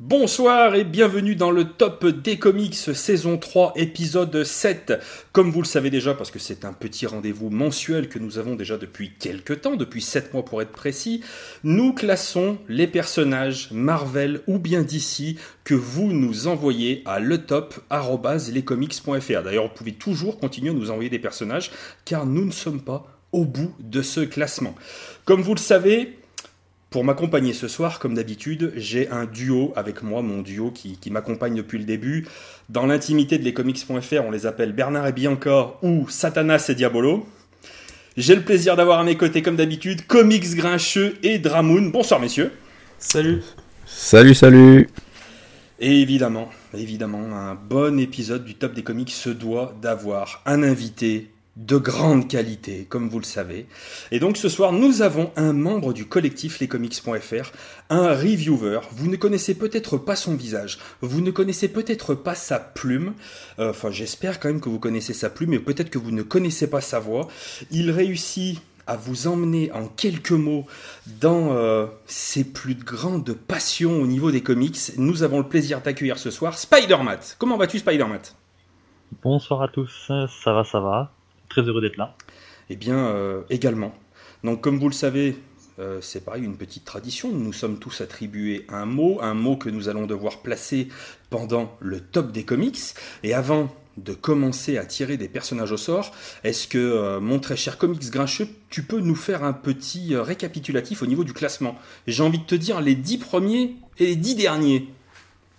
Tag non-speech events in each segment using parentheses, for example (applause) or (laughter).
Bonsoir et bienvenue dans le top des comics saison 3 épisode 7. Comme vous le savez déjà parce que c'est un petit rendez-vous mensuel que nous avons déjà depuis quelques temps, depuis 7 mois pour être précis, nous classons les personnages Marvel ou bien DC que vous nous envoyez à letop@lescomics.fr. D'ailleurs, vous pouvez toujours continuer à nous envoyer des personnages car nous ne sommes pas au bout de ce classement. Comme vous le savez, pour m'accompagner ce soir, comme d'habitude, j'ai un duo avec moi, mon duo qui, m'accompagne depuis le début. Dans l'intimité de lescomics.fr, on les appelle Bernard et Bianca ou Satanas et Diabolo. J'ai le plaisir d'avoir à mes côtés, comme d'habitude, Comics Grincheux et Dramoun. Bonsoir, messieurs. Salut. Salut, salut. Et évidemment, évidemment, un bon épisode du Top des Comics se doit d'avoir un invité de grande qualité, comme vous le savez. Et donc ce soir, nous avons un membre du collectif lescomics.fr, un reviewer. Vous ne connaissez peut-être pas son visage, vous ne connaissez peut-être pas sa plume. Euh, enfin, j'espère quand même que vous connaissez sa plume, mais peut-être que vous ne connaissez pas sa voix. Il réussit à vous emmener en quelques mots dans euh, ses plus grandes passions au niveau des comics. Nous avons le plaisir d'accueillir ce soir Spider-Mat. Comment vas-tu Spider-Mat Bonsoir à tous, ça va, ça va. Très heureux d'être là. Eh bien, euh, également. Donc, comme vous le savez, euh, c'est pareil, une petite tradition. Nous sommes tous attribués un mot, un mot que nous allons devoir placer pendant le top des comics. Et avant de commencer à tirer des personnages au sort, est-ce que, euh, mon très cher Comics Grincheux, tu peux nous faire un petit récapitulatif au niveau du classement? J'ai envie de te dire les dix premiers et les dix derniers.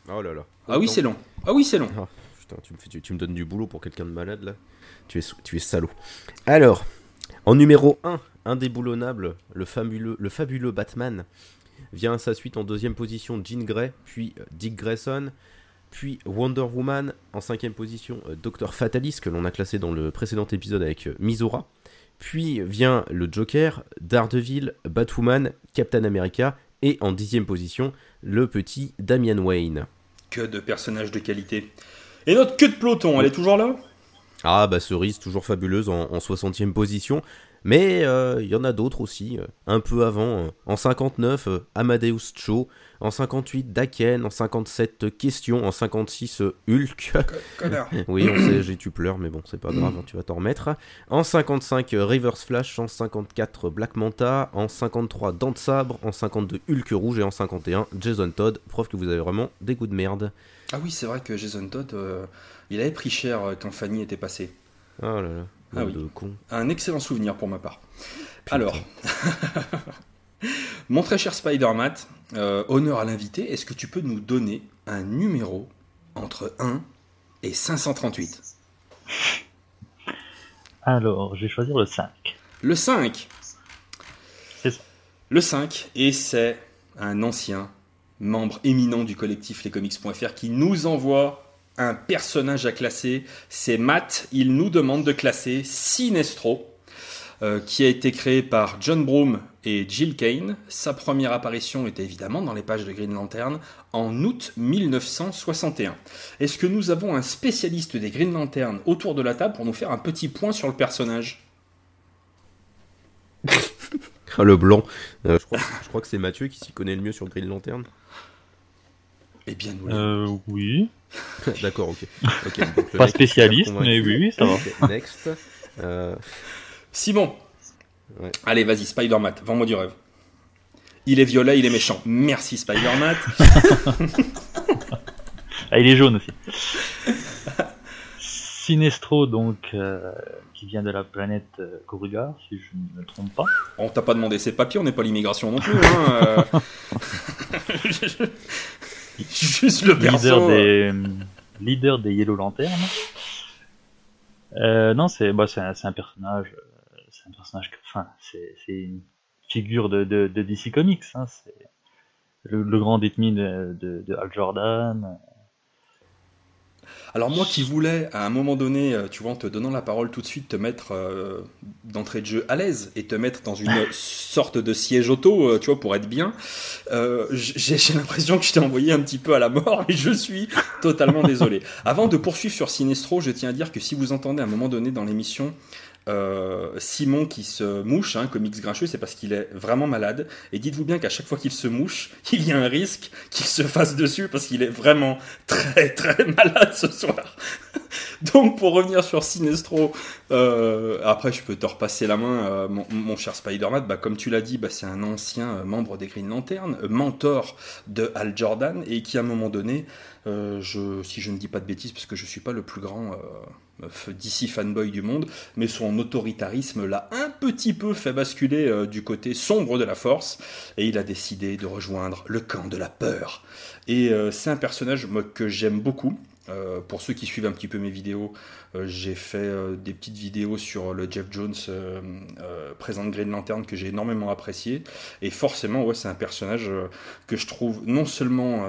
Oh là là. Ah oui, c'est long. Ah oui, c'est long. Ah, putain, tu me, tu me donnes du boulot pour quelqu'un de malade là tu es, tu salaud. Alors, en numéro 1, indéboulonnable, le fabuleux, le fabuleux Batman vient à sa suite en deuxième position Jean Grey, puis euh, Dick Grayson, puis Wonder Woman en cinquième position euh, Docteur Fatalis que l'on a classé dans le précédent épisode avec euh, Mizora. Puis vient le Joker, Daredevil, Batwoman, Captain America et en dixième position le petit Damian Wayne. Que de personnages de qualité. Et notre queue de peloton, elle est toujours là? Ah bah cerise toujours fabuleuse en, 60e position. Mais il euh, y en a d'autres aussi, euh, un peu avant. Euh, en 59, Amadeus Cho. En 58, Daken. En 57, Question. En 56, Hulk. (laughs) oui, on sait, (clears throat) j'ai tu pleures, mais bon, c'est pas grave, hein, tu vas t'en remettre. En 55, Reverse Flash. En 54, Black Manta. En 53, Dante Sabre. En 52, Hulk Rouge. Et en 51, Jason Todd. Preuve que vous avez vraiment des goûts de merde. Ah oui, c'est vrai que Jason Todd il avait pris cher quand Fanny était passée. Oh là là. Ah oui. con. Un excellent souvenir pour ma part. Alors, (laughs) mon très cher Spider-Man, euh, honneur à l'invité, est-ce que tu peux nous donner un numéro entre 1 et 538 Alors, je vais choisir le 5. Le 5 C'est ça. Le 5, et c'est un ancien membre éminent du collectif lescomics.fr qui nous envoie un personnage à classer. C'est Matt. Il nous demande de classer Sinestro, euh, qui a été créé par John Broome et Jill Kane. Sa première apparition était évidemment dans les pages de Green Lantern en août 1961. Est-ce que nous avons un spécialiste des Green Lantern autour de la table pour nous faire un petit point sur le personnage? (laughs) Ah, Le blanc. Euh, je, crois, (laughs) je, crois, que c'est Mathieu qui s'y connaît le mieux sur Green Lantern. Eh bien, nous euh, Oui. (laughs) D'accord, ok. Pas spécialiste, mais oui, ça va. Next. Euh... Simon. Allez, vas-y, Spider-Man, vends-moi du rêve. Il est violet, il est méchant. Merci, Spider-Man. (laughs) ah, il est jaune aussi. Sinestro, donc, euh, qui vient de la planète euh, si je ne me trompe pas. On t'a pas demandé ses papiers, on n'est pas l'immigration non plus. Hein, euh. (laughs) (laughs) Juste le leader des leader des Yellow Lantern. Euh, non, c'est bah, c'est un, un, personnage, euh, c'est un personnage, enfin, c'est une figure de, de, de, DC Comics. Hein, c'est le, le, grand ennemi de, de, de Hal Jordan, alors moi qui voulais, à un moment donné, euh, tu vois, en te donnant la parole tout de suite, te mettre euh, d'entrée de jeu à l'aise et te mettre dans une sorte de siège auto, euh, tu vois, pour être bien, j'ai l'impression que je t'ai envoyé un petit peu à la mort et je suis totalement désolé. Avant de poursuivre sur Sinestro, je tiens à dire que si vous entendez à un moment donné dans l'émission euh, Simon qui se mouche, hein, comics grincheux, c'est parce qu'il est vraiment malade. Et dites-vous bien qu'à chaque fois qu'il se mouche, (laughs) il y a un risque qu'il se fasse dessus parce qu'il est vraiment très très (laughs) malade ce soir. (laughs) Donc pour revenir sur Sinestro, euh, après je peux te repasser la main, euh, mon, cher Spider-Man, bah, comme tu l'as dit, bah, c'est un ancien membre des Green Lantern, mentor de Al Jordan, et qui à un moment donné, je, si je ne dis pas de bêtises, parce que je ne suis pas le plus grand d'ici fanboy du monde, mais son autoritarisme l'a un petit peu fait basculer euh, du côté sombre de la force, et il a décidé de rejoindre le camp de la peur. Et euh, c'est un personnage que j'aime beaucoup. Euh, pour ceux qui suivent un petit peu mes vidéos, j'ai fait des petites vidéos sur le Jeff Jones présent de Green Lantern que j'ai énormément apprécié. Et forcément, ouais, c'est un personnage que je trouve non seulement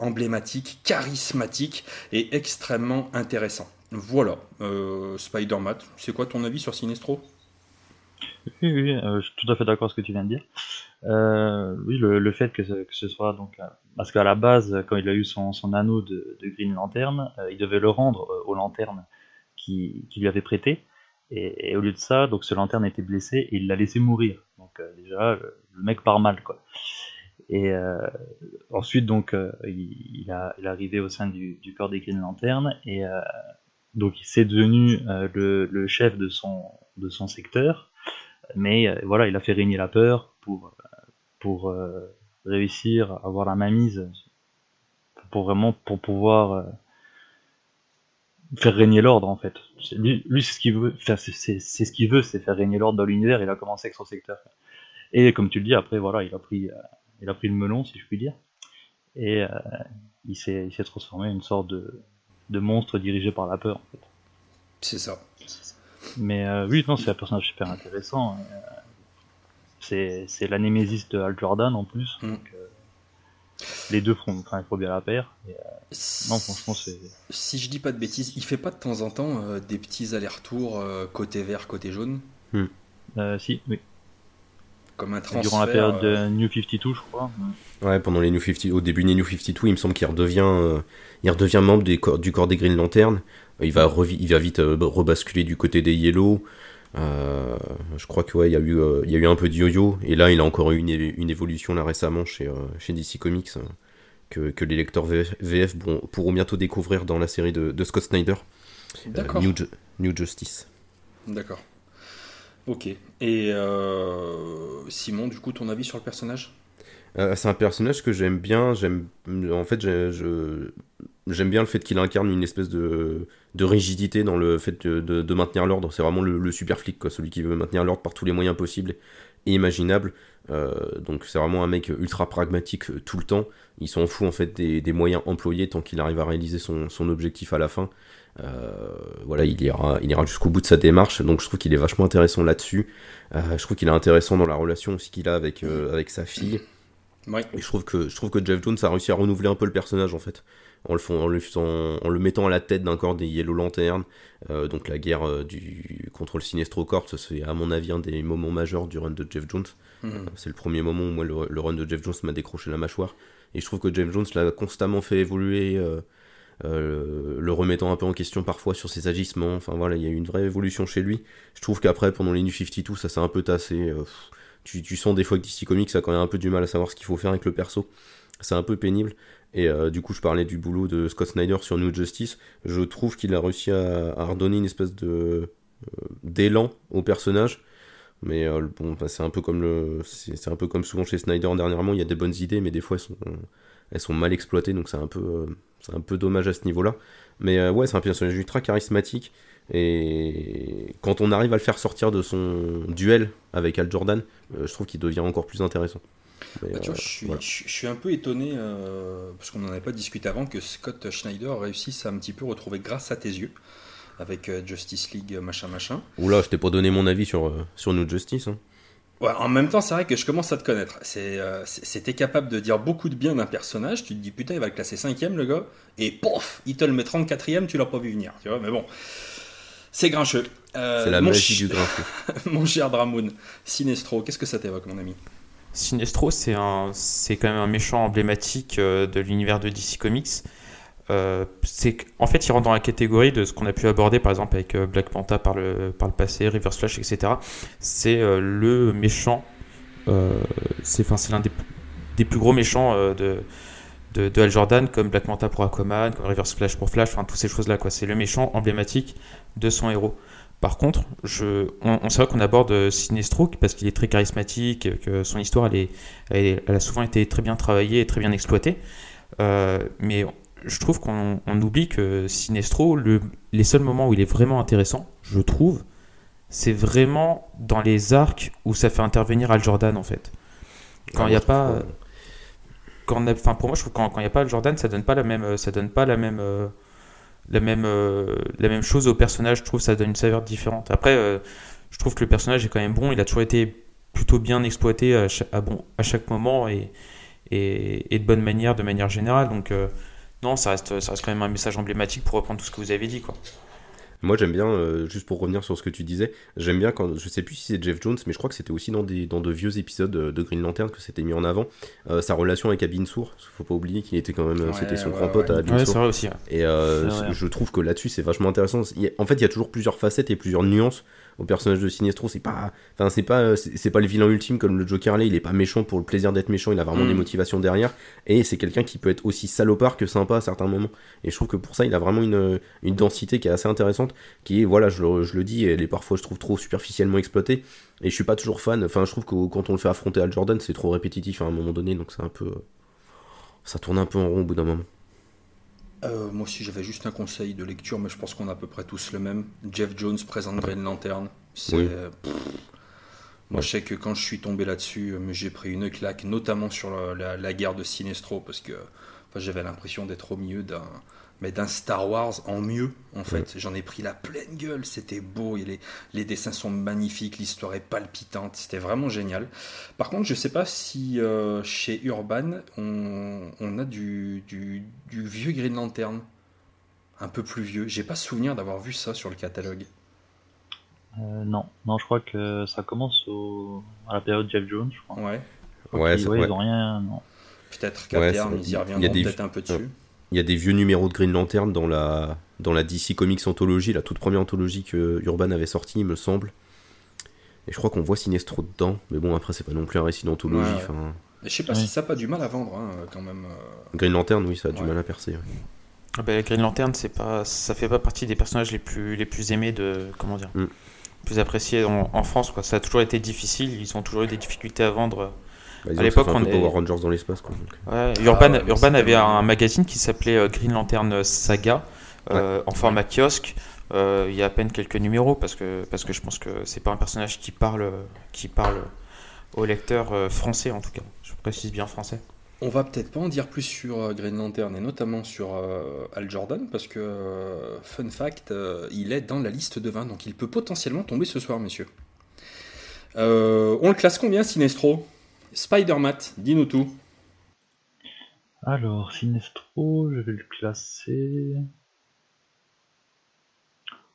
emblématique, charismatique et extrêmement intéressant. Voilà, euh, Spider-Man, c'est quoi ton avis sur Sinestro? Oui, oui, euh, je suis tout à fait d'accord avec ce que tu viens de dire. Euh, oui, le, fait que ce, soit donc. parce qu'à la base, quand il a eu son, anneau de, Green Lantern, il devait le rendre aux lanternes qui, lui avait prêté. Et, au lieu de ça, donc ce lanterne était blessé et il l'a laissé mourir. Donc déjà, le, mec part mal, quoi. Et ensuite, donc, il, a, est arrivé au sein du, du corps des Green Lantern et donc c'est devenu euh, le, chef de son, de son secteur, mais euh, voilà, il a fait régner la peur pour, pour euh, réussir à avoir la mainmise, pour vraiment pour pouvoir faire régner l'ordre en fait. Lui, c'est ce qu'il veut, c'est ce qu'il veut, c'est faire régner l'ordre dans l'univers. Il a commencé avec son secteur. Et comme tu le dis, après voilà, il a pris, il a pris le melon si je puis dire, et il s'est, il s'est transformé en une sorte de, de monstre dirigé par la peur. En fait. C'est ça. Mais euh, oui, non, c'est un personnage super intéressant. Euh, c'est la némésis de Al Jordan en plus. Mm. Donc, euh, les deux font, enfin, il bien la paire. non, franchement, c'est. Si je dis pas de bêtises, il fait pas de temps en temps des petits allers-retours côté vert, côté jaune mm. Si, oui. Comme un transfert. Durant la période de New 52, je crois. Ouais, pendant les New 50, au début des New 52, il me semble qu'il redevient, il redevient membre du corps, du corps des Green Lantern. Il va, il va vite euh, rebasculer du côté des Yellow. Euh, je crois qu'il ouais, y, a eu, euh, il y a eu un peu de yo-yo. Et là, il a encore eu une, une évolution là récemment chez, chez DC Comics. que, que, les lecteurs VF, pourront bientôt découvrir dans la série de, de Scott Snyder. New, New, Justice. D'accord. Ok. Et Simon, du coup, ton avis sur le personnage? C'est un personnage que j'aime bien. J'aime, en fait, j'aime bien le fait qu'il incarne une espèce de, rigidité dans le fait de, maintenir l'ordre. C'est vraiment le, super flic, quoi, celui qui veut maintenir l'ordre par tous les moyens possibles et imaginables. Euh, donc c'est vraiment un mec ultra pragmatique euh, tout le temps. Il s'en fout en fait des, moyens employés tant qu'il arrive à réaliser son, objectif à la fin. Euh, voilà, il ira, il ira jusqu'au bout de sa démarche. Donc je trouve qu'il est vachement intéressant là-dessus. je trouve qu'il est intéressant dans la relation aussi qu'il a avec, avec sa fille. Et je trouve que je trouve que Jeff Jones a réussi à renouveler un peu le personnage en fait en le, font, en le, en le mettant à la tête d'un corps des Yellow Lantern. Euh, donc la guerre euh, du, contre le Sinestro Corps, c'est à mon avis un des moments majeurs du run de Jeff Jones. Mhm. Euh, c'est le premier moment où moi le, run de Jeff Jones m'a décroché la mâchoire. Et je trouve que Jeff Jones l'a constamment fait évoluer. le remettant un peu en question parfois sur ses agissements. Enfin voilà, il y a eu une vraie évolution chez lui. Je trouve qu'après, pendant les New 52, ça s'est un peu tassé. Tu, sens des fois que DC Comics a quand même un peu du mal à savoir ce qu'il faut faire avec le perso. C'est un peu pénible. Et euh, du coup, je parlais du boulot de Scott Snyder sur New Justice. Je trouve qu'il a réussi à, redonner une espèce de euh, d'élan au personnage. Mais euh, bon, bah, c'est un peu comme le, c'est un peu comme souvent chez Snyder dernièrement. Il y a des bonnes idées, mais des fois elles sont, elles sont mal exploitées. Donc c'est un peu, c'est un peu dommage à ce niveau-là. Mais ouais, c'est un personnage ultra charismatique. Et quand on arrive à le faire sortir de son duel avec Al Jordan, je trouve qu'il devient encore plus intéressant. Bah, euh, je, suis, un peu étonné, euh, parce qu'on n'en avait pas discuté avant, que Scott Schneider réussisse à un petit peu retrouver grâce à tes yeux, avec euh, Justice League, machin, machin. Oula, je t'ai pas donné mon avis sur, sur New Justice. Hein. Ouais, en même temps, c'est vrai que je commence à te connaître. C'était capable de dire beaucoup de bien d'un personnage, tu te dis putain, il va le classer cinquième, le gars, et pouf, il te le met 34ème, tu l'as pas vu venir, tu vois, mais bon. C'est grincheux. c'est la magie du grincheux. (laughs) mon cher Dramoun, Sinestro, qu'est-ce que ça t'évoque, mon ami? Sinestro, c'est un, c'est quand même un méchant emblématique euh, de l'univers de DC Comics. euh, c'est en fait, il rentre dans la catégorie de ce qu'on a pu aborder, par exemple, avec euh, Black Manta par le, par le passé, Reverse Flash, etc. C'est euh, le méchant. c'est c'est l'un des, des, plus gros méchants de, de, de, Al Jordan, comme Black Manta pour Aquaman, comme Reverse Flash pour Flash, enfin, toutes ces choses-là. quoi C'est le méchant emblématique de son héros. Par contre, je, on, on sait qu'on aborde Sinestro parce qu'il est très charismatique, que son histoire elle, est, elle, elle, a souvent été très bien travaillée et très bien exploitée. mais je trouve qu'on oublie que Sinestro, le, les seuls moments où il est vraiment intéressant, je trouve, c'est vraiment dans les arcs où ça fait intervenir Al Jordan en fait. Quand il n'y a pas. Pour moi, je trouve quand il n'y a pas Al Jordan, ça donne pas la même, ça donne pas la même, euh, la même, euh, la même chose au personnage. Je trouve ça donne une saveur différente. Après, euh, je trouve que le personnage est quand même bon. Il a toujours été plutôt bien exploité à chaque, bon, à chaque moment et, et, et, de bonne manière, de manière générale. Donc non, ça reste, ça reste quand même un message emblématique pour reprendre tout ce que vous avez dit, quoi. Moi j'aime bien, euh, juste pour revenir sur ce que tu disais, j'aime bien quand, je sais plus si c'est Jeff Jones, mais je crois que c'était aussi dans, des, dans de vieux épisodes de Green Lantern que c'était mis en avant, euh, sa relation avec Abin Sour, faut pas oublier qu'il était quand même, c'était son grand pote à Abin Sour. c'est vrai aussi. Et euh, je trouve que là-dessus c'est vachement intéressant. En fait il y a toujours plusieurs facettes et plusieurs nuances au personnage de Sinestro. C'est pas, enfin c'est pas, c'est pas le vilain ultime comme le Joker là. Il est pas méchant pour le plaisir d'être méchant. Il a vraiment des mm. motivations derrière. Et c'est quelqu'un qui peut être aussi salopard que sympa à certains moments. Et je trouve que pour ça, il a vraiment une, une densité qui est assez intéressante. Qui est, voilà, je le, je le dis, elle est parfois je trouve trop superficiellement exploitée. Et je suis pas toujours fan. Enfin, je trouve que quand on le fait affronter à Jordan, c'est trop répétitif à un moment donné. Donc c'est un peu, ça tourne un peu en rond au bout d'un moment. Euh, moi aussi, j'avais juste un conseil de lecture, mais je pense qu'on a à peu près tous le même. Jeff Jones présente Green Lantern. C'est. Moi, je sais que quand je suis tombé là-dessus, euh, j'ai pris une claque, notamment sur la, guerre de Sinestro, parce que j'avais l'impression d'être au milieu d'un mais d'un Star Wars en mieux, en fait. J'en ai pris la pleine gueule, c'était beau, les, les, dessins sont magnifiques, l'histoire est palpitante, c'était vraiment génial. Par contre, je sais pas si euh, chez Urban, on, on a du, du, du, vieux Green Lantern, un peu plus vieux. J'ai pas souvenir d'avoir vu ça sur le catalogue. Euh, non, non, je crois que ça commence au... à la période Jeff Jones, je crois. Ouais. Ouais, ils, ils ont rien. Peut-être qu'à terme, ils y reviendront peut-être un peu dessus. Il y a des vieux numéros de Green Lantern dans la, dans la DC Comics anthologie, la toute première anthologie que Urban avait sortie, il me semble. Et je crois qu'on voit Sinestro dedans, mais bon, après, c'est pas non plus un récit d'anthologie. Je sais pas si ça n'a pas du mal à vendre, hein, quand même. Euh. Green Lantern, oui, ça a du mal à percer. Ah bah, Green Lantern, c'est pas, ça fait pas partie des personnages les plus, les plus aimés de, comment dire, mm. plus appréciés en, France. Quoi. Ça a toujours été difficile. Ils ont toujours eu des difficultés à vendre bah, à l'époque, on est... Power Rangers dans l'espace. Quoi, ouais, Urban, ah, Urban avait un magazine qui s'appelait euh, Green Lantern Saga, euh, en format kiosque. Euh, il y a à peine quelques numéros parce que, parce que je pense que c'est pas un personnage qui parle, qui parle au lecteur français en tout cas. Je précise bien français. On va peut-être pas en dire plus sur Green Lantern et notamment sur Al Jordan parce que, fun fact, il est dans la liste de 20 donc il peut potentiellement tomber ce soir, messieurs. on le classe combien, Sinestro? Spider-Man, dis-nous tout. Alors, Sinestro, je vais le classer.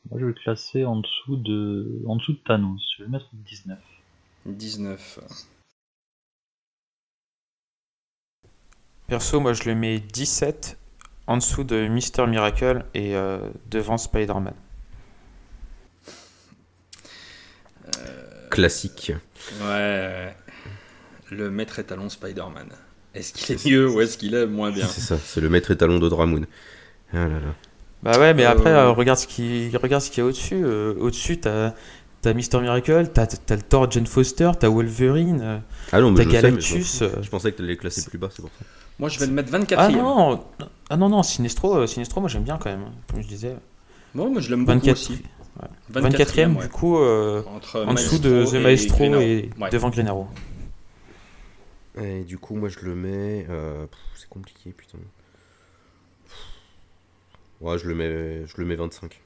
Moi, je vais le classer en dessous de, en dessous de Thanos. Je vais le mettre 19. 19. Perso, moi, je le mets 17 en dessous de Mister Miracle et euh, devant Spider-Man. Classique. Ouais le maître étalon Spider-Man. Est-ce qu'il est mieux ou est-ce qu'il est moins bien C'est ça, c'est le maître étalon de Dramoon. Ah là là. Bah ouais, mais après, euh, euh, regarde ce qu'il regarde ce qu'il y a au-dessus. Euh, au-dessus, t'as as Mister Miracle, t'as as le Thor Jane Foster, t'as Wolverine, ah non, t'as Galactus. je, pensais que t'allais les classer plus bas, c'est pour ça. Moi, je vais le mettre 24 Ah non, ah non, non, Sinestro, Sinestro moi j'aime bien quand même, comme je disais. Bon, moi je l'aime beaucoup aussi. 24ème, du coup, en dessous de The Maestro et, devant Green Arrow. Et du coup, moi je le mets. Euh, c'est compliqué, putain. Ouais, je le mets, je le mets 25.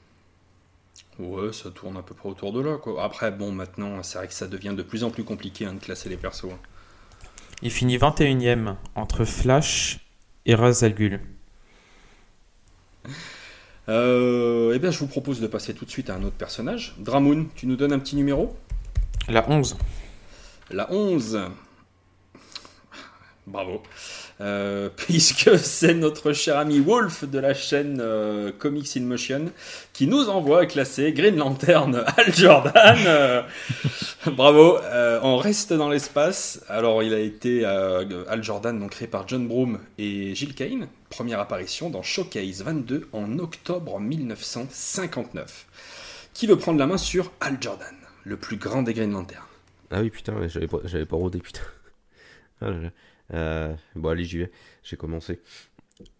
Ouais, ça tourne à peu près autour de là, quoi. Après, bon, maintenant, c'est vrai que ça devient de plus en plus compliqué hein, de classer les persos. Hein. Il finit 21ème entre Flash et Razalgul. (laughs) Euh, eh bien, je vous propose de passer tout de suite à un autre personnage. Dramoon, tu nous donnes un petit numéro? La 11. La 11. Bravo. euh, (laughs) puisque c'est notre cher ami Wolf de la chaîne euh, Comics in Motion qui nous envoie classer Green Lantern (laughs) Al Jordan. Euh, bravo, on reste dans l'espace. Alors il a été Al Jordan, donc créé par John Broome et Gil Kane. Première apparition dans Showcase 22 en octobre 1959. Qui veut prendre la main sur Al Jordan, le plus grand des Green Lantern Ah oui, putain, j'avais pas, pas putain. Ah bon, allez, j'y vais. J'ai commencé.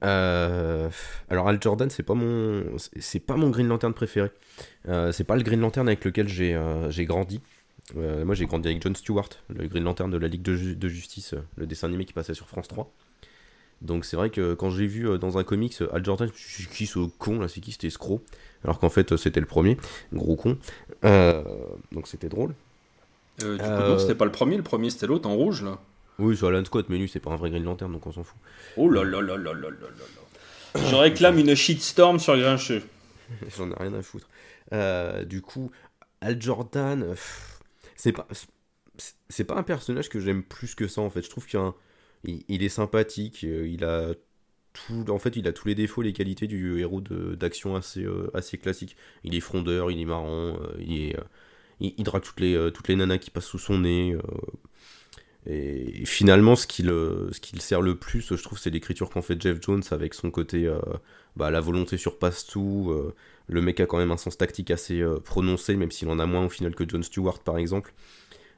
Euh, alors Al Jordan, c'est pas mon, c'est pas mon Green Lantern préféré. Euh, c'est pas le Green Lantern avec lequel j'ai j'ai grandi. moi, j'ai grandi avec John Stewart, le Green Lantern de la Ligue de, de, Justice, le dessin animé qui passait sur France 3. Donc c'est vrai que quand j'ai vu dans un comics Al Jordan, je suis qui ce con là, c'est qui cet escroc? Alors qu'en fait c'était le premier, gros con. donc c'était drôle. du coup, non, c'était pas le premier, le premier c'était l'autre en rouge là. Oui, sur Alan Scott, mais lui, c'est pas un vrai Green Lantern, donc on s'en fout. Oh là là là là là là là Je réclame une shitstorm sur Grincheux. (laughs) J'en ai rien à foutre. Euh, du coup, Al Jordan, c'est pas, c'est pas un personnage que j'aime plus que ça en fait. Je trouve qu'il il, est sympathique, euh, il a tout, en fait, il a tous les défauts, les qualités du héros d'action assez, euh, assez classique. Il est frondeur, il est marrant, il est, il, il, drague toutes les, toutes les nanas qui passent sous son nez. Et finalement, ce qui, le, ce qui le sert le plus, je trouve, c'est l'écriture qu'en fait Jeff Jones avec son côté euh, bah, la volonté surpasse tout. Euh, le mec a quand même un sens tactique assez euh, prononcé, même s'il en a moins au final que John Stewart par exemple.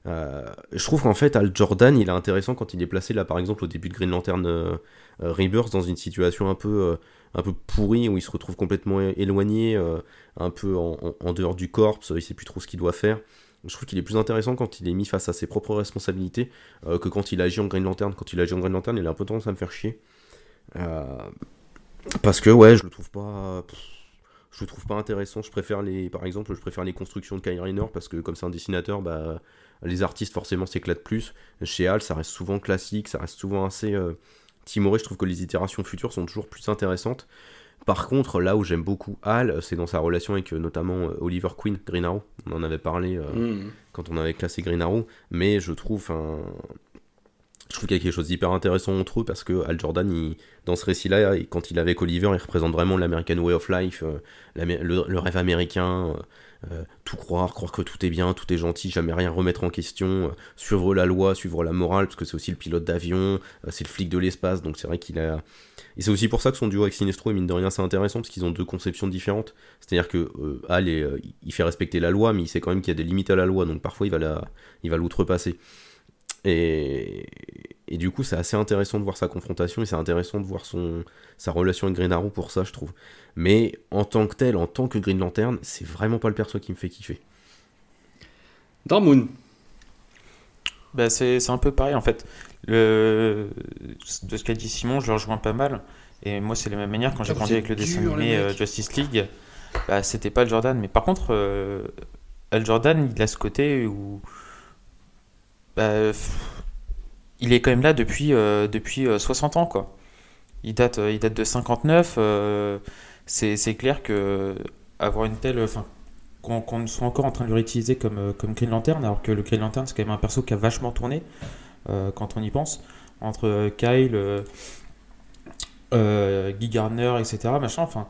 je trouve qu'en fait, Al Jordan, il est intéressant quand il est placé là, par exemple, au début de Green Lantern Rebirth, dans une situation un peu, un peu pourrie, où il se retrouve complètement éloigné, un peu en, en, dehors du corps, il sait plus trop ce qu'il doit faire. Je trouve qu'il est plus intéressant quand il est mis face à ses propres responsabilités euh, que quand il agit en Green Lantern. Quand il agit en Green Lantern, il a un peu tendance à me faire chier. Euh, parce que, ouais, je le trouve pas. je le trouve pas intéressant. Je préfère les. Par exemple, je préfère les constructions de Rayner parce que, comme c'est un dessinateur, bah, les artistes forcément s'éclatent plus. Chez Al, ça reste souvent classique, ça reste souvent assez euh, timoré. Je trouve que les itérations futures sont toujours plus intéressantes. Par contre, là où j'aime beaucoup Hal, c'est dans sa relation avec euh, notamment euh, Oliver Queen, Green Arrow. On en avait parlé euh, mm. quand on avait classé Green Arrow, mais je trouve un... Je trouve qu'il y a quelque chose d'hyper intéressant entre eux parce que Al Jordan, dans ce récit-là, quand il est avec Oliver, il représente vraiment l'American Way of Life, le, rêve américain, euh, tout croire, croire que tout est bien, tout est gentil, jamais rien remettre en question, euh, suivre la loi, suivre la morale, parce que c'est aussi le pilote d'avion, euh, c'est le flic de l'espace, donc c'est vrai qu'il a... Et c'est aussi pour ça que son duo avec Sinestro et mine de rien c'est intéressant, parce qu'ils ont deux conceptions différentes. C'est-à-dire que il fait respecter la loi, mais il sait quand même qu'il y a des limites à la loi, donc parfois il va la... il va l'outrepasser. Et... et, du coup, c'est assez intéressant de voir sa confrontation et c'est intéressant de voir son, sa relation avec Green Arrow pour ça, je trouve. Mais en tant que tel, en tant que Green Lantern, c'est vraiment pas le perso qui me fait kiffer. Dans Moon. Bah c'est un peu pareil en fait. Le... De ce qu'a dit Simon, je le rejoins pas mal. Et moi, c'est de la même manière quand j'ai grandi avec le dessin animé euh, Justice League. Bah, c'était pas le Jordan. Mais par contre, euh, Al Jordan, il a ce côté où. Bah, il est quand même là depuis, euh, depuis 60 ans, quoi. Il date, il date de 59 c'est clair que avoir une telle. Enfin, qu'on soit encore en train de le réutiliser comme, euh, comme Green Lantern, alors que le Green Lantern, c'est quand même un perso qui a vachement tourné, euh, quand on y pense, entre euh, Kyle, Guy Gardner, etc. Machin, enfin,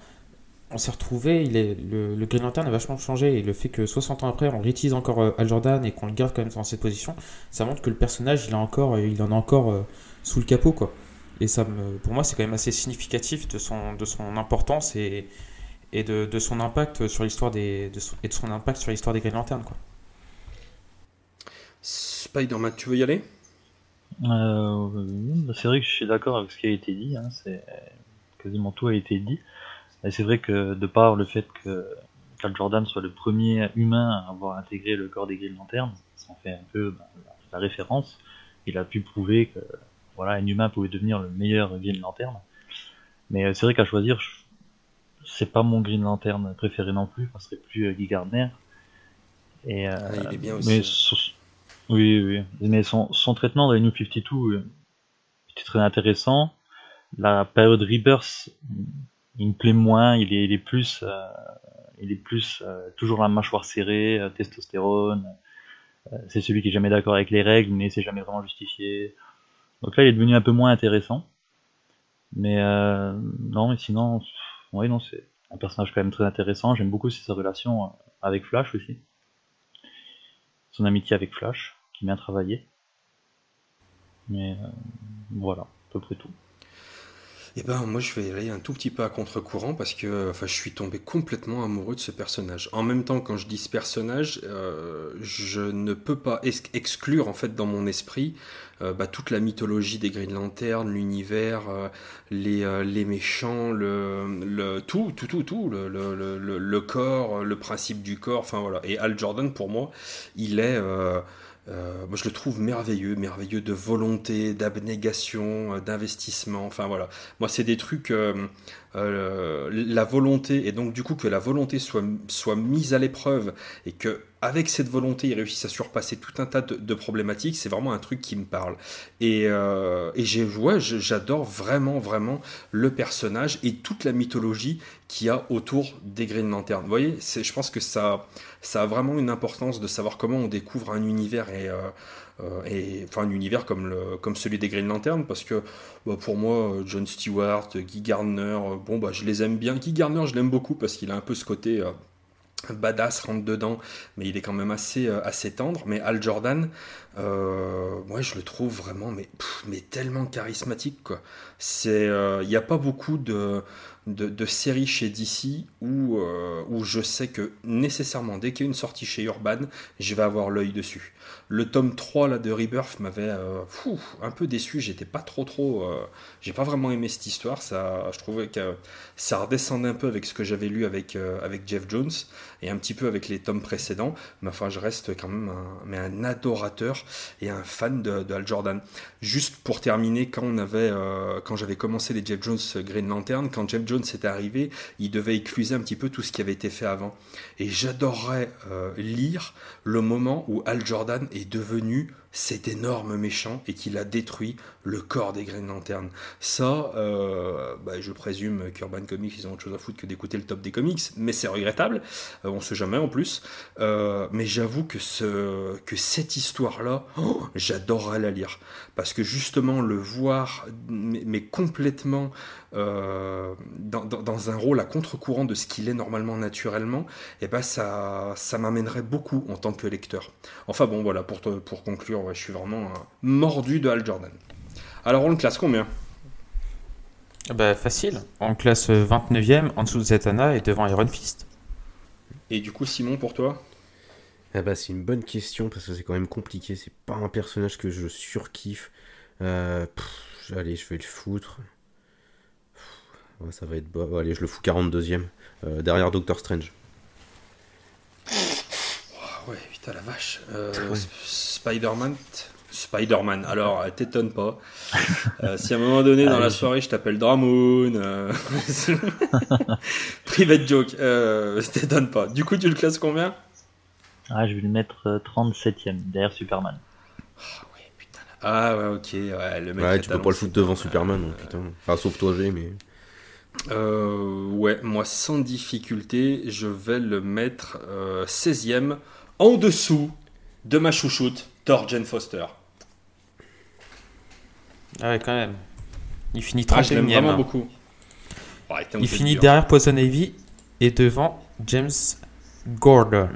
on s'est retrouvé, il est, le, le, Green Lantern a vachement changé, et le fait que 60 ans après, on réutilise encore Al Jordan et qu'on le garde quand même dans cette position, ça montre que le personnage, il, a encore, il en a encore sous le capot, quoi. Et ça me, pour moi, c'est quand même assez significatif de son, de son importance et, et de, de son impact sur l'histoire des, de et de son impact sur l'histoire des Green Lanterns, quoi. Spider-Man, tu veux y aller? Euh, bah, C'est vrai que je suis d'accord avec ce qui a été dit. Hein, c'est quasiment tout a été dit. Et c'est vrai que de par le fait que Cal Jordan soit le premier humain à avoir intégré le corps des Green Lanterns, ça en fait un peu bah, la référence. Il a pu prouver que voilà, un humain pouvait devenir le meilleur Green Lantern. Mais euh, c'est vrai qu'à choisir, c'est pas mon Green Lantern préféré non plus, ça serait plus euh, Guy Gardner. Et, euh, ah, il est bien aussi. Oui, oui. Mais son, traitement dans les New 52 était très intéressant. La période Rebirth, il me plaît moins, il est, plus, il est plus toujours la mâchoire serrée, testostérone. c'est celui qui est jamais d'accord avec les règles, mais c'est jamais vraiment justifié. Donc là, il est devenu un peu moins intéressant. Mais euh, non, mais sinon, oui, non, c'est un personnage quand même très intéressant. J'aime beaucoup sa relation euh, avec Flash aussi. Son amitié avec Flash, qui bien travaillé. Mais euh, voilà, à peu près tout. Eh ben, moi, je vais aller un tout petit peu à contre-courant parce que enfin, je suis tombé complètement amoureux de ce personnage. En même temps, quand je dis ce personnage, euh, je ne peux pas ex- exclure, en fait, dans mon esprit, euh, bah, toute la mythologie des Green Lantern, l'univers, euh, les, les méchants, le, tout, tout, tout, tout, le, le, le, le corps, le principe du corps, enfin voilà. Et Al Jordan, pour moi, il est... euh, moi, je le trouve merveilleux, merveilleux de volonté, d'abnégation, euh, d'investissement. Enfin voilà, moi c'est des trucs, euh, euh, la volonté et donc du coup que la volonté soit soit mise à l'épreuve et que avec cette volonté il réussisse à surpasser tout un tas de, problématiques. C'est vraiment un truc qui me parle. Et euh, et j'ai ouais, j'adore vraiment vraiment le personnage et toute la mythologie qu'il y a autour des Green Lantern. Vous voyez, c'est, je pense que ça ça a vraiment une importance de savoir comment on découvre un univers et, euh, et enfin un univers comme, le, comme celui des Green Lantern parce que bah, pour moi euh, John Stewart, Guy Gardner, euh, bon bah je les aime bien. Guy Gardner je l'aime beaucoup parce qu'il a un peu ce côté euh, badass rentre dedans, mais il est quand même assez, euh, assez tendre. Mais Al Jordan, euh, moi je le trouve vraiment mais, mais tellement charismatique quoi. Il n'y a pas beaucoup de, de, de séries chez DC où, euh, je sais que nécessairement dès qu'il y a une sortie chez Urban, je vais avoir l'œil dessus. Le tome 3 là, de Rebirth m'avait euh, un peu déçu, j'étais pas trop trop... euh, j'ai pas vraiment aimé cette histoire, ça, je trouvais que ça redescendait un peu avec ce que j'avais lu avec, euh, avec Jeff Jones et un petit peu avec les tomes précédents, mais enfin je reste quand même un, mais un adorateur et un fan de, Al Jordan. Juste pour terminer, quand on avait, euh, quand j'avais commencé les Jeff Jones Green Lantern, quand Jeff Jones était arrivé, il devait écluser un petit peu tout ce qui avait été fait avant. Et j'adorerais euh, lire le moment où Al Jordan est devenu cet énorme méchant et qu'il a détruit le corps des Green Lantern. Ça, euh, bah, je présume qu'Urban Comics, ils ont autre chose à foutre que d'écouter le top des comics, mais c'est regrettable. Euh, on sait jamais en plus. Euh, mais j'avoue que, ce, que cette histoire-là, oh, j'adorerais la lire. Parce que justement, le voir, mais, mais complètement euh, dans, dans- dans un rôle à contre-courant de ce qu'il est normalement naturellement, et ben ça, ça m'amènerait beaucoup en tant que lecteur. Enfin bon, voilà, pour, te- pour conclure, ouais, je suis vraiment un mordu de Hal Jordan. Alors on le classe combien? Bah, facile. En classe 29ème, en dessous de Zatanna et devant Iron Fist. Et du coup, Simon, pour toi? Ah bah c'est une bonne question parce que c'est quand même compliqué. C'est pas un personnage que je surkiffe. Euh, pff, allez, je vais le foutre. Pff, ouais, ça va être bas. Ouais, allez, je le fous 42ème. euh, derrière Doctor Strange. Ah ouais, putain la vache. Euh, Ouais. Spider-Man Spider-Man, alors t'étonnes pas. Si à un moment donné dans la soirée je t'appelle Dramoon, (laughs) private joke, t'étonnes pas. Du coup, tu le classes combien? Ah, je vais le mettre euh, 37ème, derrière Superman. Ah ouais, ok, ouais, le mec. Ouais, tu peux pas le foutre devant Superman, euh, donc, putain. Enfin, sauf toi, G, mais. Euh, ouais, moi sans difficulté, je vais le mettre euh, 16ème en dessous de ma chouchoute, Thor Jane Foster. Ah ouais, quand même. Il finit Ah, je l'aime 31ème. vraiment hein. beaucoup. Ouais, Il finit dur. derrière Poison Ivy et devant James Gordon.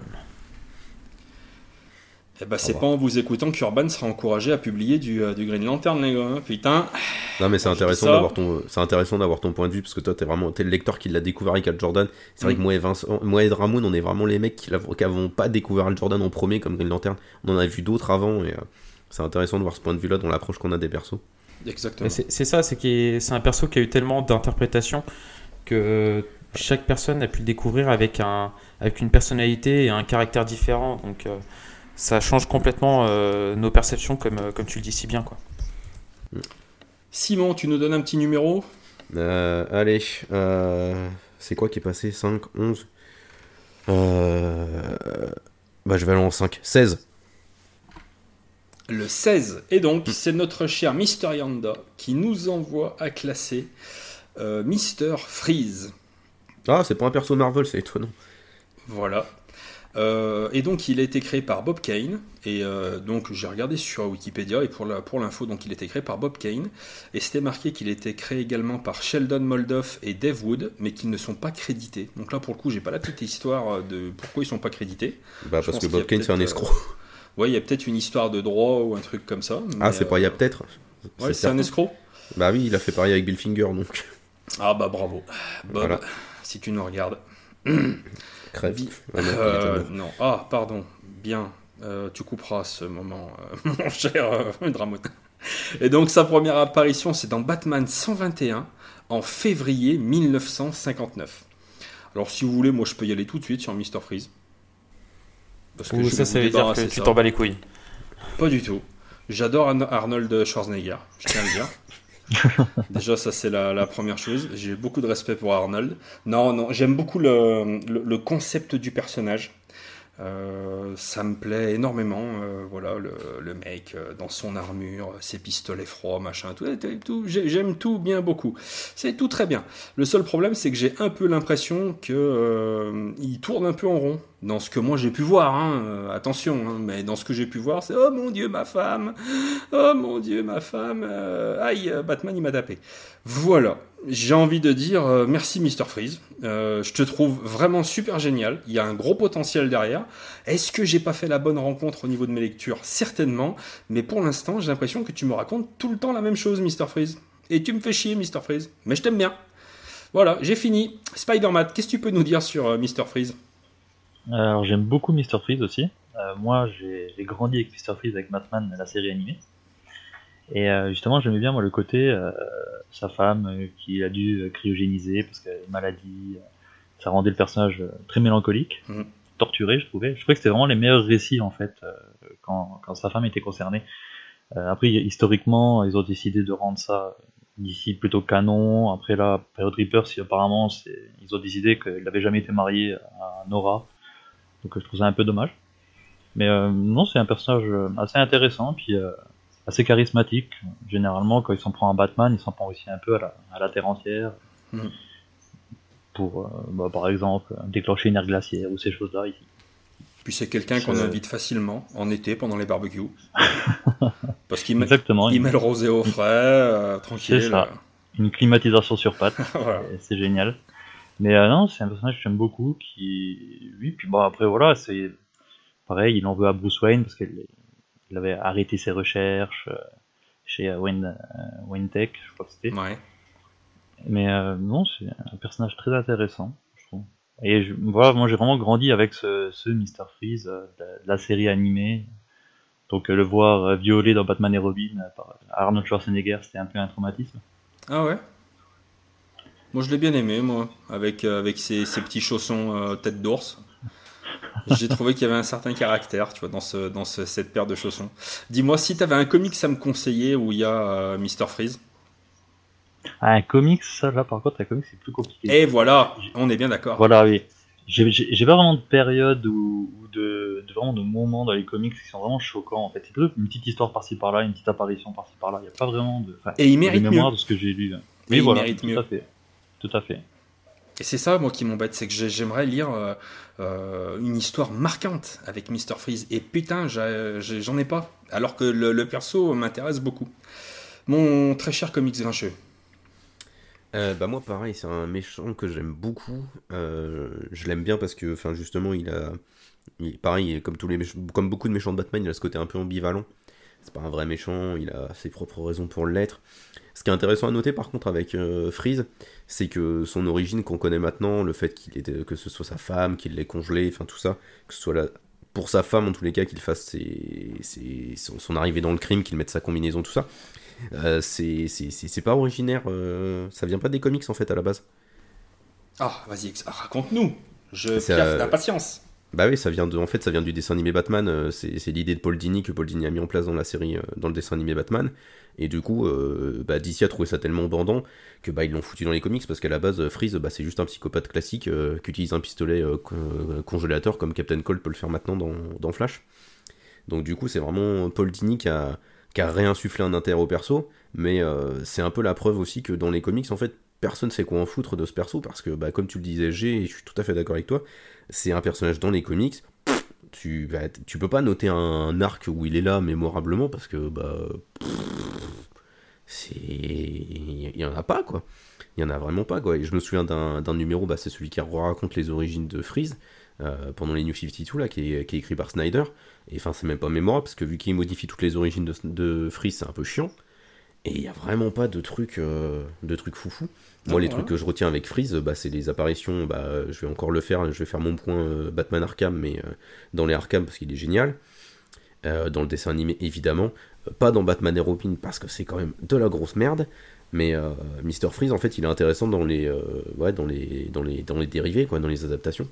Eh ben, c'est pas en vous écoutant qu'Urban sera encouragé à publier du, euh, du Green Lantern, les gars. hein. Putain. Non, mais c'est dis intéressant d'avoir ton, c'est intéressant d'avoir ton point de vue parce que toi, t'es vraiment, t'es le lecteur qui l'a découvert avec Al Jordan. C'est vrai Mm. que moi et Vincent, moi et Ramon, on est vraiment les mecs qui n'avons pas découvert Al Jordan en premier comme Green Lantern. On en a vu d'autres avant et euh, c'est intéressant de voir ce point de vue-là dans l'approche qu'on a des persos. Exactement. C'est c'est ça, c'est qu'il- c'est un perso qui a eu tellement d'interprétations que chaque personne a pu le découvrir avec, un, avec une personnalité et un caractère différent. Donc euh, ça change complètement euh, nos perceptions, comme, euh, comme tu le dis si bien. Quoi. Simon, tu nous donnes un petit numéro? Euh, allez, euh, c'est quoi qui est passé? 5, 11 euh, Bah, je vais aller en 5. 16. Le 16. Et donc, c'est notre cher Mister Yanda qui nous envoie à classer euh, Mister Freeze. Ah, c'est pas un perso Marvel, c'est étonnant. Voilà. Euh, et donc il a été créé par Bob Kane. Et euh, donc j'ai regardé sur Wikipédia et pour, la, pour l'info, donc il a été créé par Bob Kane. Et c'était marqué qu'il a été créé également par Sheldon Moldoff et Dave Wood, mais qu'ils ne sont pas crédités. Donc là pour le coup j'ai pas la petite histoire de pourquoi ils sont pas crédités. Bah parce que Bob Kane c'est un escroc. Ouais, il y a peut-être une histoire de droit ou un truc comme ça. ah c'est pas il y a euh, peut-être. Ouais, c'est un escroc. Bah oui, il a fait pareil avec Bill Finger donc. Ah bah bravo. Bob, Voilà. si tu nous regardes. (clears throat) Crève. Euh, non. Ah, pardon. Bien. Euh, tu couperas ce moment, euh, (laughs) mon cher euh, Dramon. Et donc, sa première apparition, c'est dans Batman 121 en février 1959. Alors, si vous voulez, moi, je peux y aller tout de suite sur Mr. Freeze. Parce Ou je vais ça, ça veut dire que tu t'en bats les couilles. Pas du tout. J'adore Arno- Arnold Schwarzenegger, je tiens à le dire. (laughs) Déjà, ça c'est la, la première chose. J'ai beaucoup de respect pour Arnold. Non, non, j'aime beaucoup le, concept du personnage. Euh, ça me plaît énormément. euh, voilà, le, mec euh, dans son armure, ses pistolets froids, machin, tout, tout, tout, j'ai- j'aime tout bien beaucoup. C'est tout très bien. Le seul problème, c'est que j'ai un peu l'impression que il tourne un peu en rond. Dans ce que moi j'ai pu voir, hein, attention, hein, mais dans ce que j'ai pu voir, c'est oh mon dieu ma femme, oh mon dieu ma femme, aïe Batman il m'a tapé. Voilà, j'ai envie de dire euh, merci Mr Freeze, Euh, je te trouve vraiment super génial, il y a un gros potentiel derrière. Est-ce que j'ai pas fait la bonne rencontre au niveau de mes lectures? Certainement, mais pour l'instant j'ai l'impression que tu me racontes tout le temps la même chose Mr Freeze. Et tu me fais chier Mr Freeze, mais je t'aime bien. Voilà, j'ai fini. Spider-Man, qu'est-ce que tu peux nous dire sur euh, Mr Freeze? Alors j'aime beaucoup Mr. Freeze aussi. Euh, moi j'ai grandi avec Mr. Freeze avec Batman, la série animée. Et justement j'aimais bien moi le côté sa femme euh, qui a dû euh, cryogéniser parce qu'elle a une maladie. euh, ça rendait le personnage très mélancolique, Mhm. torturé je trouvais. Je trouvais que c'était vraiment les meilleurs récits en fait quand, quand sa femme était concernée. Après historiquement ils ont décidé de rendre ça d'ici plutôt canon. Après la période Reaper, si apparemment ils ont décidé qu'elle n'avait jamais été mariée à Nora. Donc je trouve ça un peu dommage. Mais euh, non, c'est un personnage assez intéressant, puis euh, assez charismatique. Généralement, quand il s'en prend à Batman, il s'en prend aussi un peu à la, à la terre entière. Mhm. Pour, euh, bah, par exemple, déclencher une ère glaciaire ou ces choses-là. ici. Puis c'est quelqu'un qu'on invite facilement en été pendant les barbecues. (laughs) Parce qu'il met, il le rosé au frais, euh, tranquille. C'est ça. une climatisation sur pattes. (laughs) Voilà. C'est génial. Mais euh, non, c'est un personnage que j'aime beaucoup. Qui, oui, puis bon après voilà, c'est pareil, il en veut à Bruce Wayne parce qu'il il avait arrêté ses recherches euh, chez euh, Wayne, euh, Wayne Tech, je crois que c'était. Ouais. Mais non, c'est un personnage très intéressant, je trouve. Et je, voilà, moi j'ai vraiment grandi avec ce, ce Mr. Freeze, de, la- de la série animée. Donc le voir violé dans Batman et Robin par Arnold Schwarzenegger, c'était un peu un traumatisme. Ah ouais? Moi je l'ai bien aimé, moi, avec, avec ses, ses petits chaussons euh, tête d'ours. J'ai trouvé qu'il y avait un certain caractère, tu vois, dans, ce, dans ce- cette paire de chaussons. Dis-moi, si tu avais un comics à me conseiller où il y a euh, Mr. Freeze. Ah, un comics, ça là par contre, un comics c'est plus compliqué. Et voilà, on est bien d'accord. Voilà, oui. J'ai pas vraiment de période ou, de, de vraiment de moments dans les comics qui sont vraiment choquants en fait. C'est plutôt une petite histoire par-ci par-là, une petite apparition par-ci par-là. Il n'y a pas vraiment de, Et il de mérite mémoire mieux. de ce que j'ai lu. Et Oui, il voilà, mérite tout mieux. à fait. Tout à fait. Et c'est ça, moi, qui m'embête, c'est que j'ai- j'aimerais lire euh, euh, une histoire marquante avec Mr. Freeze. Et putain, j'en ai pas. Alors que le, perso m'intéresse beaucoup. Mon très cher comics grincheux. Euh, bah moi pareil, c'est un méchant que j'aime beaucoup. Euh, je l'aime bien parce que, enfin justement, il a, il- pareil, comme tous les comme beaucoup de méchants de Batman, il a ce côté un peu ambivalent. C'est pas un vrai méchant, il a ses propres raisons pour l'être. Ce qui est intéressant à noter par contre avec euh, Freeze, c'est que son origine qu'on connaît maintenant, le fait qu'il était, que ce soit sa femme, qu'il l'ait congelé, enfin tout ça, que ce soit la, pour sa femme en tous les cas, qu'il fasse ses- ses- son, son arrivée dans le crime, qu'il mette sa combinaison, tout ça. Euh, c'est c'est- c'est- c'est pas originaire, euh, ça vient pas des comics en fait à la base. Ah, vas-y, raconte-nous. Je piaffe euh, ta patience. Bah oui, ça vient de, en fait, ça vient du dessin animé Batman. euh, c'est l'idée de Paul Dini que Paul Dini a mis en place dans la série, euh, dans le dessin animé Batman. Et du coup, euh, bah, DC a trouvé ça tellement bandant que bah ils l'ont foutu dans les comics parce qu'à la base, Freeze, bah, c'est juste un psychopathe classique qui utilise un pistolet co- congélateur comme Captain Cold peut le faire maintenant dans, dans Flash. Donc du coup, c'est vraiment Paul Dini qui a, qui a réinsufflé un intérêt au perso, mais c'est un peu la preuve aussi que dans les comics, en fait, personne sait quoi en foutre de ce perso parce que, bah, comme tu le disais, G, et je suis tout à fait d'accord avec toi, c'est un personnage dans les comics. Tu, tu peux pas noter un arc où il est là mémorablement parce que bah il y en a pas quoi. Il y en a vraiment pas quoi. Et je me souviens d'un numéro bah, c'est celui qui raconte les origines de Freeze euh, pendant les New 52 là qui est, qui est écrit par Snyder. Et enfin c'est même pas mémorable parce que vu qu'il modifie toutes les origines de, de Freeze c'est un peu chiant et il y a vraiment pas de trucs euh, de trucs foufou moi les trucs que je retiens avec Freeze bah, c'est les apparitions bah, je vais encore le faire je vais faire mon point euh, Batman Arkham mais dans les Arkham parce qu'il est génial dans le dessin animé évidemment pas dans Batman et Robin parce que c'est quand même de la grosse merde. Mais euh, Mister Freeze, en fait, il est intéressant dans les, euh, ouais, dans les, dans les, dans les dérivés, quoi, dans les adaptations.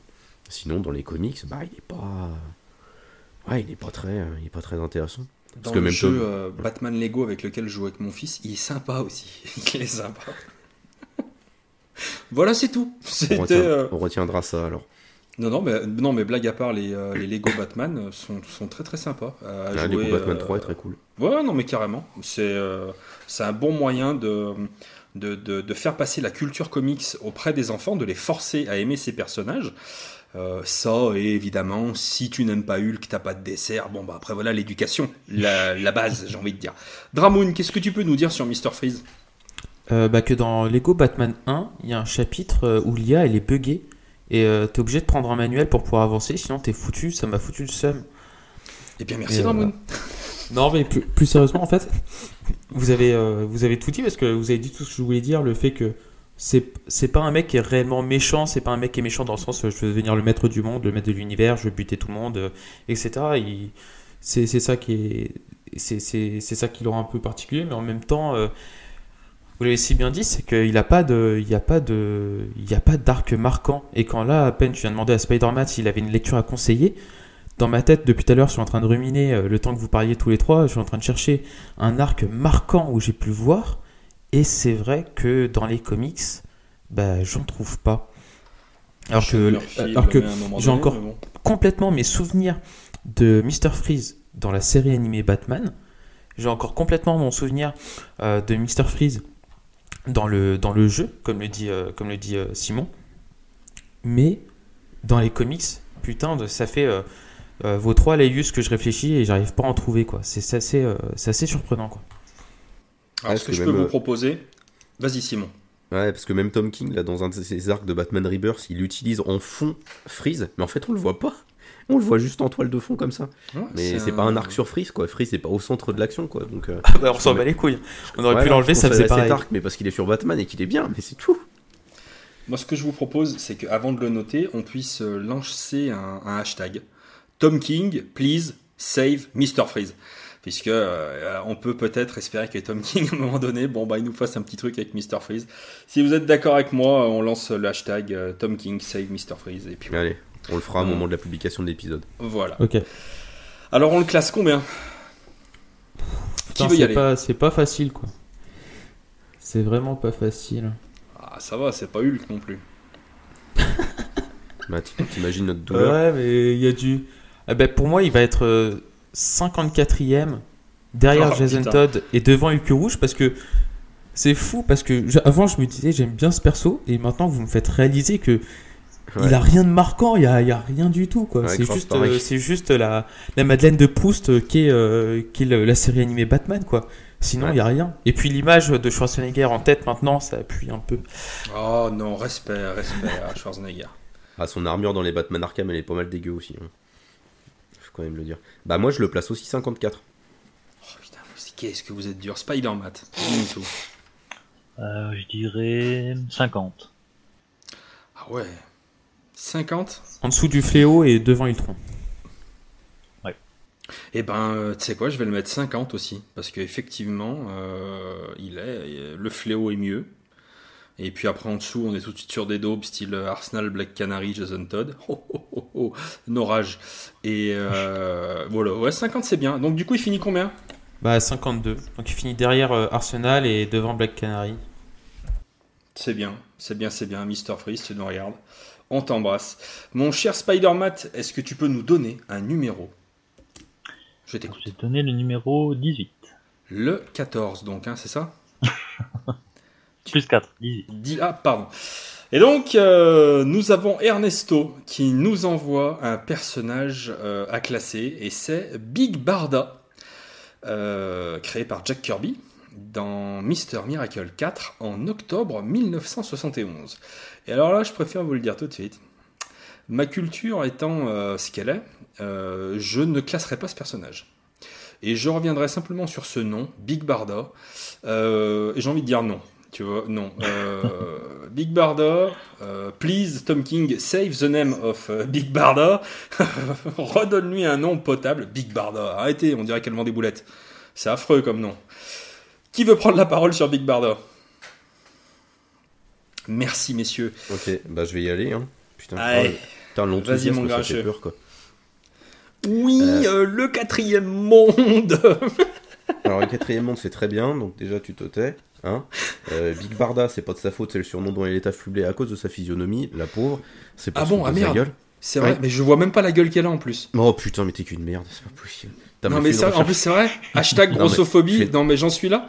Sinon, dans les comics, bah, il est pas, ouais, il est pas très, il est pas très intéressant. Parce dans que le même jeu euh, Batman Lego avec lequel je joue avec mon fils, il est sympa aussi. (laughs) il est sympa. (laughs) voilà, c'est tout. On, retiendra ça alors. Non, non, mais, non, mais blague à part, les, euh, les Lego Batman sont, sont, très très sympas. À ah, jouer, Lego Batman 3 est très cool. Ouais, non, mais carrément. C'est euh, c'est un bon moyen de, de, de, faire passer la culture comics auprès des enfants, de les forcer à aimer ces personnages. Euh, ça, et évidemment, si tu n'aimes pas Hulk, t'as pas de dessert, bon bah après voilà l'éducation, la, la base, j'ai envie de dire. Dramoon, qu'est-ce que tu peux nous dire sur Mr. Freeze? Bah que dans Lego Batman 1, il y a un chapitre où l'IA elle est buggée et euh, t'es obligé de prendre un manuel pour pouvoir avancer, sinon t'es foutu, ça m'a foutu le seum. Eh bien, merci Ramon. Euh, (laughs) non, mais plus, sérieusement, en fait, (laughs) vous avez, euh, vous avez tout dit parce que vous avez dit tout ce que je voulais dire, le fait que c'est, pas un mec qui est réellement méchant, c'est pas un mec qui est méchant dans le sens je veux devenir le maître du monde, le maître de l'univers, je veux buter tout le monde, etc. c'est, c'est ça qui est. Ça qui le un peu particulier, mais en même temps, vous l'avez si bien dit, c'est qu'il n'a pas de, il y a pas de, il y a pas d'arc marquant. Et quand là, à peine, tu viens demander à Spider-Man s'il avait une lecture à conseiller. Dans ma tête, depuis tout à l'heure, je suis en train de ruminer euh, le temps que vous parliez tous les trois. Je suis en train de chercher un arc marquant où j'ai pu voir. Et c'est vrai que dans les comics, bah, j'en trouve pas. Alors que, alors que j'ai encore complètement mes souvenirs de Mr. Freeze dans la série animée Batman. J'ai encore complètement mon souvenir euh, de Mr. Freeze dans le, dans le jeu, comme le dit, euh, comme le dit euh, Simon. Mais dans les comics, putain, ça fait vos trois layus que je réfléchis et j'arrive pas à en trouver. quoi. C'est assez, assez surprenant. quoi. Alors, ce que, je peux vous proposer, vas-y Simon. Ouais, parce que même Tom King, là, dans un de ses arcs de Batman Rebirth, il utilise en fond Freeze, mais en fait, on le voit pas. On le voit juste en toile de fond comme ça. mais c'est pas un arc sur Freeze, quoi. Freeze, c'est pas au centre de l'action, quoi. Donc, euh, (laughs) ah bah, on s'en bat les couilles. On aurait pu l'enlever, ça faisait pareil. arc, mais parce qu'il est sur Batman et qu'il est bien, mais c'est tout. Moi, ce que je vous propose, c'est qu'avant de le noter, on puisse euh, lancer un, hashtag. Tom King, please save Mr. Freeze puisque euh, on peut peut-être espérer que Tom King (laughs) à un moment donné, bon bah il nous fasse un petit truc avec Mr Freeze. Si vous êtes d'accord avec moi, on lance le hashtag Tom King save Mr Freeze et puis allez. On le fera au moment de la publication de l'épisode. Voilà. Ok. Alors on le classe combien? Qui veut y aller? pas, C'est pas facile quoi. C'est vraiment pas facile. Ah ça va, c'est pas Hulk non plus. (laughs) bah, T'imagines notre douleur Ouais, mais il y a du. Ah, bah, pour moi, il va être 54ème euh, derrière oh, Jason Todd et devant Hulk Rouge parce que c'est fou parce que avant je me disais j'aime bien ce perso et maintenant vous me faites réaliser que il a rien de marquant, il y a, a rien du tout quoi. c'est juste, euh, c'est juste la, la Madeleine de Proust qui est, euh, qui est la série animée Batman quoi. Sinon il y a rien. Et puis l'image de Schwarzenegger en tête maintenant, ça appuie un peu. Oh non, respect, respect à Schwarzenegger. Ah son armure dans les Batman Arkham, elle est pas mal dégueu aussi. Hein. Faut quand même le dire. Bah moi je le place aussi 54. Oh putain, qu'est-ce que vous êtes dur, Spider-Man. Euh, je dirais 50. Ah ouais, 50 En dessous du fléau et devant Ultron. Ouais. Eh ben, euh, tu sais quoi, je vais le mettre 50 aussi. Parce qu'effectivement, euh, il est, le fléau est mieux. Et puis après en dessous, on est tout de suite sur des daubes style Arsenal, Black Canary, Jason Todd. (laughs) Oh, oh, oh, oh. Norage. Et euh, voilà, ouais, 50 c'est bien. Donc du coup, il finit combien? Bah 52. Donc il finit derrière Arsenal et devant Black Canary. C'est bien, c'est bien, c'est bien. Mister Freeze, tu nous regardes. On t'embrasse. Mon cher Spider-Man, est-ce que tu peux nous donner un numéro? Je t'écoute. J'ai donné le numéro 18. Le 14, donc, hein, c'est ça? (laughs) Plus 4, 18. Dix- Ah, pardon. Et donc, euh, nous avons Ernesto qui nous envoie un personnage euh, à classer, et c'est Big Barda, euh, créé par Jack Kirby dans Mister Miracle 4 en octobre 1971. Et alors là, je préfère vous le dire tout de suite. Ma culture étant ce qu'elle est, je ne classerai pas ce personnage. Et je reviendrai simplement sur ce nom, Big Barda. Et j'ai envie de dire non. Tu vois, non. Euh, (laughs) Big Barda, euh, please, Tom King, save the name of euh, Big Barda. (laughs) Redonne-lui un nom potable. Big Barda. Arrêtez, on dirait qu'elle vend des boulettes. C'est affreux comme nom. Qui veut prendre la parole sur Big Barda? Merci, messieurs. Ok, bah je vais y aller. Hein. Putain, Allez. ah, putain, Vas-y, mon fait peur quoi. Oui, le quatrième monde (laughs) Alors, le quatrième monde, c'est très bien, donc déjà tu te tais. Hein Euh, Big Barda, c'est pas de sa faute, c'est le surnom dont il est affublé à cause de sa physionomie, la pauvre. C'est pas Ah bon, ah sa merde. gueule. C'est vrai, Ouais. mais je vois même pas la gueule qu'elle a en plus. Oh putain, mais t'es qu'une merde, c'est pas possible. Non mais ça, en plus c'est vrai. (laughs) Hashtag Non, mais grossophobie. fais- Non mais j'en suis là.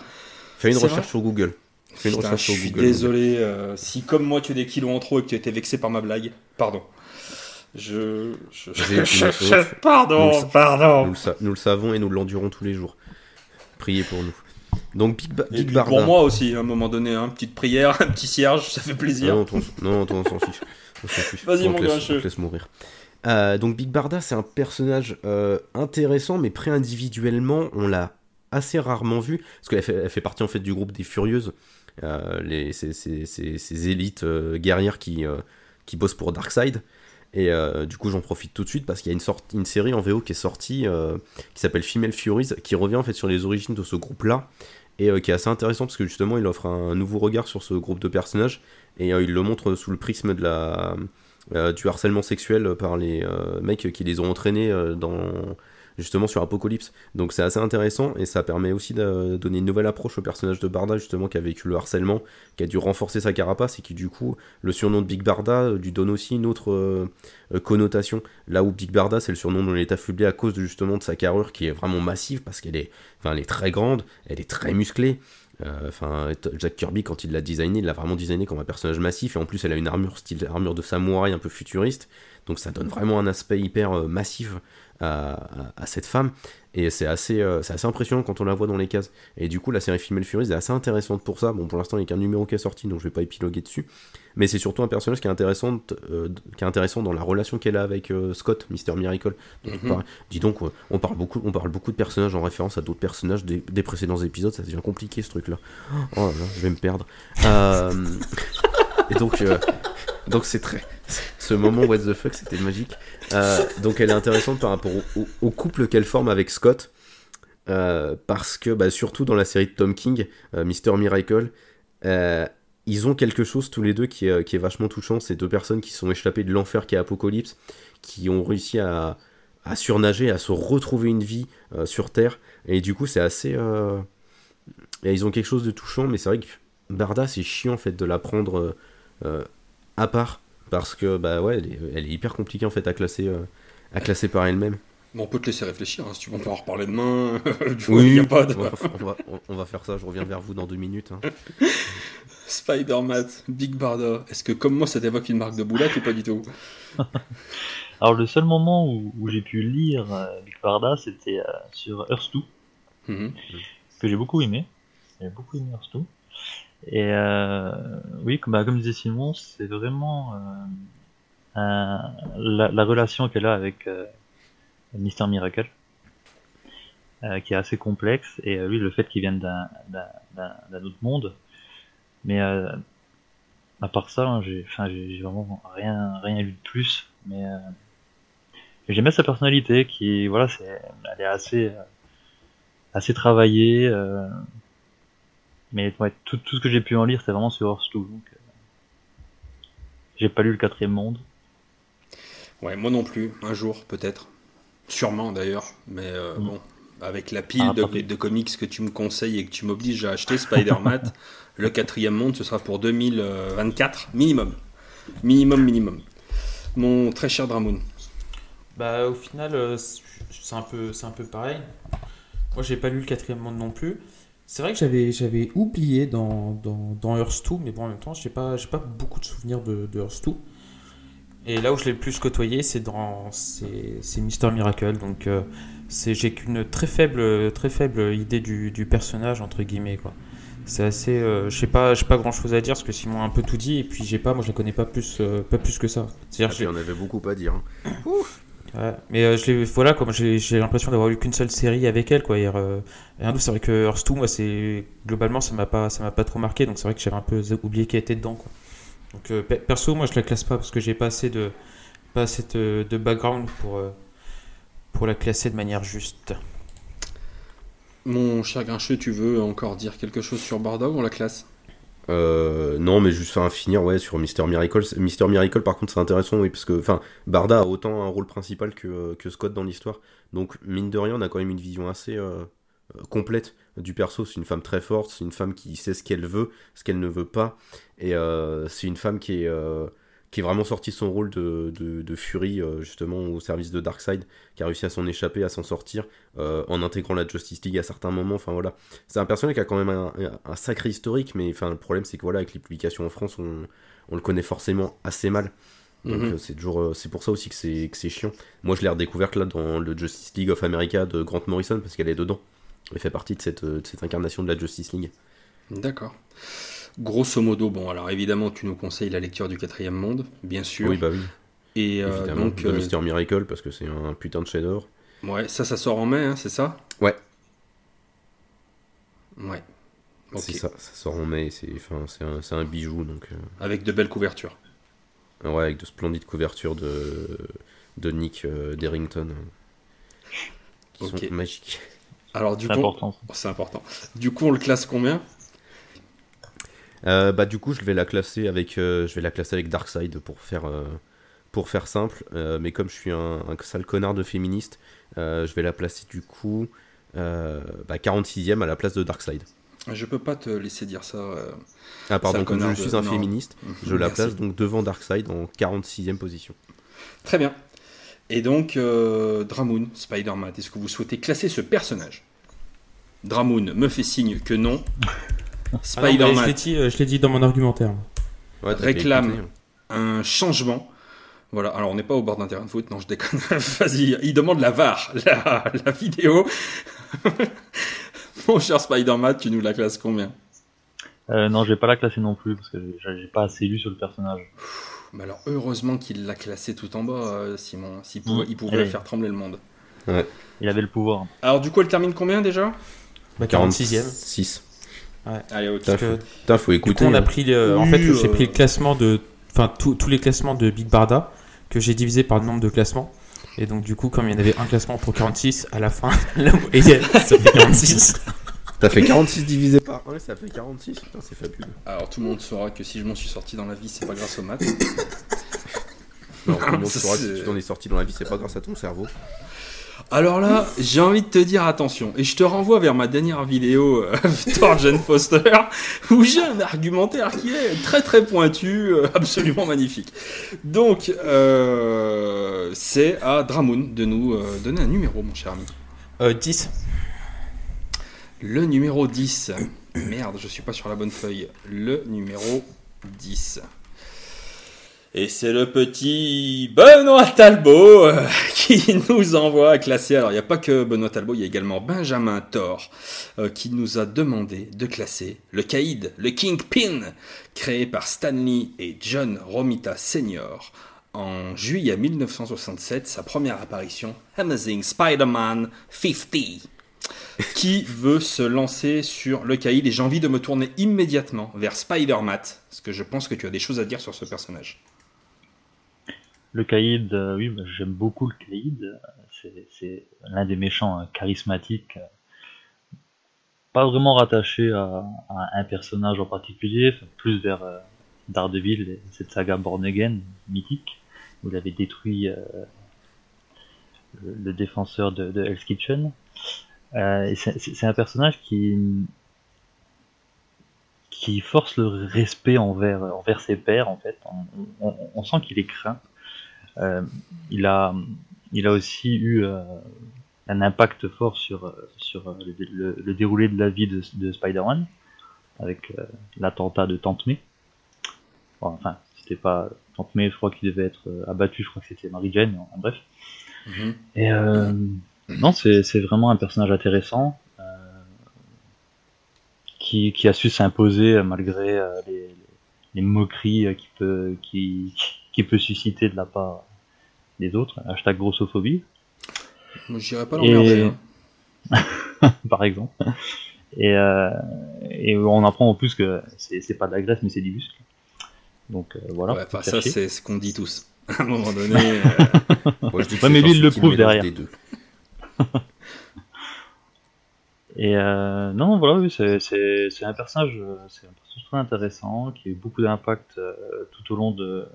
Fais une recherche sur Google. Fais une Putain, recherche je sur suis Google. désolé. euh, si comme moi tu as des kilos en trop et que tu as été vexé par ma blague, pardon. Je, je, (laughs) je- je- Nous pardon, pardon. Nous le, sa- nous le savons et nous l'endurons tous les jours. Priez pour nous. Donc Big, Ba- Barda. pour moi aussi, à un moment donné, hein, petite prière, (laughs) un petit cierge, ça fait plaisir. Non, non, on s'en fiche. Vas-y, On mon te laisse- grincheux. on te laisse mourir. Euh, donc Big Barda, c'est un personnage euh, intéressant, mais pris individuellement, on l'a assez rarement vu, parce qu'elle fait, elle fait partie en fait du groupe des Furieuses, euh, les, ces, ces- ces- ces élites guerrières qui, qui bossent pour Darkseid. Et euh, du coup, j'en profite tout de suite parce qu'il y a une, sorte, une série en VO qui est sortie euh, qui s'appelle Female Furies, qui revient en fait sur les origines de ce groupe-là. Et euh, qui est assez intéressant parce que justement, il offre un, nouveau regard sur ce groupe de personnages. Et il le montre sous le prisme de la du harcèlement sexuel par les mecs qui les ont entraînés dans justement sur Apocalypse. Donc c'est assez intéressant et ça permet aussi de donner une nouvelle approche au personnage de Barda justement qui a vécu le harcèlement, qui a dû renforcer sa carapace et qui du coup le surnom de Big Barda euh, lui donne aussi une autre euh, euh, connotation. Là où Big Barda c'est le surnom dont il est affublé à cause de, justement de sa carrure qui est vraiment massive parce qu'elle est, enfin, elle est très grande, elle est très musclée. Enfin, Jack Kirby, quand il l'a designé, il l'a vraiment designé comme un personnage massif. Et en plus, elle a une armure style armure de samouraï un peu futuriste. Donc ça donne vraiment un aspect hyper massif à, à- à cette femme. Et c'est assez, euh, assez impressionnant quand on la voit dans les cases. Et du coup, la série Female Furies est assez intéressante pour ça. Bon, pour l'instant, il n'y a qu'un numéro qui est sorti, donc je vais pas épiloguer dessus. Mais c'est surtout un personnage qui est intéressant, euh, qui est intéressant dans la relation qu'elle a avec euh, Scott, Mister Miracle. Donc, Mhm. dis donc, euh, on parle, beaucoup, on parle beaucoup de personnages en référence à d'autres personnages des, des précédents épisodes. Ça devient compliqué ce truc-là. Oh là là, je vais me perdre. Et donc, donc c'est très. Ce moment what the fuck, c'était magique. Euh, donc elle est intéressante par rapport au, couple qu'elle forme avec Scott. euh, parce que, bah, surtout dans la série de Tom King, euh, Mister Miracle, euh, ils ont quelque chose tous les deux qui est, vachement touchant. Ces deux personnes qui sont échappées de l'enfer qui est Apocalypse, qui ont réussi à, à surnager, à se retrouver une vie sur Terre. Et du coup, c'est assez. et ils ont quelque chose de touchant, mais c'est vrai que Barda, c'est chiant en fait de la prendre à part. Parce que, bah ouais, elle est, elle est hyper compliquée en fait à classer, euh, à classer par elle-même. Bon, on peut te laisser réfléchir, hein, si tu veux, on peut en reparler demain. Tu vois, il y a pas de... on, va, on va- on va faire ça, je reviens vers vous dans deux minutes. hein. (laughs) Spider-Man, Big Barda. Est-ce que comme moi ça t'évoque une marque de boulette ou pas du tout? (laughs) Alors le seul moment où, où j'ai pu lire euh, Big Barda, c'était euh, sur Earth 2, Mhm. que j'ai beaucoup aimé. J'ai beaucoup aimé Earth 2. Et euh, oui, comme, bah, comme disait Simon, c'est vraiment euh, la, la relation qu'elle a avec euh, Mister Miracle, euh, qui est assez complexe, et euh, lui, le fait qu'il vienne d'un- autre monde. Mais euh, à part ça, hein, j'ai vraiment rien, rien lu de plus. Mais j'aimais sa personnalité, qui voilà, c'est, elle est assez, assez travaillée. Mais ouais, tout, tout ce que j'ai pu en lire, c'est vraiment sur Earth 2, donc euh, j'ai pas lu le quatrième monde. Ouais, moi non plus, un jour peut-être. Sûrement d'ailleurs, mais euh, Mm. bon, avec la pile Ah, de, comics que tu me conseilles et que tu m'obliges à acheter, Spider-Man, (laughs) le quatrième monde, ce sera pour 2024 minimum. Minimum, minimum. Mon très cher Dramoun. Bah, au final, euh, c'est un peu, c'est un peu pareil. Moi, j'ai pas lu le quatrième monde non plus, C'est vrai que j'avais, j'avais oublié dans, dans, dans Earth 2, mais bon, en même temps, j'ai pas, j'ai pas beaucoup de souvenirs de, de Earth 2. Et là où je l'ai le plus côtoyé, c'est dans c'est, c'est Mister Miracle. Donc, euh, c'est, j'ai qu'une très faible, très faible idée du, du personnage, entre guillemets, quoi. C'est assez. euh, je sais pas, j'ai pas grand chose à dire parce que Simon a un peu tout dit, et puis j'ai pas, moi je la connais pas plus, euh, pas plus que ça. Ah, C'est-à-dire, puis on avait beaucoup à dire. hein. Mais euh, je voilà, comme j'ai, l'impression d'avoir eu qu'une seule série avec elle, quoi. Et, euh, c'est vrai que Earth 2, moi, c'est globalement, ça m'a pas, ça m'a pas trop marqué, donc c'est vrai que j'avais un peu oublié qu'elle était dedans, quoi. Donc euh, pe- perso, moi, je la classe pas parce que j'ai pas assez de, pas assez de, background pour, euh, pour la classer de manière juste. Mon cher Grincheux, tu veux encore dire quelque chose sur Barda ou on la classe? Euh, non, mais juste enfin, finir ouais, sur Mister Miracle. Mister Miracle, par contre, c'est intéressant, oui, parce que Barda a autant un rôle principal que, que Scott dans l'histoire. Donc, mine de rien, on a quand même une vision assez euh, euh, complète du perso. C'est une femme très forte, c'est une femme qui sait ce qu'elle veut, ce qu'elle ne veut pas. Et euh, c'est une femme qui est, euh, qui est vraiment sortie de son rôle de, de, de Fury, euh, justement, au service de Darkseid, qui a réussi à s'en échapper, à s'en sortir, euh, en intégrant la Justice League à certains moments. Enfin, voilà. C'est un personnage qui a quand même un, un sacré historique, mais enfin, le problème, c'est que voilà, avec les publications en France, on, on le connaît forcément assez mal. Donc Mhm. euh, c'est toujours c'est pour ça aussi que c'est que c'est chiant. Moi je l'ai redécouverte là dans le Justice League of America de Grant Morrison parce qu'elle est dedans. Elle fait partie de cette, de cette incarnation de la Justice League. D'accord. Grosso modo, bon, alors évidemment, tu nous conseilles la lecture du quatrième monde, bien sûr. Oui bah oui. Et euh, Évidemment. donc, de euh, Mister Miracle parce que c'est un putain de chef-d'œuvre. ouais, ça, ça sort en mai, hein, c'est ça? Ouais. Ouais. C'est ça, ça sort en mai. C'est enfin c'est un, c'est un bijou donc euh, Avec de belles couvertures. ouais avec de splendides couvertures de de Nick euh, Derrington euh, qui Ok. sont magiques. Alors, du coup, c'est important. Du coup, on le classe combien? Euh, bah du coup je vais la classer avec euh, je vais la classer avec Darkseid pour faire euh, pour faire simple mais comme je suis un, un sale connard de féministe je vais la placer du coup euh, bah, 46e à la place de Darkseid Je peux pas te laisser dire ça. ah pardon comme je de- suis un non. féministe je la merci. place donc devant Darkseid en 46e position Très bien. Et donc, Dramoon, Spider-Man, est-ce que vous souhaitez classer ce personnage? Dramoon me fait signe que non. Ah non, mais je Spider-Man, l'ai dit, euh, je l'ai dit dans mon argumentaire. Ouais, Réclame. écouter. un changement. Voilà, alors on n'est pas au bord d'un terrain de foot, non, je déconne. (laughs) Vas-y, il demande la VAR, (laughs) la, la vidéo. (laughs) Mon cher Spider-Man, tu nous la classes combien? Euh, non, je vais pas la classer non plus parce que j'ai j'ai pas assez lu sur le personnage. Mais alors, heureusement qu'il l'a classé tout en bas, euh, Simon. S'il pouvait, Mm. il pouvait faire trembler le monde. Il avait le pouvoir. Alors, du coup, elle termine combien déjà? Bah, 46e. 46 Allez, ok. Putain, faut du coup, écouter on a hein. pris, le- en fait, j'ai euh, pris le classement de, enfin, tous tous les classements de Big Barda que j'ai divisé par le nombre de classements. Et donc, du coup, comme il y en avait un classement pour 46, à la fin, (laughs) moyenne, ça fait 46. t'as (laughs) fait 46 divisé par ouais ça fait 46 putain c'est fabuleux Alors, tout le monde saura que si je m'en suis sorti dans la vie, c'est pas grâce aux maths. non, tout le monde (laughs) Ça, saura que si tu t'en es sorti dans la vie c'est pas grâce à ton cerveau Alors là, j'ai envie de te dire attention, et je te renvoie vers ma dernière vidéo euh, (laughs) Thor Jane (laughs) Foster, où j'ai un argumentaire qui est très très pointu, euh, (laughs) absolument magnifique. Donc, euh, c'est à Dramoon de nous euh, donner un numéro, mon cher ami. Euh, 10. Le numéro 10. Merde, je suis pas sur la bonne feuille. Le numéro 10. Et c'est le petit Benoît Talbot euh, (laughs) qui nous envoie à classer. Alors, il n'y a pas que Benoît Talbot, il y a également Benjamin Thor euh, qui nous a demandé de classer le Caïd, le Kingpin, créé par Stanley et John Romita Sr. en juillet 1967, sa première apparition, Amazing Spider-Man 50 qui veut se lancer sur le caïd et j'ai envie de me tourner immédiatement vers Spider-Mat parce que je pense que tu as des choses à dire sur ce personnage. Le Caïd, euh, oui, bah, j'aime beaucoup le Caïd. C'est- l'un des méchants euh, charismatiques. Pas vraiment rattaché à, un personnage en particulier, plus vers euh, Daredevil et cette saga Born Again mythique, où il avait détruit euh, le, défenseur de, Hell's Kitchen. C'est- un personnage qui force le respect envers ses pairs en fait. On sent qu'il est craint. Euh, il a il a aussi eu euh, un impact fort sur, euh, sur le, le- le déroulé de la vie de, de Spider-Man, avec euh, l'attentat de Tante May. Bon, enfin, c'était pas Tante May, je crois qu'il devait être euh, abattu, je crois que c'était Mary Jane, en, en bref. Mhm. Et euh, non, c'est vraiment un personnage intéressant qui, qui a su s'imposer malgré les, les moqueries qu'il peut, qui, qui peut susciter de la part des autres. Hashtag grossophobie, Moi, j'irais pas l'emmerder. Et- hein. (laughs) par exemple. Et, euh, et on apprend en plus que c'est pas de la graisse, mais c'est du muscle. Donc euh, voilà. Ouais, ça, c'est ce qu'on dit tous. (laughs) À un moment donné. euh, je dis que Ouais, mais lui, il le prouve derrière. (laughs) Et euh, non, voilà, oui, c'est un personnage, c'est un personnage très intéressant qui a eu beaucoup d'impact euh, tout au long de, euh,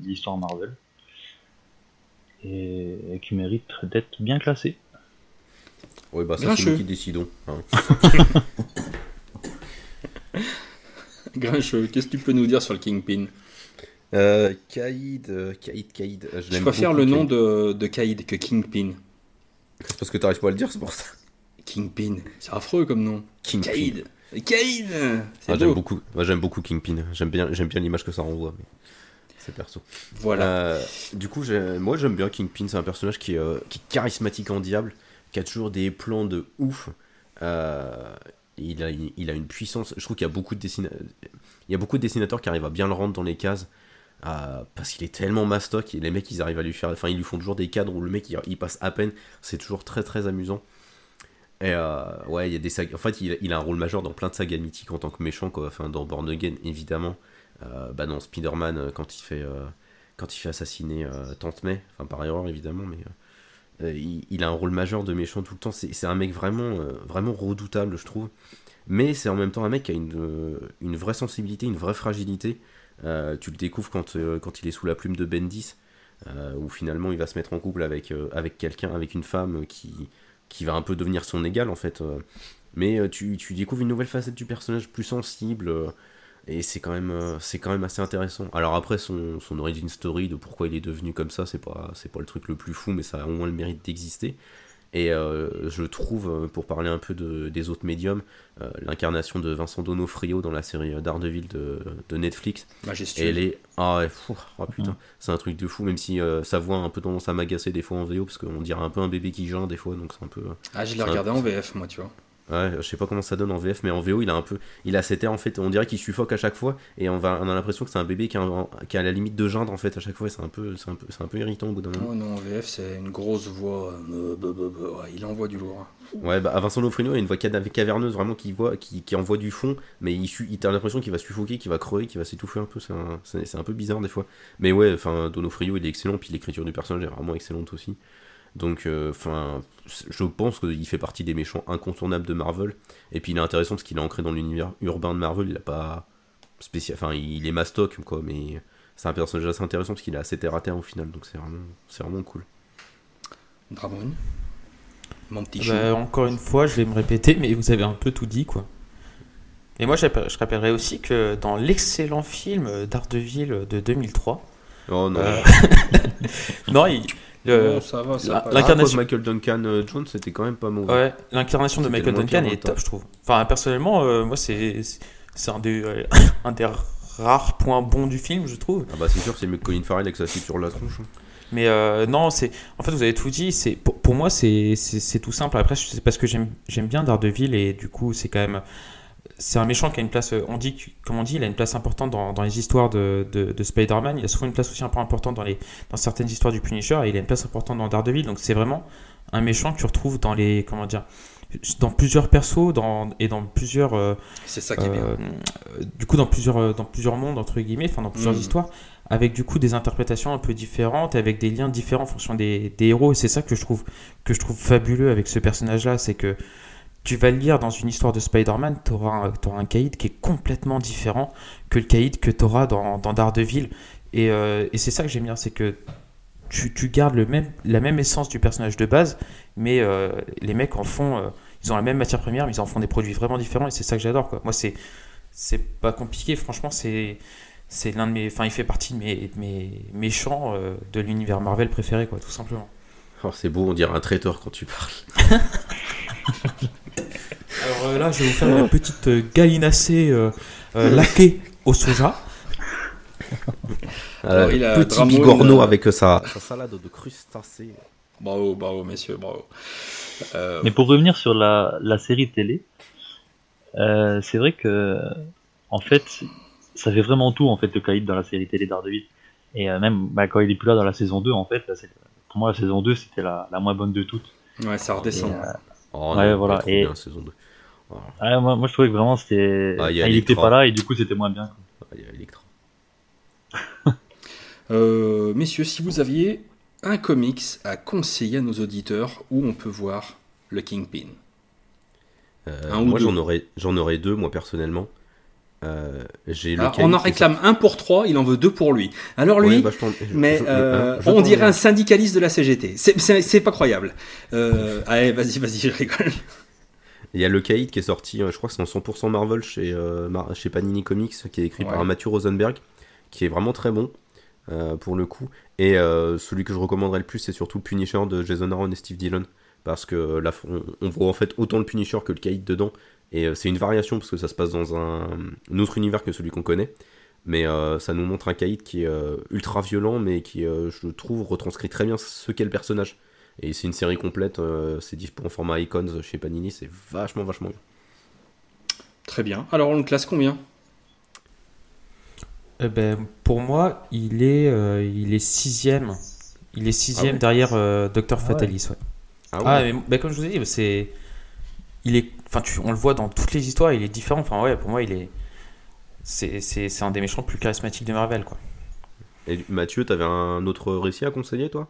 de l'histoire Marvel et, et qui mérite d'être bien classé. Oui, bah ça, c'est nous qui décidons. hein. (laughs) Grincheux, qu'est-ce que tu peux nous dire sur le Kingpin? Euh, Kaïd, euh, Kaïd, Kaïd. euh, Je préfère beaucoup, le nom Kaïd. de, de Kaïd que Kingpin. C'est parce que t'arrives pas à le dire, c'est pour ça. Kingpin, c'est affreux comme nom. Kingpin. Kaïd Kaïd C'est Ah, j'aime beau. beaucoup, moi, j'aime beaucoup Kingpin. J'aime bien, j'aime bien l'image que ça renvoie. Mais c'est perso. Voilà. Euh, du coup, moi j'aime bien Kingpin. C'est un personnage qui, est, euh, qui est charismatique en diable, qui a toujours des plans de ouf. Euh, il, a, il a une puissance. Je trouve qu'il y a beaucoup de dessina- il y a beaucoup de dessinateurs qui arrivent à bien le rendre dans les cases. euh, parce qu'il est tellement mastoc et les mecs ils arrivent à lui faire enfin ils lui font toujours des cadres où le mec il, il passe à peine c'est toujours très très amusant et euh, ouais il y a des sagas en fait il, a un rôle majeur dans plein de sagas mythiques en tant que méchant enfin dans Born Again évidemment euh, bah dans Spider-Man euh, quand il fait euh, quand il fait assassiner Tante May, enfin par erreur évidemment, mais il, il a un rôle majeur de méchant tout le temps. C'est un mec vraiment, vraiment redoutable, je trouve. Mais c'est en même temps un mec qui a une, une vraie sensibilité, une vraie fragilité. Tu le découvres quand, quand il est sous la plume de Bendis, où finalement il va se mettre en couple avec, avec quelqu'un, avec une femme qui, qui va un peu devenir son égal en fait. euh. Mais euh, tu, tu découvres une nouvelle facette du personnage plus sensible. euh, et c'est quand même assez intéressant. Alors après son, son origin story de pourquoi il est devenu comme ça, c'est pas c'est pas le truc le plus fou mais ça a au moins le mérite d'exister. Et euh, je trouve euh, pour parler un peu de, des autres médiums, euh, l'incarnation de Vincent Donofrio dans la série Daredevil de, de Netflix, et Majestueux. elle est ah ouais, fou, oh putain, Mm. c'est un truc de fou même si euh, sa voix a un peu tendance à m'agacer des fois en VO parce qu'on dirait un peu un bébé qui geint des fois donc c'est un peu Ah, je l'ai un- regardé en VF, moi, tu vois. Ouais, je sais pas comment ça donne en VF, mais en VO, il a un peu, il a cet air en fait, on dirait qu'il suffoque à chaque fois, et on, va, on a l'impression que c'est un bébé qui, a, un- qui a la limite de geindre en fait à chaque fois, et c'est un peu, c'est un peu, c'est un peu irritant au bout d'un moment. Oh non, en VF, c'est une grosse voix. euh, bah, bah, bah, ouais, il envoie du lourd. Ouais, bah Vincent Lofrino, a une voix caverneuse vraiment qui voit, qui, qui envoie du fond, mais il, il t'as l'impression qu'il va suffoquer, qu'il va crever, qu'il va s'étouffer un peu, c'est un, c'est, c'est un peu bizarre des fois. Mais ouais, enfin, Donofrio, il est excellent, puis l'écriture du personnage est vraiment excellente aussi. Donc, euh, enfin, je pense qu'il fait partie des méchants incontournables de Marvel. Et puis il est intéressant parce qu'il est ancré dans l'univers urbain de Marvel. Il a pas spécial, enfin, il est mastoc quoi, mais c'est un personnage assez intéressant parce qu'il est assez terre à terre au final. Donc c'est vraiment, c'est vraiment cool. Dramoun Mon petit chou. Bah, encore une fois, je vais me répéter, mais vous avez un peu tout dit, quoi. Et moi, je rappelle- je rappellerai aussi que dans l'excellent film Daredevil de 2003, Oh non. euh, (laughs) (laughs) non, il- passe. la- l'incarnation- Michael Duncan euh, Jones, c'était quand même pas mauvais. ouais, l'incarnation de Michael Duncan est top, je trouve. Enfin, personnellement, euh, moi, c'est c'est un des, euh, (laughs) un des rares points bons du film, je trouve. Ah bah c'est sûr, c'est mieux que Colin Farrell avec sa cible sur la tronche. hein. Mais euh, non, c'est en fait vous avez tout dit. C'est pour, pour moi c'est tout simple. Après c'est parce que j'aime j'aime bien Daredevil et du coup c'est quand même c'est un méchant qui a une place. euh, On dit comme on dit, il a une place importante dans, dans les histoires de, de, de Spider-Man. Il a souvent une place aussi un peu importante dans les dans certaines histoires du Punisher et il a une place importante dans Daredevil. Donc c'est vraiment un méchant que tu retrouves dans les comment dire dans plusieurs persos dans, et dans plusieurs euh, C'est ça qui est bien. euh, du coup dans plusieurs euh, dans plusieurs mondes entre guillemets enfin dans plusieurs Mhm. histoires avec du coup des interprétations un peu différentes avec des liens différents en fonction des, des héros et c'est ça que je trouve que je trouve fabuleux avec ce personnage là c'est que tu vas le lire dans une histoire de Spider-Man, tu auras, un- t'auras un caïd qui est complètement différent que le caïd que tu auras dans, dans Daredevil. Et, euh, et c'est ça que j'aime bien, c'est que tu, tu gardes le même, la même essence du personnage de base, mais euh, les mecs en font, euh, ils ont la même matière première, mais ils en font des produits vraiment différents, et c'est ça que j'adore. Moi, c'est, c'est pas compliqué, franchement, c'est, c'est l'un de mes, enfin, il fait partie de mes, de mes méchants de l'univers Marvel préféré, quoi, tout simplement. Oh, c'est beau, on dirait un traiteur quand tu parles. (laughs) Alors euh, là, je vais vous faire une petite euh, gallinacée euh, euh, laquée au soja. Euh, il a petit Dramoun, bigorneau euh, avec sa, sa salade de crustacés. Bravo, bravo, messieurs, bravo. Euh, Mais pour revenir sur la, la série télé, euh, c'est vrai que, en fait, ça fait vraiment tout, en fait, le caïd dans la série télé d'Ardeville. Et euh, même bah, quand il est plus là dans la saison 2, en fait, là, pour moi, la saison 2, c'était la, la moins bonne de toutes. ouais, ça redescend. Et, euh, Oh, Ouais, non, voilà, et- bien, saison 2. ah, moi, moi, je trouvais que vraiment, c'était. Ah, il Ah, était pas là, et du coup, c'était moins bien. quoi. Ah, il y a Electra. (laughs) Euh, messieurs, si vous aviez un comics à conseiller à nos auditeurs où on peut voir le Kingpin? Euh, Un ou moi, deux. j'en aurais, j'en aurais deux, moi, personnellement. Euh, Alors, caïd on en réclame un pour trois, il en veut deux pour lui. Alors lui, Ouais, bah, mais euh, on dirait ai un syndicaliste de la CGT. C'est- pas croyable. Euh, allez, vas-y, vas-y, je rigole. Il y a le Caïd qui est sorti, je crois que c'est en 100% Marvel chez, chez Panini Comics, qui est écrit Ouais. par Matthew Rosenberg, qui est vraiment très bon pour le coup. Et celui que je recommanderais le plus, c'est surtout le Punisher de Jason Aaron et Steve Dillon, parce que là, on, on voit en fait autant le Punisher que le Caïd dedans. Et euh, c'est une variation, parce que ça se passe dans un, un autre univers que celui qu'on connaît. Mais euh, ça nous montre un Caïd qui est euh, ultra violent, mais qui, euh, je trouve, retranscrit très bien ce qu'est le personnage. Et c'est une série complète, euh, c'est dispo en format Icons chez Panini, c'est vachement, vachement bien. Très bien. Alors, on le classe combien? Eh ben, pour moi, il est, euh, il est sixième. Il est sixième Ah ouais? derrière euh, Docteur ouais. Fatalis. Ouais. Ah Ah, mais, bah, comme je vous ai dit, c'est, il est, enfin, tu, on le voit dans toutes les histoires, il est différent. Enfin, ouais, pour moi, il est, c'est, c'est, c'est un des méchants plus charismatiques de Marvel, quoi. Et Mathieu, t'avais un autre récit à conseiller, toi?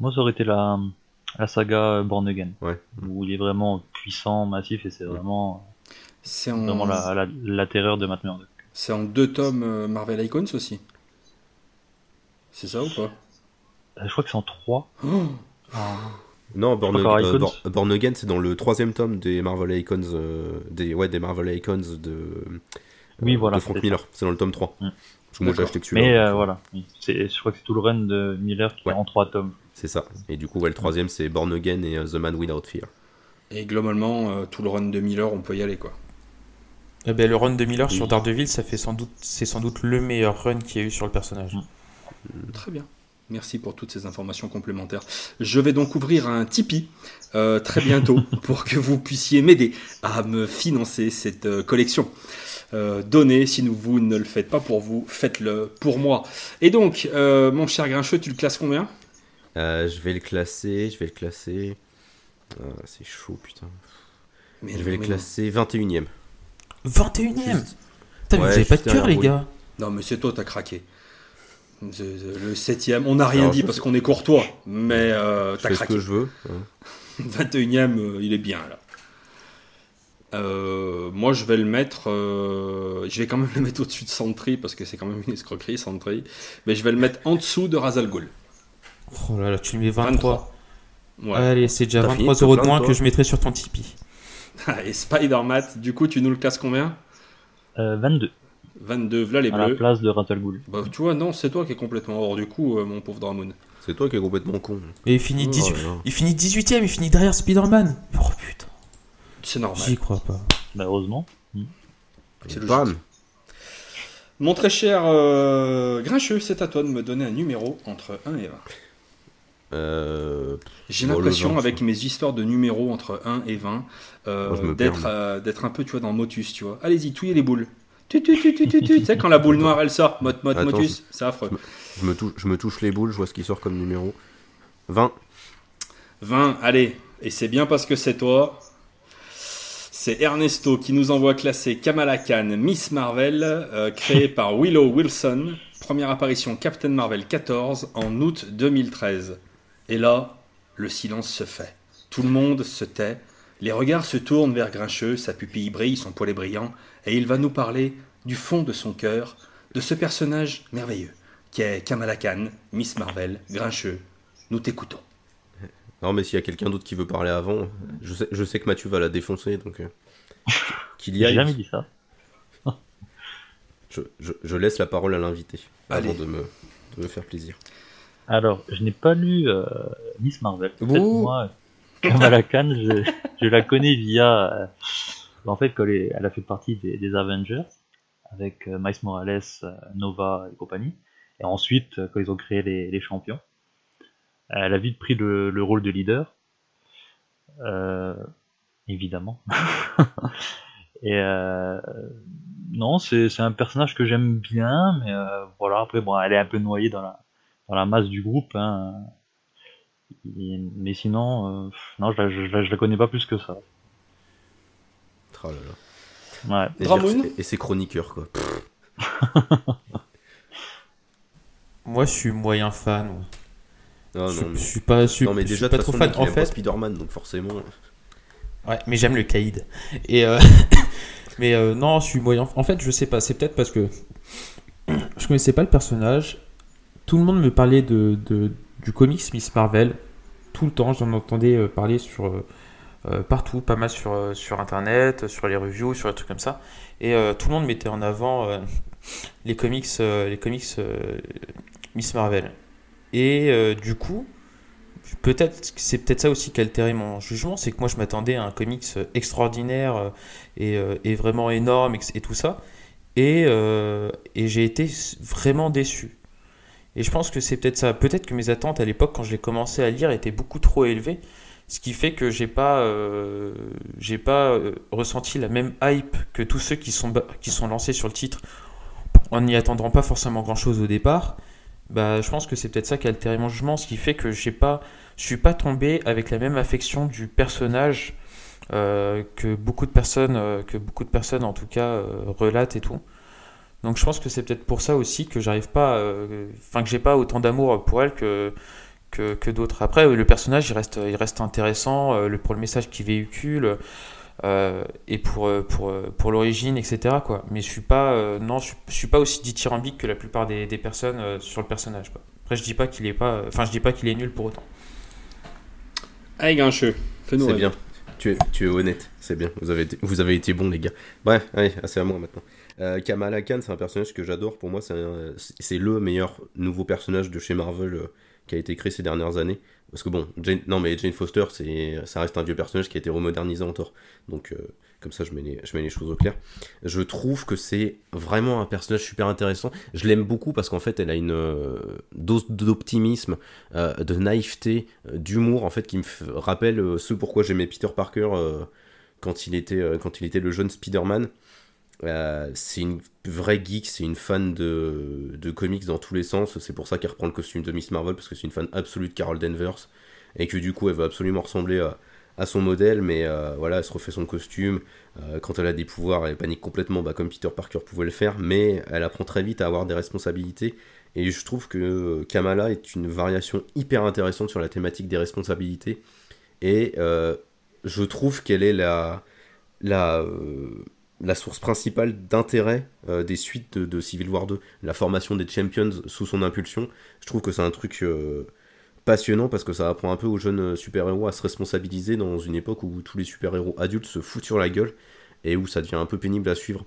Moi, ça aurait été la, la saga Born Again, Ouais. où il est vraiment puissant, massif, et c'est vraiment, C'est en, vraiment la, la, la terreur de Matt Murdock. c'est en deux tomes euh, Marvel Icons aussi. C'est ça ou pas? Euh, Je crois que c'est en 3. Oh Non, Born, euh. Born- Born Again, c'est dans le troisième tome des Marvel Icons, euh, des, ouais, des Marvel Icons de, Oui, euh, voilà, de Frank c'est Miller. C'est dans le tome 3. Mm. Parce que moi, j'ai acheté que celui-là. Mais euh, voilà, oui. c'est, je crois que c'est tout le run de Miller qui Ouais. est en 3 tomes. C'est ça. Et du coup, ouais, le troisième, c'est Born Again et The Man Without Fear. Et globalement, euh, tout le run de Miller, on peut y aller quoi. Eh ben, le run de Miller Oui. sur Daredevil, ça fait sans doute, c'est sans doute le meilleur run qu'il y a eu sur le personnage. Mm. Très bien. Merci pour toutes ces informations complémentaires. Je vais donc ouvrir un Tipeee euh, très bientôt (laughs) pour que vous puissiez m'aider à me financer cette euh, collection. Euh, donnez, si vous ne le faites pas pour vous, faites-le pour moi. Et donc, euh, mon cher Grincheux, tu le classes combien? Euh, je vais le classer, je vais le classer. C'est chaud, putain. Mais je non, vais le classer 21ème. 21ème Juste- Putain, mais vous avez pas de cœur, les gars non, mais c'est toi, t'as craqué. The- the- Le septième, on n'a rien Alors, dit parce qu'on est courtois, mais euh, t'as fais ce craqué. que je veux. hein. 21ème, euh, il est bien là. Euh, moi, je vais le mettre. euh, je vais quand même le mettre au-dessus de Sentry parce que c'est quand même une escroquerie, Sentry. Mais je vais le mettre en dessous de Razal Ghul. Oh là là, tu lui mets 23. Ouais. Allez, c'est déjà T'as fini 23 de te euros de moins que je mettrai sur ton Tipeee. (laughs) Et Spider-Man, du coup, tu nous le classes combien? Euh, 22, 22, voilà les à la bleus. place de Rattlebull. Bah, tu vois, non, c'est toi qui es complètement hors du coup, euh, mon pauvre Dramoun. C'est toi qui es complètement con. Et il finit, Oh 18... là là. il finit 18ème, il finit derrière Spider-Man. Oh putain, C'est normal. j'y crois pas. Bah, heureusement. C'est logique. Bam Mon très cher euh, Grincheux, c'est à toi de me donner un numéro entre 1 et 20. Euh, J'ai le l'impression, 20, avec mes histoires de numéros entre 1 et 20, euh, Moi, je me d'être perds, euh, d'être un peu, tu vois, dans Motus, tu vois. Allez-y, touillez les boules. Tu, tu, tu, tu, tu, tu. tu sais, quand la boule noire, elle sort, mot, mot, Attends, Motus, c'est affreux. je, me touche, je me touche les boules, je vois ce qui sort comme numéro. 20. 20, allez. Et c'est bien parce que c'est toi. C'est Ernesto qui nous envoie classer Kamala Khan, Miss Marvel, euh, créée par (laughs) Willow Wilson. Première apparition Captain Marvel 14 en août 2013. Et là, le silence se fait. Tout le monde se tait. Les regards se tournent vers Grincheux, sa pupille brille, son poil est brillant, et il va nous parler du fond de son cœur, de ce personnage merveilleux, qui est Kamala Khan, Miss Marvel, Grincheux. Nous t'écoutons. Non, mais s'il y a quelqu'un d'autre qui veut parler avant, je sais, je sais que Mathieu va la défoncer, donc. euh, (laughs) Qu'il y J'ai aille. jamais dit ça. Je, je- je laisse la parole à l'invité. Allez. Avant de me, de me faire plaisir. Alors, je n'ai pas lu euh, Miss Marvel. En fait, (laughs) Ouh. moi, Kamala Khan, je, la connais via. euh, en fait, elle, elle a fait partie des, Avengers, avec euh, Miles Morales, euh, Nova et compagnie. Et ensuite, euh, quand ils ont créé les, champions, elle a vite pris le, le rôle de leader. Évidemment. (laughs) et non, c'est un personnage que j'aime bien, mais voilà, après, bon, elle est un peu noyée dans la, dans la masse du groupe. Hein. Mais sinon, euh, non, je la, je, la, je la connais pas plus que ça. Oh là là. Ouais. Et, Dramoun et ses chroniqueurs, quoi. (laughs) Moi, je suis moyen fan. Non, je, non, mais... je suis pas, je suis, non, mais je suis déjà, pas trop façon, fan. En fait, Spider-Man, donc forcément. Ouais, mais j'aime le caïd. Et euh, (laughs) mais euh, non, je suis moyen. En fait, je sais pas. C'est peut-être parce que (clears throat) je connaissais pas le personnage. Tout le monde me parlait de, de- du comics Miss Marvel tout le temps. J'en entendais euh, parler sur euh, euh, partout, pas mal sur sur internet, sur les reviews, sur les trucs comme ça. Et tout le monde mettait en avant (laughs) les comics, les comics Miss Marvel. Et du coup, peut-être c'est peut-être ça aussi qui a mon jugement, c'est que moi je m'attendais à un comics extraordinaire et, vraiment énorme et, tout ça, et, et j'ai été vraiment déçu. Et je pense que c'est peut-être ça. Peut-être que mes attentes à l'époque, quand je commencé à lire, étaient beaucoup trop élevées, ce qui fait que j'ai pas, euh, pas euh, ressenti la même hype que tous ceux qui sont, qui sont lancés sur le titre en n'y attendant pas forcément grand-chose au départ. Bah, je pense que c'est peut-être ça qui a altéré mon jugement, ce qui fait que j'ai pas, je suis pas tombé avec la même affection du personnage euh, que beaucoup de personnes, que beaucoup de personnes en tout cas relatent et tout. Donc je pense que c'est peut-être pour ça aussi que j'arrive pas, euh, enfin que j'ai pas autant d'amour pour elle que que, que d'autres. Après, le personnage il reste, il reste intéressant euh, le, pour le message qu'il véhicule. euh, et pour, pour, pour l'origine, etc. Quoi. Mais je suis pas, euh, non, je, suis- je suis pas aussi dithyrambique que la plupart des, des personnes euh, sur le personnage. Quoi. Après, je dis pas qu'il est pas, enfin, je dis pas qu'il est nul pour autant. Allez, Grincheux, fais-nous C'est bien. Tu es, tu es honnête, c'est bien. Vous avez, été, vous avez été bons, les gars. Bref, allez, c'est à moi maintenant. Euh, Kamala Khan, c'est un personnage que j'adore. Pour moi, c'est le meilleur nouveau personnage de chez Marvel euh, qui a été créé ces dernières années. Parce que bon, Jane, non mais Jane Foster, ça reste un vieux personnage qui a été remodernisé en. Donc euh, comme ça, je mets, les, je mets les choses au clair. Je trouve que c'est vraiment un personnage super intéressant. Je l'aime beaucoup parce qu'en fait, elle a une euh, dose d'optimisme, de naïveté, d'humour en fait qui me rappelle ce pourquoi j'aimais Peter Parker quand il était quand il était le jeune Spider-Man. Euh, c'est une vraie geek, c'est une fan de, comics dans tous les sens. C'est pour ça qu'elle reprend le costume de Miss Marvel parce que c'est une fan absolue de Carol Danvers et que du coup elle veut absolument ressembler à, son modèle. Mais euh, voilà, elle se refait son costume. Euh, quand elle a des pouvoirs, elle panique complètement, bah, comme Peter Parker pouvait le faire. Mais elle apprend très vite à avoir des responsabilités. Et je trouve que Kamala est une variation hyper intéressante sur la thématique des responsabilités. Et je trouve qu'elle est la, la, la source principale d'intérêt euh, des suites de, Civil War 2. La formation des Champions sous son impulsion. Je trouve que c'est un truc euh, passionnant parce que ça apprend un peu aux jeunes super-héros à se responsabiliser dans une époque où tous les super-héros adultes se foutent sur la gueule et où ça devient un peu pénible à suivre.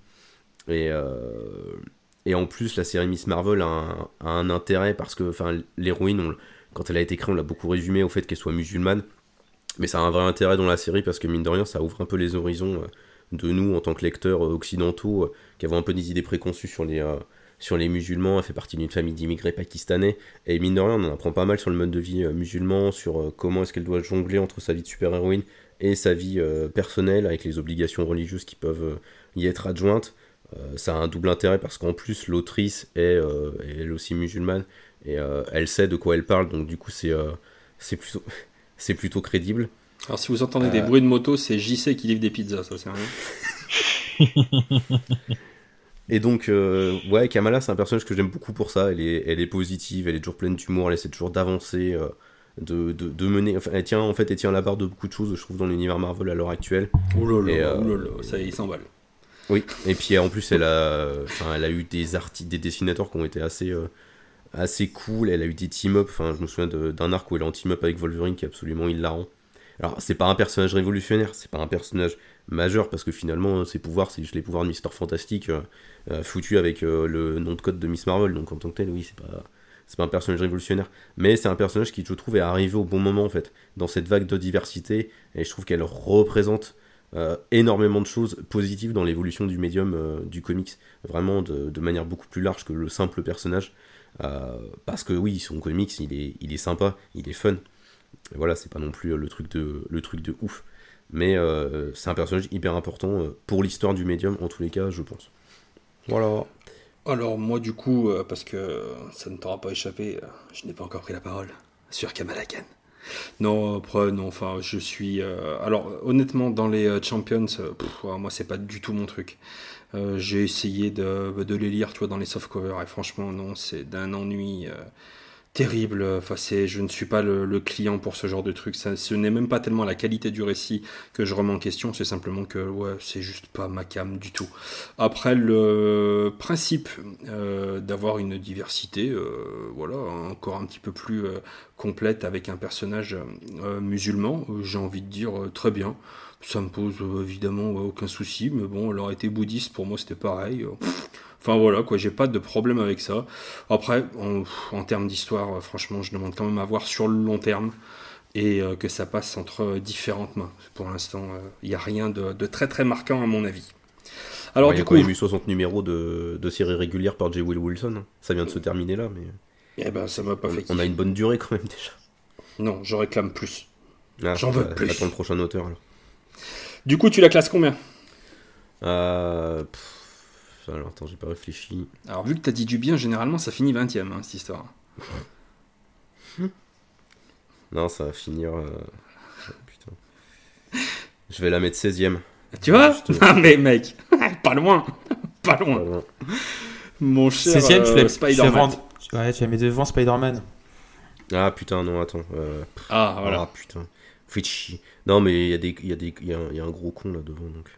Et, euh, et en plus, la série Miss Marvel a un, intérêt parce que l'héroïne, quand elle a été créée, on l'a beaucoup résumé au fait qu'elle soit musulmane. Mais ça a un vrai intérêt dans la série parce que mine de rien, ça ouvre un peu les horizons euh, de nous en tant que lecteurs euh, occidentaux euh, qui avons un peu des idées préconçues sur les, euh, sur les musulmans. Elle fait partie d'une famille d'immigrés pakistanais. Et mine de rien, on en apprend pas mal sur le mode de vie musulman, sur comment est-ce qu'elle doit jongler entre sa vie de super-héroïne et sa vie personnelle avec les obligations religieuses qui peuvent y être adjointes. Ça a un double intérêt parce qu'en plus l'autrice est, elle aussi musulmane et elle sait de quoi elle parle donc du coup c'est plutôt (laughs) c'est plutôt crédible. Alors, si vous entendez des Euh. bruits de moto, c'est JC qui livre des pizzas, ça, c'est rien. (laughs) Et donc euh, ouais Kamala c'est un personnage que j'aime beaucoup pour ça. Elle est elle est positive, elle est toujours pleine d'humour, elle essaie toujours d'avancer. euh, de, de, de mener, enfin, elle tient en fait, elle tient la barre de beaucoup de choses, je trouve, dans l'univers Marvel à l'heure actuelle. Oh là là, oh là là, ça il s'emballe. Oui, et puis en plus, elle a, enfin, elle a eu des artistes, des dessinateurs qui ont été assez, euh, assez cool. Elle a eu des team-up. Enfin, je me souviens de- d'un arc où elle est en team-up avec Wolverine qui est absolument hilarant. Alors, c'est pas un personnage révolutionnaire, c'est pas un personnage majeur parce que finalement, ses pouvoirs, c'est juste les pouvoirs de Mister Fantastique euh, euh, foutus avec euh, le nom de code de Miss Marvel. Donc, en tant que tel, oui, c'est pas, c'est pas un personnage révolutionnaire, mais c'est un personnage qui, je trouve, est arrivé au bon moment, en fait, dans cette vague de diversité, et je trouve qu'elle représente énormément de choses positives dans l'évolution du médium du comics, vraiment de, manière beaucoup plus large que le simple personnage, parce que oui, son comics, il est, il est sympa, il est fun, et voilà, c'est pas non plus le truc de, le truc de ouf, mais c'est un personnage hyper important pour l'histoire du médium, en tous les cas, je pense. Voilà. Alors moi du coup, euh, parce que ça ne t'aura pas échappé, euh, je n'ai pas encore pris la parole sur Kamala Khan. Non, après, non, enfin, je suis... Euh, alors, honnêtement, dans les Champions, moi, c'est pas du tout mon truc. J'ai essayé de, de, les lire, tu vois, dans les softcovers, et franchement, non, c'est d'un ennui terrible. Enfin, c'est, je ne suis pas le, client pour ce genre de truc. Ce n'est même pas tellement la qualité du récit que je remets en question, c'est simplement que ouais, c'est juste pas ma cam du tout. Après, le principe euh, d'avoir une diversité, euh, voilà, encore un petit peu plus euh, complète avec un personnage musulman, j'ai envie de dire très bien. Ça me pose évidemment aucun souci, mais bon, alors été bouddhiste pour moi c'était pareil. Enfin voilà, quoi, j'ai pas de problème avec ça. Après, en, termes d'histoire, euh, franchement, je demande quand même à voir sur le long terme et euh, que ça passe entre euh, différentes mains. Pour l'instant, il n'y a rien de, très très marquant à mon avis. Alors, du coup, il y a eu 60 numéros de, de séries régulières par J. Will Wilson. Hein. Ça vient de se terminer là, mais. Eh ben, ça m'a pas fait. On a une bonne durée quand même déjà. Non, je réclame plus. Ah, J'en veux plus. Attends le prochain auteur alors. Du coup, tu la classes combien? Euh, alors attends, j'ai pas réfléchi. Alors vu que t'as dit du bien, généralement ça finit 20 e hein, cette histoire. (laughs) non, ça va finir. Euh, putain. Je vais la mettre 16 e Tu vois Ah mais mec, (laughs) (laughs) pas loin Pas loin, Mon cher 16 e tu l'as Spider-Man. Ouais, tu la mets devant Spider-Man. Ah putain, non, attends. Euh, ah voilà. Ah putain. Fait chier. Non, mais il y, a des, y, a des, y, a, y a un gros con là devant donc.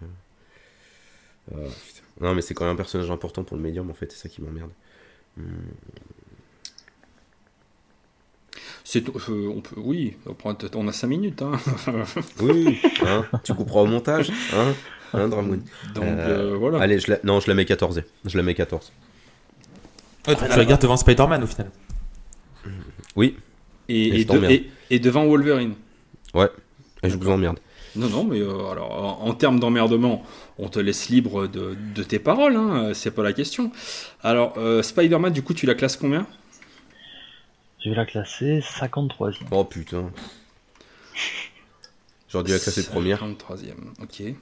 Ah. Non, mais c'est quand même un personnage important pour le médium, en fait, c'est ça qui m'emmerde. Hmm. C'est, euh, on peut, oui, on a 5 minutes. Hein. (laughs) oui, hein, tu couperas au montage. Hein, hein Donc euh, euh, voilà. Allez, je la, non, je la mets 14. Je la mets 14. tu la gardes devant Spider-Man au final. Oui. Et, et, devant Wolverine. Ouais, et je vous emmerde. Non, non, mais alors, en termes d'emmerdement, on te laisse libre de, tes paroles, hein, c'est pas la question. Alors, euh, Spider-Man, du coup, tu la classes combien? Je vais la classer 53e. Oh putain. J'aurais dû la classer première. 53e, ok.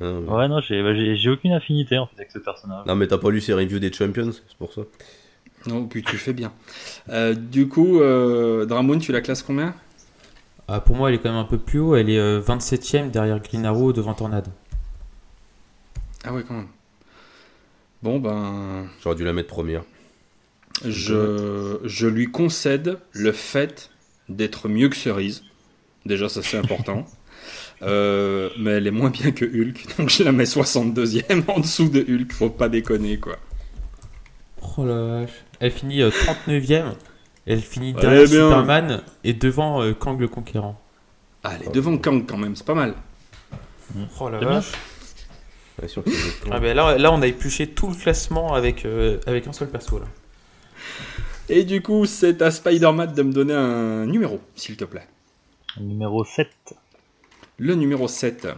Ah, ouais, non, bah, j'ai aucune affinité en fait avec ce personnage. Non, mais t'as pas lu ses reviews des Champions, c'est pour ça. Non, puis tu fais bien. Euh, du coup, euh, Dramoun, tu la classes combien? Ah, pour moi, elle est quand même un peu plus haut. Elle est 27ème euh, derrière Green Arrow devant Tornade. Ah ouais, quand même. Bon, ben. J'aurais dû la mettre première. Je, je lui concède le fait d'être mieux que Cerise. Déjà, ça c'est important. (laughs) Euh, mais elle est moins bien que Hulk, donc je la mets 62ème en dessous de Hulk, faut pas déconner quoi. Oh la vache. Elle finit 39ème. Elle finit derrière Superman et devant euh, Kang le Conquérant. Ah, elle est devant Kang quand même, c'est pas mal. Oh la vache. ah, ben là, là, on a épluché tout le classement avec, euh, avec un seul perso. Là. Et du coup, c'est à Spider-Man de me donner un numéro, s'il te plaît. Numéro 7. Le numéro 7.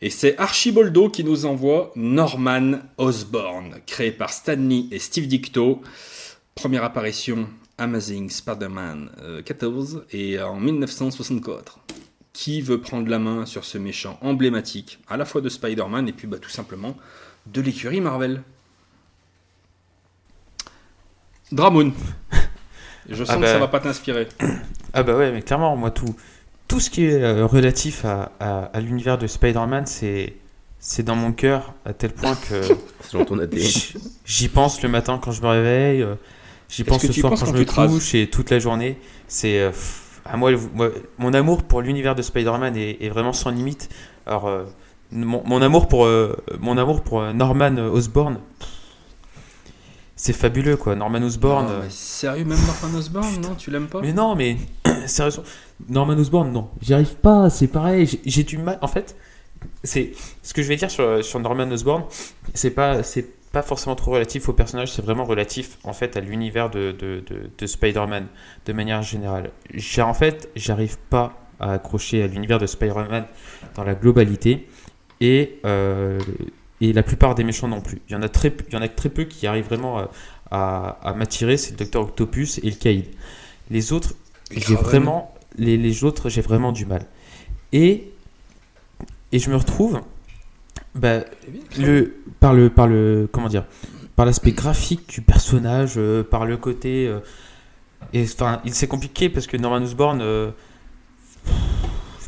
Et c'est Archiboldo qui nous envoie Norman Osborn, créé par Stanley et Steve Dicto. Première apparition Amazing Spider-Man 14 euh, et en 1964. Qui veut prendre la main sur ce méchant emblématique, à la fois de Spider-Man et puis bah, tout simplement de l'écurie Marvel? Dramoun. Je sens ah que ça bah. va pas t'inspirer. (coughs) Ah bah ouais, mais clairement, moi tout, tout ce qui est euh, relatif à, à l'univers de Spider-Man, c'est c'est dans mon cœur à tel point que (laughs) j'y pense le matin quand je me réveille. J'y pense ce soir quand, je me couche et toute la journée. C'est euh, à moi, mon amour pour l'univers de Spider-Man est, vraiment sans limite. Alors euh, mon, amour pour euh, mon amour pour Norman Osborn, c'est fabuleux quoi. Norman Osborn. sérieux même Norman Osborn non tu l'aimes pas? Mais non mais (clears throat) sérieusement Norman Osborn non j'y arrive pas c'est pareil j'ai du mal en fait c'est ce que je vais dire sur, sur Norman Osborn c'est pas c'est pas forcément trop relatif au personnage, c'est vraiment relatif en fait à l'univers de, de, de, Spider-Man de manière générale. J'ai en fait, j'arrive pas à accrocher à l'univers de Spider-Man dans la globalité et, euh, et la plupart des méchants non plus. Il y en a très, il y en a très peu qui arrivent vraiment à, à, m'attirer, c'est le Docteur Octopus et le Caïd. Les autres, j'ai vraiment, les, les autres, j'ai vraiment du mal. Et, et je me retrouve bah, le, par le, par le, comment dire, par l'aspect graphique du personnage, euh, par le côté, euh, et enfin, c'est compliqué parce que Norman Osborn, euh,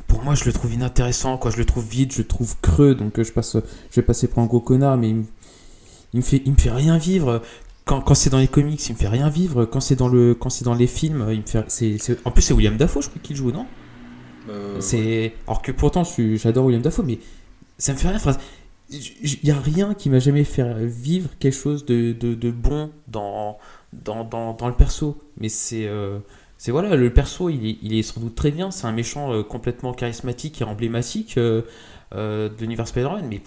pour moi, je le trouve inintéressant, quoi. Je le trouve vide, je le trouve creux, donc je passe, je vais passer pour un gros connard, mais il, me fait, il me fait rien vivre. Quand, quand c'est dans les comics, il me fait rien vivre. Quand c'est dans le, quand c'est dans les films, il me fait, c'est, en plus c'est William Dafoe, je crois qu'il joue, non? C'est, alors que pourtant, j'adore William Dafoe, mais ça me fait rien. Il n'y a rien qui m'a jamais fait vivre quelque chose de, de, bon dans dans, dans, dans, le perso. Mais c'est. Euh, c'est voilà, le perso, il est, il est, sans doute très bien. C'est un méchant euh, complètement charismatique et emblématique euh, de l'univers Spider-Man. Mais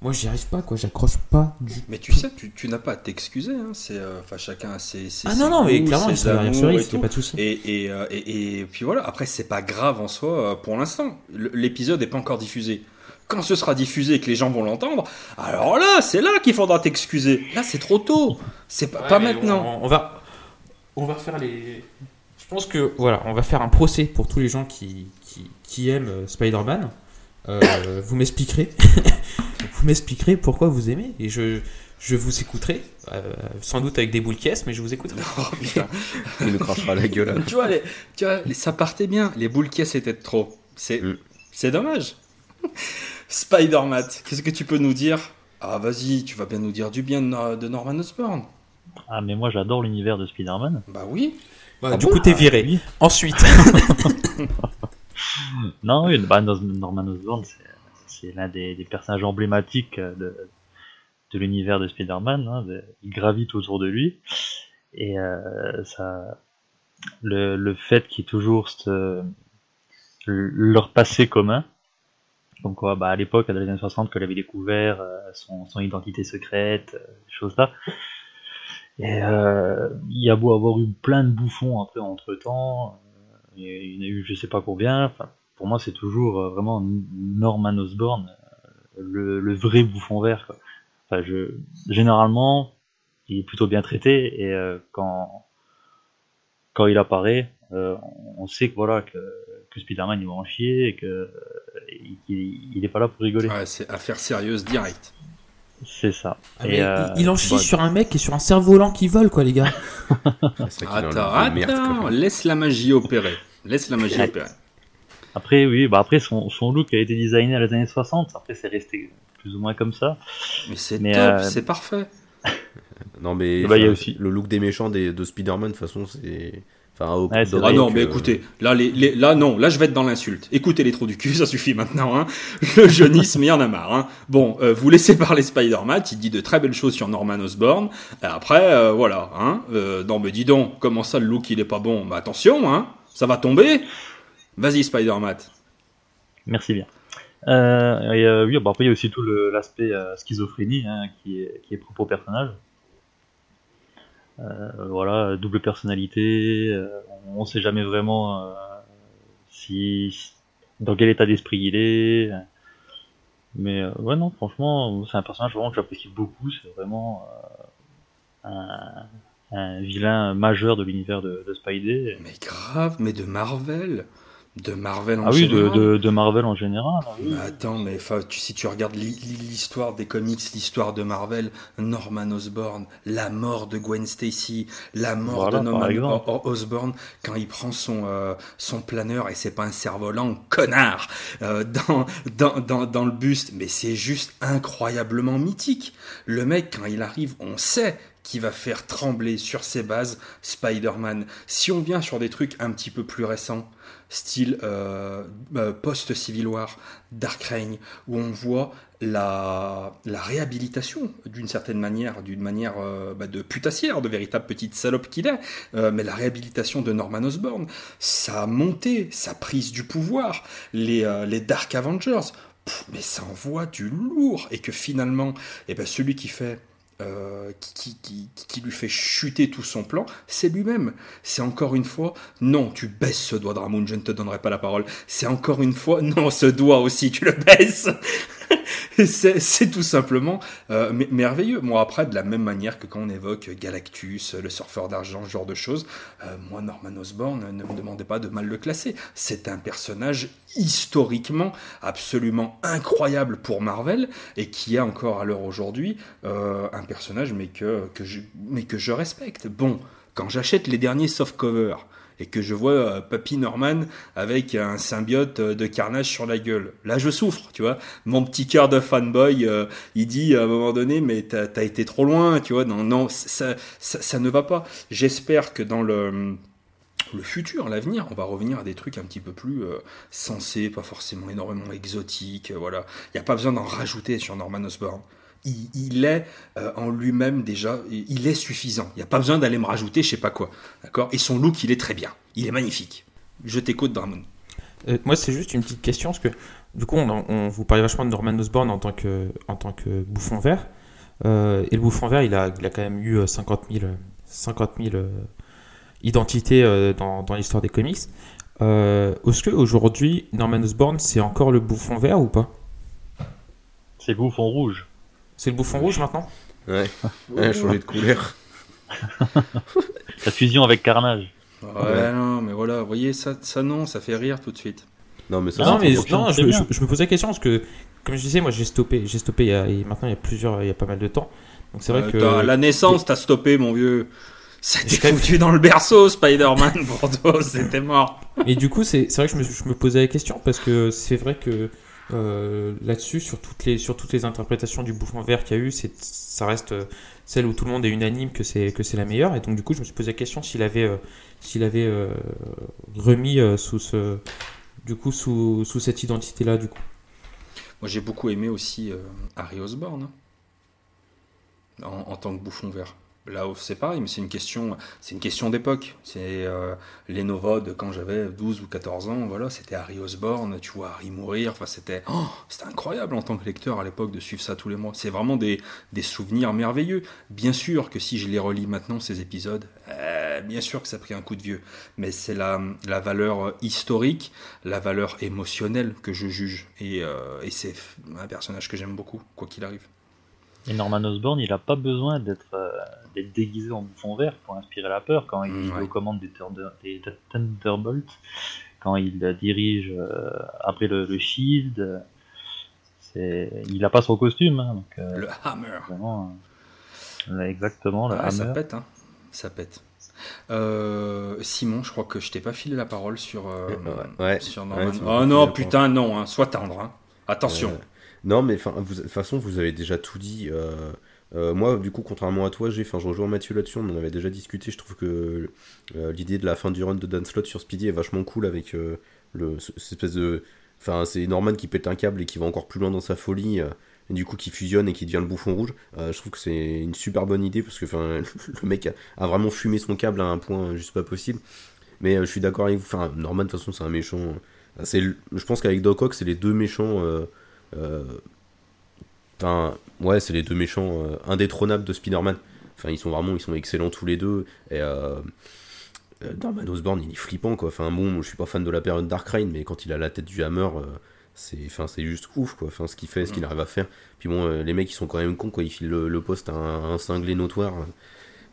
moi, j'y arrive pas, quoi. J'accroche pas du Mais tu sais, tu, tu n'as pas à t'excuser. Hein. C'est, enfin, chacun a ses, Ah non, non, mais clairement, il a pas de souci. Et, et, et, et, puis voilà, après, c'est pas grave en soi pour l'instant. L'épisode n'est pas encore diffusé quand ce sera diffusé et que les gens vont l'entendre, alors là, c'est là qu'il faudra t'excuser. Là, c'est trop tôt. C'est pas, pas maintenant. On, va, on va faire les. Je pense que voilà, on va faire un procès pour tous les gens qui, qui, aiment euh, Spider-Man. Euh, (laughs) vous m'expliquerez, (laughs) vous m'expliquerez pourquoi vous aimez et je, je vous écouterai, euh, sans doute avec des boules caisses, mais je vous écouterai. (laughs) Oh putain, il nous crachera la gueule. tu vois, tu vois ça partait bien. Les boules caisses étaient trop. C'est, mm. c'est dommage. Spider-Man, qu'est-ce que tu peux nous dire? Ah, vas-y, tu vas bien nous dire du bien de, Norman Osborn. Ah, mais moi j'adore l'univers de Spider-Man. Bah oui. Bah, ah du coup, t'es viré. Ensuite. (laughs) non, oui, bah, Norman Osborn, c'est l'un des, personnages emblématiques de, de l'univers de Spider-Man. Hein, il gravite autour de lui. Et euh, ça, le, le fait qu'il y ait toujours leur passé commun, comme quoi, bah, à l'époque, à les années 60, qu'elle avait découvert euh, son, identité secrète, euh, choses là. Et euh, il y a beau avoir eu plein de bouffons après entre temps, il y en a eu je sais pas combien. Pour moi, c'est toujours vraiment Norman Osborn, le, vrai bouffon vert. Je, généralement, il est plutôt bien traité et quand quand il apparaît, on sait que voilà que que Spider-Man il va en chier et que euh, il, est pas là pour rigoler. Ouais, c'est affaire sérieuse direct. C'est ça. Ah, et euh, il en chie sur un mec et sur un cerf-volant qui vole, quoi, les gars. (laughs) attends, attends, laisse la magie opérer. Laisse la magie opérer. Après, oui, bah après, son, son, look a été designé à les années 60. Après, c'est resté plus ou moins comme ça. Mais c'est top, euh, c'est parfait. non, mais bah, y a aussi... le look des méchants des, de Spider-Man, de toute façon, c'est ah non, mais écoutez, là, les, là, non, là, je vais être dans l'insulte. Écoutez les trous du cul, (laughs) ça suffit maintenant. Hein. Le jeunisme, il y en a marre. Hein. Bon, euh, vous laissez parler Spider-Man, il dit de très belles choses sur Norman Osborn. Et après, euh, voilà. Hein. Euh, non, mais dis donc, comment ça, le look, il est pas bon? Bah attention, hein, ça va tomber. Vas-y, Spider-Man. Merci bien. et, oui, bah, après, il y a aussi tout l'aspect schizophrénie hein, qui, est, qui est propre au personnage. Euh, voilà, double personnalité, euh, on ne sait jamais vraiment euh, si dans quel état d'esprit il est. Mais ouais, non, franchement, c'est un personnage vraiment que j'apprécie beaucoup. C'est vraiment un, vilain majeur de l'univers de, de Spidey. Mais grave, mais de Marvel de Marvel en ah général. Ah oui, de, Marvel en général. Mais attends, mais tu, si tu regardes l'histoire des comics, l'histoire de Marvel, Norman Osborn, la mort de Gwen Stacy, la mort de Norman Osborn quand il prend son, euh, son planeur et c'est pas un cerf-volant, connard, euh, dans, dans, dans, dans le buste. Mais c'est juste incroyablement mythique. Le mec, quand il arrive, on sait qui va faire trembler sur ses bases Spider-Man. Si on vient sur des trucs un petit peu plus récents, style euh, euh, post-Civil War, Dark Reign, où on voit la, réhabilitation d'une certaine manière, d'une manière euh, bah, de putassière, de véritable petite salope qu'il est, mais la réhabilitation de Norman Osborn, sa montée, sa prise du pouvoir, les, les Dark Avengers, mais ça envoie du lourd, et que finalement, eh ben, celui qui fait euh, qui, qui, qui, lui fait chuter tout son plan, c'est lui-même. C'est encore une fois, non, tu baisses ce doigt, Dramoun, je ne te donnerai pas la parole. C'est encore une fois, non, ce doigt aussi, tu le baisses. (laughs) c'est tout simplement euh, merveilleux. Moi, après, de la même manière que quand on évoque Galactus, le surfeur d'argent, ce genre de choses, euh, moi, Norman Osborn, ne me demandez pas de mal le classer. C'est un personnage historiquement absolument incroyable pour Marvel et qui a encore à l'heure aujourd'hui euh, un personnage mais que, je, mais que je respecte. Bon, quand j'achète les derniers softcovers, et que je vois euh, Papy Norman avec un symbiote euh, de carnage sur la gueule. Là, je souffre, tu vois. Mon petit cœur de fanboy, euh, il dit à un moment donné, mais t'as as été trop loin, tu vois. Non, non, ça, ça, ne va pas. J'espère que dans le le futur, l'avenir, on va revenir à des trucs un petit peu plus sensés, pas forcément énormément exotiques, voilà. Il n'y a pas besoin d'en rajouter sur Norman Osborn il, est euh, en lui-même déjà, il est suffisant. Il n'y a pas besoin d'aller me rajouter je sais pas quoi. D'accord? Et son look, il est très bien. Il est magnifique. Je t'écoute, Dramon. Euh, moi, c'est juste une petite question, parce que du coup, on, vous parlait vachement de Norman Osborn en tant que, en tant que bouffon vert. Euh, et le bouffon vert, il a, il a quand même eu 50 000, 50 000 identités dans, dans l'histoire des comics. Est-ce qu'aujourd'hui, Norman Osborn, c'est encore le bouffon vert ou pas? C'est le bouffon rouge. C'est le bouffon rouge maintenant Ouais, ouais changé de couleur. (laughs) La fusion avec Carnage. Ouais, non, mais voilà, vous voyez, ça, ça non, ça fait rire tout de suite. Non, mais ça, non, mais non, je, me posais la question parce que, comme je disais, moi j'ai stoppé, j'ai stoppé il y a, maintenant il y a plusieurs, il y a pas mal de temps. Donc c'est vrai euh, que. la naissance, t'as stoppé, mon vieux. C'était foutu dans le berceau, Spider-Man, (laughs) pour toi, c'était mort. Et du coup, c'est vrai que je me, je me posais la question parce que c'est vrai que euh, là-dessus, sur toutes les sur toutes les interprétations du bouffon vert qu'il y a eu, ça reste euh, celle où tout le monde est unanime que c'est la meilleure. Et donc du coup, je me suis posé la question s'il avait euh, s'il avait remis sous ce du coup sous, sous cette identité-là du coup. Moi, j'ai beaucoup aimé aussi Harry Osborn hein, en tant que bouffon vert. Là, c'est pareil, mais c'est une question, c'est une question d'époque. C'est euh, les Nova de quand j'avais 12 ou 14 ans, voilà, c'était Harry Osborne, tu vois Harry mourir, enfin c'était, oh, c'était incroyable en tant que lecteur à l'époque de suivre ça tous les mois. C'est vraiment des, des, souvenirs merveilleux. Bien sûr que si je les relis maintenant ces épisodes, euh, bien sûr que ça a pris un coup de vieux, mais c'est la, la valeur historique, la valeur émotionnelle que je juge, et, euh, et c'est un personnage que j'aime beaucoup, quoi qu'il arrive. Et Norman Osborn, il n'a pas besoin d'être déguisé en bouffon vert pour inspirer la peur quand il mm, est aux commandes des, Thunderbolts, quand il dirige euh, après le, Shield. Il n'a pas son costume. Hein, euh, le Hammer. Euh, exactement, le Hammer. Ça pète, hein. Ça pète. Simon, je crois que je t'ai pas filé la parole sur, sur Norman. oh non, putain, non, hein. sois tendre. Hein. Attention. Non, mais de toute façon, vous avez déjà tout dit. Euh, moi, du coup, contrairement à toi, j'ai, enfin, je rejoins Mathieu là-dessus, on en avait déjà discuté. Je trouve que euh, l'idée de la fin du run de Dan Slott sur Speedy est vachement cool avec euh, le, cette espèce de. Enfin, c'est Norman qui pète un câble et qui va encore plus loin dans sa folie, et du coup qui fusionne et qui devient le bouffon rouge. je trouve que c'est une super bonne idée parce que (laughs) le mec a, vraiment fumé son câble à un point juste pas possible. Mais je suis d'accord avec vous, enfin, Norman, de toute façon, c'est un méchant. je pense qu'avec Doc Ock, c'est les deux méchants Enfin, ouais, c'est les deux méchants euh, indétrônables de Spider-Man. Enfin, ils sont vraiment, ils sont excellents tous les deux. Et euh, euh Norman Osborn, il est flippant quoi. Enfin, bon, je suis pas fan de la période Dark Reign, mais quand il a la tête du Hammer, euh, c'est, enfin, c'est juste ouf quoi. Enfin, ce qu'il fait, ce qu'il mm. arrive à faire. Puis bon, les mecs, ils sont quand même cons quoi. Ils filent le, poste à un, cinglé notoire.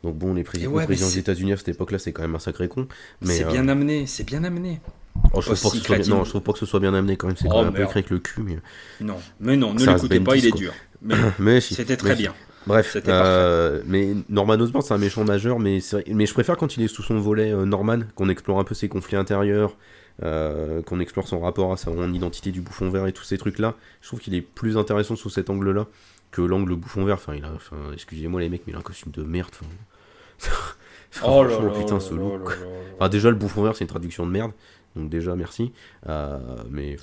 Donc bon, les présidents, des États-Unis à cette époque-là, c'est quand même un sacré con. Mais c'est bien amené, c'est bien amené. Oh, je, trouve pas que non, je trouve pas que ce soit bien amené quand même, c'est quand oh, même un peu écrit avec le cul. Mais... Non, mais non, ne l'écoutez pas, il est dur. Mais, (coughs) c'était très bien. Bref, euh, mais Norman Osborn c'est un méchant majeur, mais, mais je préfère quand il est sous son volet euh, Norman, qu'on explore un peu ses conflits intérieurs, euh, qu'on explore son rapport à son identité du bouffon vert et tous ces trucs-là. Je trouve qu'il est plus intéressant sous cet angle-là que l'angle bouffon vert. Enfin, il a, enfin, excusez-moi les mecs, mais il a un costume de merde. (laughs) oh là là, putain, ce look. Enfin, déjà, le bouffon vert, c'est une traduction de merde. Donc déjà, merci. Euh, mais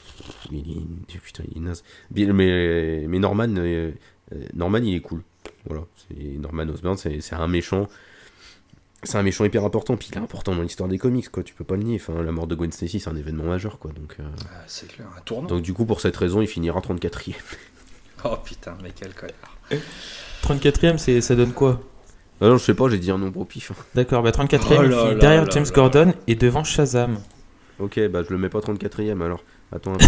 il, putain, il est naze. Mais, mais Norman, euh, Norman, il est cool. Voilà, Norman Osborn, c'est un méchant. C'est un méchant hyper important, puis il est important dans l'histoire des comics, quoi. Tu peux pas le nier. Enfin, la mort de Gwen Stacy, c'est un événement majeur, quoi. Donc, euh, ah, c'est clair, un tournant. Donc du coup, pour cette raison, il finira 34 e (laughs) Oh putain, mais quel connard. (laughs) 34ème, c'est, ça donne quoi? Ah non, je sais pas, j'ai dit un nombre au pif. D'accord, bah 34ème, Oh derrière là James là Gordon et devant Shazam. Ok, bah je le mets pas 34ème alors. Attends un (laughs) peu.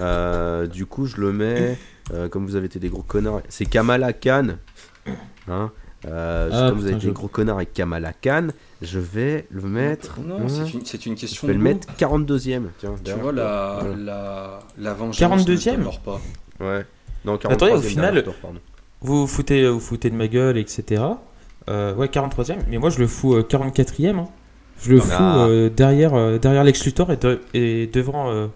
Euh, du coup, je le mets. euh, comme vous avez été des gros connards. C'est Kamala Khan. Hein Euh, Ah, comme vous avez été je- des gros connards avec Kamala Khan, je vais le mettre. Non, hein, c'est une, c'est une je question vais de le goût. mettre 42ème. Tiens, Tu vois, la, Voilà. la, la vengeance 42e? ne pas. Ouais. Non, 43 Attendez, au final-. Vous vous foutez, vous foutez de ma gueule, etc. Euh, ouais, 43ème, mais moi je le fous euh, 44ème. hein. Je le Ah. fous euh, derrière, euh, derrière Lex Luthor et, de- et devant. euh,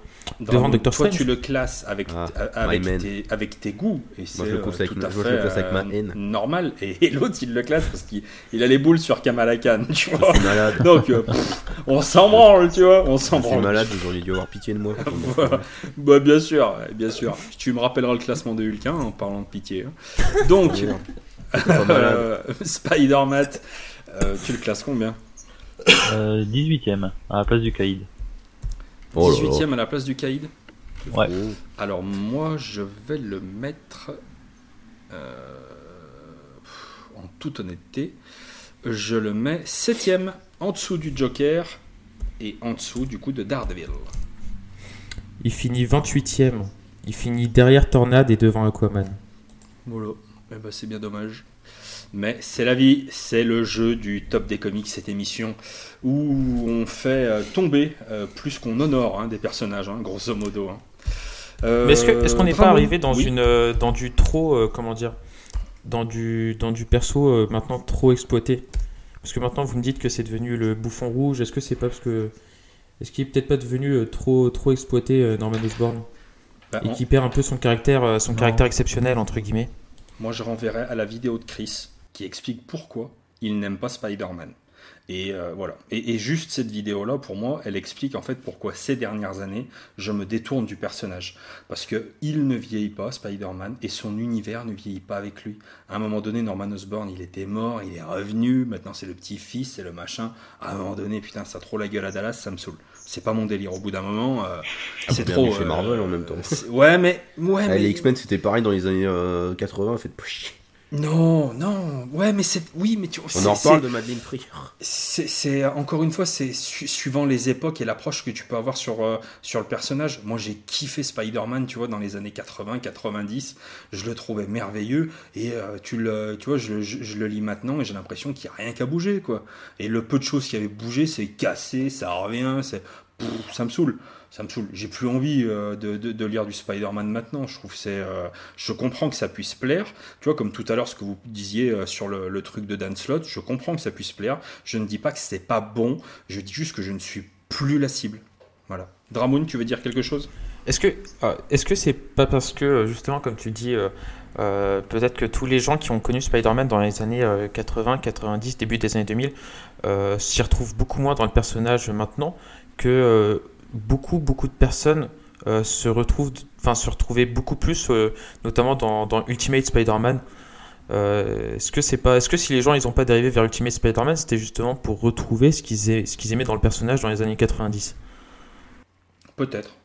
Devant Doctor toi, Strange. tu le classes avec, Ah, euh, avec, tes, avec tes goûts. Et c'est je le euh, classe avec ma- à moi, fait je le classe avec ma euh, haine. normal. (laughs) Et, et l'autre, il le classe parce qu'il il a les boules sur Kamala Khan, (laughs) tu vois. Je suis malade. (laughs) Donc, euh, pff, on s'en branle, tu vois. On s'en Je suis branle. malade, vous auriez dû avoir pitié de moi. Bah, bien sûr, bien sûr. Tu me rappelleras le classement de Hulk hein, en parlant de pitié. hein. Donc, euh, Spider-Man, euh, tu le classes combien? Euh, 18ème, à la place du Kaïd. Oh là là. 18ème à la place du Caïd Ouais. Oh. Alors moi, je vais le mettre euh, en toute honnêteté, je le mets septième en dessous du Joker et en dessous du coup de Daredevil. il finit 28ème. Il finit derrière Tornade et devant Aquaman. Voilà. Eh ben, c'est bien dommage. Mais c'est la vie, c'est le jeu du top des comics, cette émission où on fait euh, tomber euh, plus qu'on honore hein, des personnages, hein, grosso modo. hein. Euh, Mais est-ce qu'on n'est pas arrivé dans, Oui. une, dans du trop. euh, comment dire dans du, dans du perso maintenant trop exploité? Parce que maintenant vous me dites que c'est devenu le bouffon rouge. Est-ce que c'est pas parce que. Est-ce qu'il est peut-être pas devenu trop, trop exploité Norman Osborn Bah, Et on- qui perd un peu son caractère, son Non. caractère exceptionnel, entre guillemets Moi, je renverrai à la vidéo de Chris qui explique pourquoi il n'aime pas Spider-Man. Et euh, voilà. Et, et juste cette vidéo-là, pour moi, elle explique en fait pourquoi ces dernières années, je me détourne du personnage. Parce que il ne vieillit pas, Spider-Man, et son univers ne vieillit pas avec lui. À un moment donné, Norman Osborn, il était mort, il est revenu, maintenant c'est le petit-fils, c'est le machin. À un moment donné, putain, ça a trop la gueule à Dallas, ça me saoule. C'est pas mon délire. Au bout d'un moment, euh, c'est bien trop. chez Marvel, en même temps. c'est- Ouais, mais. Ouais, Ah, mais... Les X-Men c'était pareil dans les années euh, 80, faites. Non, non, ouais, mais c'est. Oui, mais tu On c'est- en c'est- de Madeleine Free. C'est, c'est- encore une fois, c'est su- suivant les époques et l'approche que tu peux avoir sur, euh, sur le personnage. Moi, j'ai kiffé Spider-Man, tu vois, dans les années 80, 90. Je le trouvais merveilleux. Et euh, tu, le, tu vois, je, je- je le lis maintenant et j'ai l'impression qu'il n'y a rien qu'à bouger, quoi. Et le peu de choses qui avaient bougé, c'est cassé, ça revient, c'est. Ça me saoule. Ça me saoule. J'ai plus envie euh, de, lire du Spider-Man maintenant. Je trouve c'est. euh, je comprends que ça puisse plaire. Tu vois, comme tout à l'heure, ce que vous disiez euh, sur le, truc de Dan Slott, je comprends que ça puisse plaire. Je ne dis pas que c'est pas bon. Je dis juste que je ne suis plus la cible. Voilà. Dramoun, tu veux dire quelque chose? Est-ce que c'est pas parce que justement comme tu dis peut-être que tous les gens qui ont connu Spider-Man dans les années euh, 80, 90, début des années 2000 euh, s'y retrouvent beaucoup moins dans le personnage maintenant que euh, beaucoup beaucoup de personnes euh, se retrouvent enfin se retrouvaient beaucoup plus euh, notamment dans, Ultimate Spider-Man est-ce que c'est pas est-ce que si les gens ils ont pas dérivé vers Ultimate Spider-Man c'était justement pour retrouver ce qu'ils aimaient dans le personnage dans les années 90 Peut-être.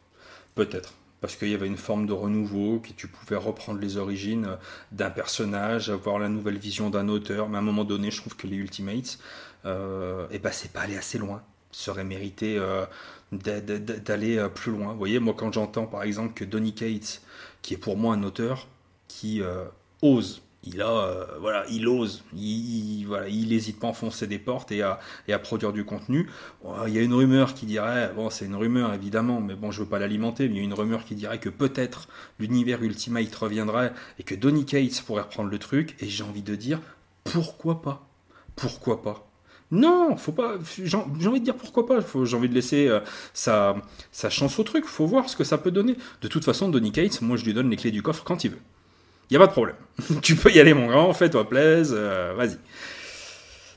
Peut-être. Parce qu'il y avait une forme de renouveau, que tu pouvais reprendre les origines d'un personnage, avoir la nouvelle vision d'un auteur. Mais à un moment donné, je trouve que les Ultimates, euh, eh ben, c'est pas aller assez loin. Ça aurait mérité euh, d'a- d'a- d'aller euh, plus loin. Vous voyez, moi, quand j'entends par exemple que Donny Cates, qui est pour moi un auteur qui euh, ose, il a, voilà, il ose, il, il- voilà, il n'hésite pas à enfoncer des portes et à, produire du contenu. Il y a une rumeur qui dirait, bon, c'est une rumeur évidemment, mais bon, je veux pas l'alimenter, mais il y a une rumeur qui dirait que peut-être l'univers Ultimate reviendrait et que Donny Cates pourrait reprendre le truc. Et j'ai envie de dire, pourquoi pas? Pourquoi pas? Non, faut pas. J'ai envie de dire pourquoi pas. J'ai envie de laisser euh, sa, sa chance au truc. Faut voir ce que ça peut donner. De toute façon, Donny Cates, moi, je lui donne les clés du coffre quand il veut. Il y a pas de problème. (laughs) tu peux y aller, mon grand. Fais-toi plaise. euh, Vas-y.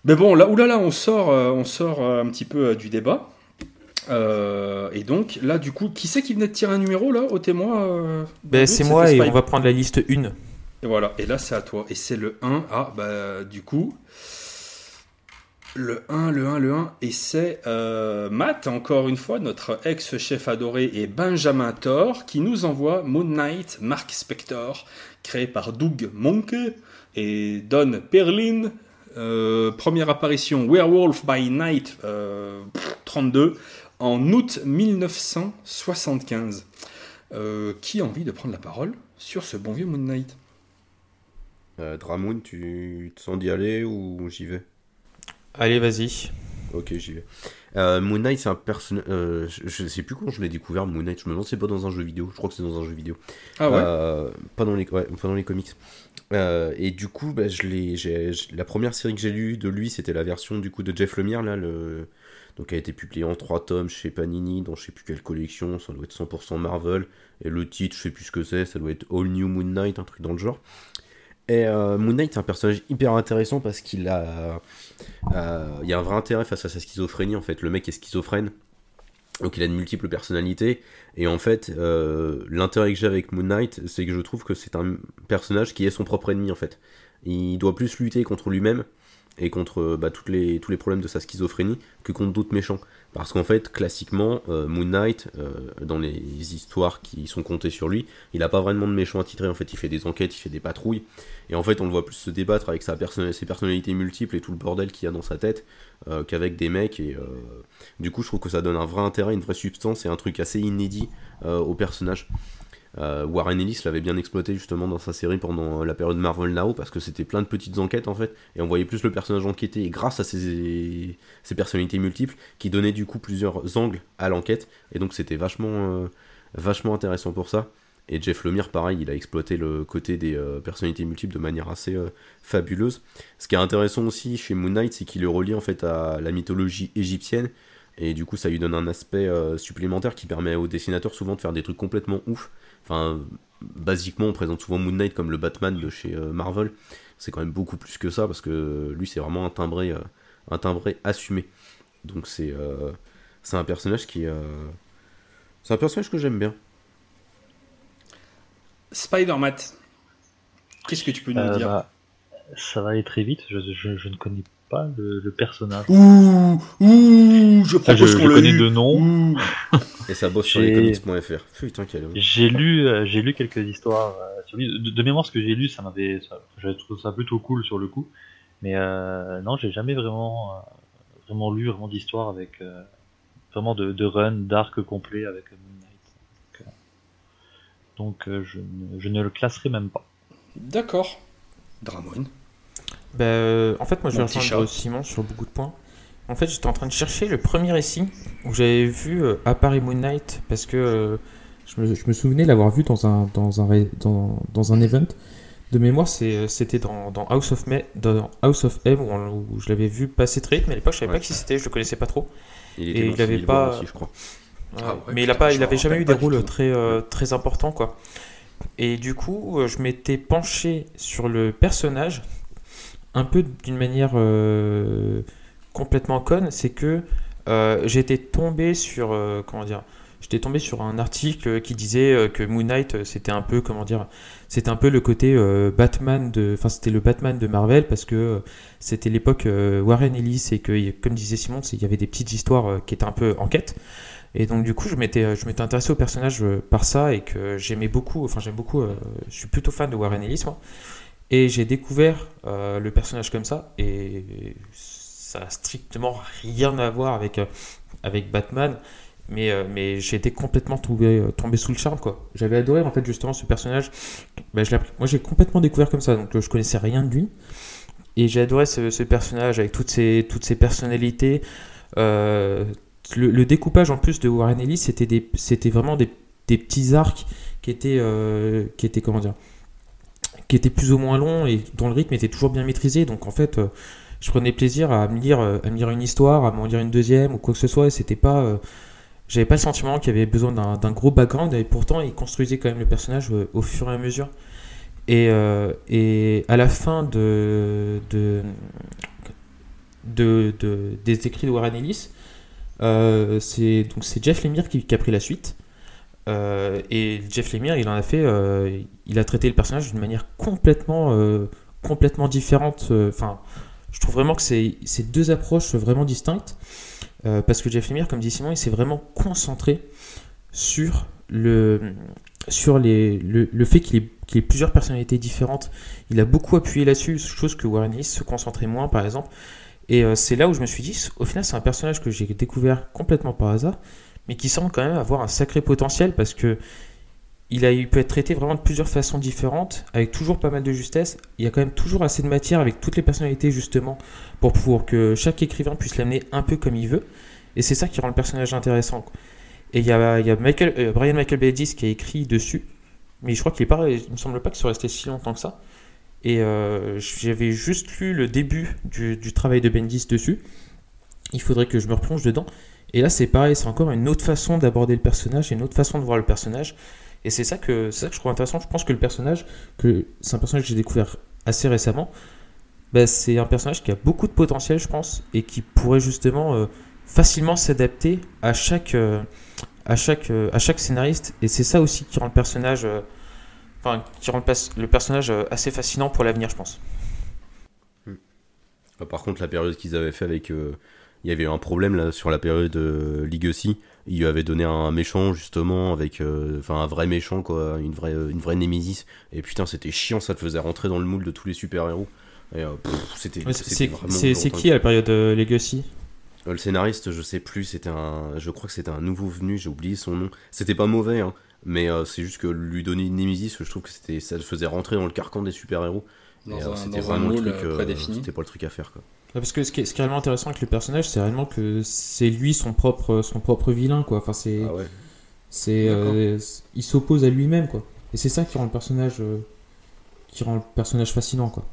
Mais bon, là, oulala, on sort, euh, on sort euh, un petit peu euh, du débat. Euh, et donc, là, du coup, qui c'est qui venait de tirer un numéro, là, au témoin euh, Ben, c'est moi et on va prendre la liste 1. Et voilà, et là, c'est à toi. Et c'est le 1. Ah, bah, du coup. Le 1, le 1, le 1, et c'est euh, Matt, encore une fois, notre ex-chef adoré, et Benjamin Thor, qui nous envoie Moon Knight, Mark Spector, créé par Doug Monke et Don Perlin. Euh, première apparition Werewolf by Night euh, 32 en août 1975. Euh, qui a envie de prendre la parole sur ce bon vieux Moon Knight? Euh, Dramoun, tu te sens d'y aller ou j'y vais? Allez, vas-y. Ok, j'y vais. Euh, Moon Knight, c'est un personnage. euh, je, je sais plus quand je l'ai découvert, Moon Knight. Je me demande c'est pas dans un jeu vidéo. Je crois que c'est dans un jeu vidéo. Ah ouais Euh, pas, dans les, ouais, pas dans les comics. Euh, et du coup, bah, je l'ai, la première série que j'ai lue de lui, c'était la version du coup de Jeff Lemire, là, le, donc elle a été publiée en trois tomes chez Panini, dans je sais plus quelle collection, ça doit être 100% Marvel. Et le titre, je sais plus ce que c'est, ça doit être All New Moon Knight, un truc dans le genre. Et euh, Moon Knight, c'est un personnage hyper intéressant parce qu'il a, euh, il y a un vrai intérêt face à sa schizophrénie en fait. Le mec est schizophrène, donc il a de multiples personnalités. Et en fait, euh, l'intérêt que j'ai avec Moon Knight, c'est que je trouve que c'est un personnage qui est son propre ennemi en fait. Il doit plus lutter contre lui-même et contre bah, toutes les, tous les problèmes de sa schizophrénie que contre d'autres méchants. Parce qu'en fait, classiquement, Moon Knight, dans les histoires qui sont contées sur lui, il n'a pas vraiment de méchants attitrés. En fait, il fait des enquêtes, il fait des patrouilles. Et en fait, on le voit plus se débattre avec sa ses personnalités multiples et tout le bordel qu'il y a dans sa tête euh, qu'avec des mecs. Et euh, du coup, je trouve que ça donne un vrai intérêt, une vraie substance et un truc assez inédit euh, au personnage. Warren Ellis l'avait bien exploité justement dans sa série pendant la période Marvel Now parce que c'était plein de petites enquêtes en fait et on voyait plus le personnage enquêter et grâce à ses, ses personnalités multiples qui donnaient du coup plusieurs angles à l'enquête et donc c'était vachement vachement intéressant pour ça et Jeff Lemire pareil il a exploité le côté des euh, personnalités multiples de manière assez euh, fabuleuse ce qui est intéressant aussi chez Moon Knight c'est qu'il le relie en fait à la mythologie égyptienne et du coup ça lui donne un aspect euh, supplémentaire qui permet aux dessinateurs souvent de faire des trucs complètement ouf Enfin, basiquement, on présente souvent Moon Knight comme le Batman de chez Marvel. C'est quand même beaucoup plus que ça parce que lui, c'est vraiment un timbré, un timbré assumé. Donc c'est, un personnage qui, c'est un personnage que j'aime bien. Spider-Man, qu'est-ce que tu peux nous Euh, dire bah, ça va aller très vite. Je, je- je ne connais pas le, le personnage. Ouh, ouh, je propose qu'on le connais de nom. Et ça bosse sur J'ai- lescomics.fr. Putain, quel homme. J'ai lu, euh, j'ai lu quelques histoires euh, sur lui. De, de mémoire, ce que j'ai lu, ça m'avait, j'avais trouvé ça plutôt cool sur le coup. Mais euh, non, j'ai jamais vraiment, euh, vraiment lu vraiment d'histoire avec euh, vraiment de, de run, d'arc complet avec. Donc, euh, je, ne, je ne le classerai même pas. D'accord. Dramon. Bah, euh, en fait, moi, je vais rejoindre. Simon sur beaucoup de points. En fait, j'étais en train de chercher le premier récit où j'avais vu euh, apparaître Moon Knight parce que euh, je, me, je me souvenais l'avoir vu dans un, dans, un, dans, dans un event. De mémoire, c'était dans, dans House of May, dans House of M où, on- où je l'avais vu passer très vite, mais à l'époque, je savais Ouais. pas qui c'était, je le connaissais pas trop. Il Et il avait pas- aussi, je crois. Ah ouais, mais il a pas, il avait jamais eu des rôles très, euh, très importants, quoi. Et du coup, euh, je m'étais penché sur le personnage un peu d'une manière euh, complètement conne, c'est que euh, j'étais tombé sur euh, comment dire, j'étais tombé sur un article qui disait que Moon Knight c'était un peu comment dire, c'était un peu le côté Batman de, enfin c'était le Batman de Marvel parce que c'était l'époque Warren Ellis et que comme disait Simon, il y avait des petites histoires qui étaient un peu en quête. Et donc du coup, je m'étais, je m'étais intéressé au personnage euh, par ça et que j'aimais beaucoup. Enfin, j'aime beaucoup. euh, je suis plutôt fan de Warren Ellis, moi. Et j'ai découvert euh, le personnage comme ça et ça a strictement rien à voir avec euh, avec Batman. Mais, euh, mais j'ai été complètement tombé, euh, tombé sous le charme quoi. J'avais adoré en fait justement ce personnage. Appris- moi j'ai complètement découvert comme ça, donc euh, je connaissais rien de lui. Et j'ai adoré ce, personnage avec toutes ses, toutes ses personnalités. Euh, le, découpage en plus de Warren Ellis, c'était c'était vraiment des, petits arcs qui étaient, euh, qui étaient comment dire, qui étaient plus ou moins longs et dont le rythme était toujours bien maîtrisé. Donc en fait, euh, je prenais plaisir à me lire, euh, à me lire une histoire, à m'en lire une deuxième ou quoi que ce soit. Et c'était pas, j'avais pas le sentiment qu'il y avait besoin d'un, gros background. Et pourtant, il construisait quand même le personnage au fur et à mesure. Et, et à la fin de, de, de- des écrits de Warren Ellis, euh, c'est donc c'est Jeff Lemire qui, a pris la suite. Euh, et Jeff Lemire, il en a fait, euh, il a traité le personnage d'une manière complètement, complètement différente. Enfin, Je trouve vraiment que c'est deux approches vraiment distinctes. parce que Jeff Lemire, comme dit Simon, il s'est vraiment concentré sur le, sur les, le, fait qu'il ait, qu'il ait plusieurs personnalités différentes. Il a beaucoup appuyé là-dessus, chose que Warren Ellis se concentrait moins, par exemple. Et euh, c'est là où je me suis dit, au final, c'est un personnage que j'ai découvert complètement par hasard, mais qui semble quand même avoir un sacré potentiel parce que il, a, il peut être traité vraiment de plusieurs façons différentes, avec toujours pas mal de justesse. Il y a quand même toujours assez de matière avec toutes les personnalités, justement, pour, pour que chaque écrivain puisse l'amener un peu comme il veut. Et c'est ça qui rend le personnage intéressant. Et il y a, euh, Brian Michael Bendis qui a écrit dessus, mais je crois qu'il est pas, il me semble pas qu'il soit resté si longtemps que ça. Et euh, j'avais juste lu le début du, travail de Bendis dessus. Il faudrait que je me replonge dedans. Et là, c'est pareil, c'est encore une autre façon d'aborder le personnage, une autre façon de voir le personnage. Et c'est ça que ça que je trouve intéressant. Je pense que le personnage, c'est un personnage que j'ai découvert assez récemment. bah, c'est un personnage qui a beaucoup de potentiel, je pense, et qui pourrait justement euh, facilement s'adapter à chaque euh, à chaque à chaque scénariste. Et c'est ça aussi qui rend le personnage, enfin, qui rend le, personnage euh, assez fascinant pour l'avenir, je pense. Ah, Par contre, la période qu'ils avaient fait avec. euh, il y avait eu un problème là sur la période euh, Legacy. Il lui avait donné un méchant justement avec. euh, Enfin, un vrai méchant quoi. Une vraie, une vraie Némésis. Et putain, c'était chiant, ça te faisait rentrer dans le moule de tous les super-héros. Et c'était. C'est qui à la période Legacy Le scénariste, je sais plus, c'était un. Je crois que c'était un nouveau venu, j'ai oublié son nom. C'était pas mauvais, hein. Mais euh, c'est juste que lui donner une Némésis, je trouve que c'était, ça le faisait rentrer dans le carcan des super-héros. Euh, c'était vraiment le moule truc. euh, prédéfini. c'était pas le truc à faire quoi. Ouais, Parce que ce qui, est, ce qui est réellement intéressant avec le personnage, c'est réellement que c'est lui son propre, son propre vilain, quoi. Enfin, c'est, Ah ouais. c'est, euh, c'est- il s'oppose à lui-même, quoi. Et c'est ça qui rend le personnage, euh, qui rend le personnage fascinant, quoi.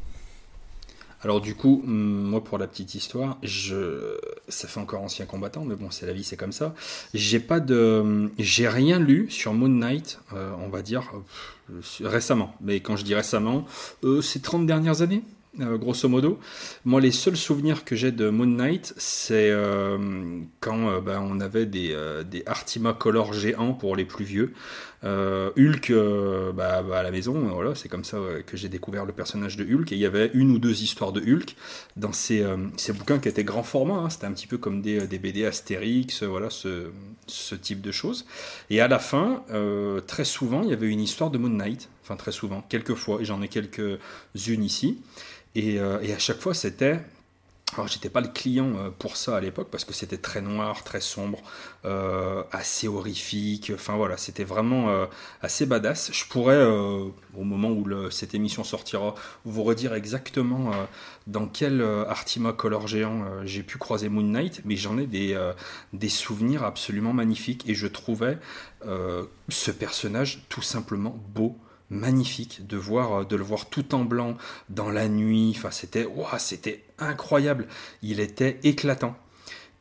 Alors du coup, hum, moi pour la petite histoire, je, ça fait encore ancien combattant, mais bon, c'est la vie, c'est comme ça. J'ai pas de, j'ai rien lu sur Moon Knight, euh, on va dire récemment. Mais quand je dis récemment, euh, ces 30 dernières années, euh, grosso modo. Moi, les seuls souvenirs que j'ai de Moon Knight, c'est euh, quand ben, on avait des, des Artima Color géants pour les plus vieux. Euh, Hulk euh, bah, bah, à la maison, euh, voilà, c'est comme ça que j'ai découvert le personnage de Hulk. Et il y avait une ou deux histoires de Hulk dans ces, ces bouquins qui étaient grand format. hein. C'était un petit peu comme des, BD Astérix, voilà, ce, ce type de choses. Et à la fin, très souvent, il y avait une histoire de Moon Knight. Enfin, très souvent, quelques fois, et j'en ai quelques-unes ici. Et à chaque fois, c'était. Alors, j'étais pas le client euh, pour ça à l'époque parce que c'était très noir, très sombre, euh, assez horrifique. Enfin voilà, c'était vraiment euh, assez badass. Je pourrais, au moment où cette émission sortira, vous redire exactement dans quel Artima Color géant j'ai pu croiser Moon Knight, mais j'en ai des, souvenirs absolument magnifiques et je trouvais ce personnage tout simplement beau magnifique de voir euh, de le voir tout en blanc dans la nuit. Enfin c'était c'était incroyable. Il était éclatant.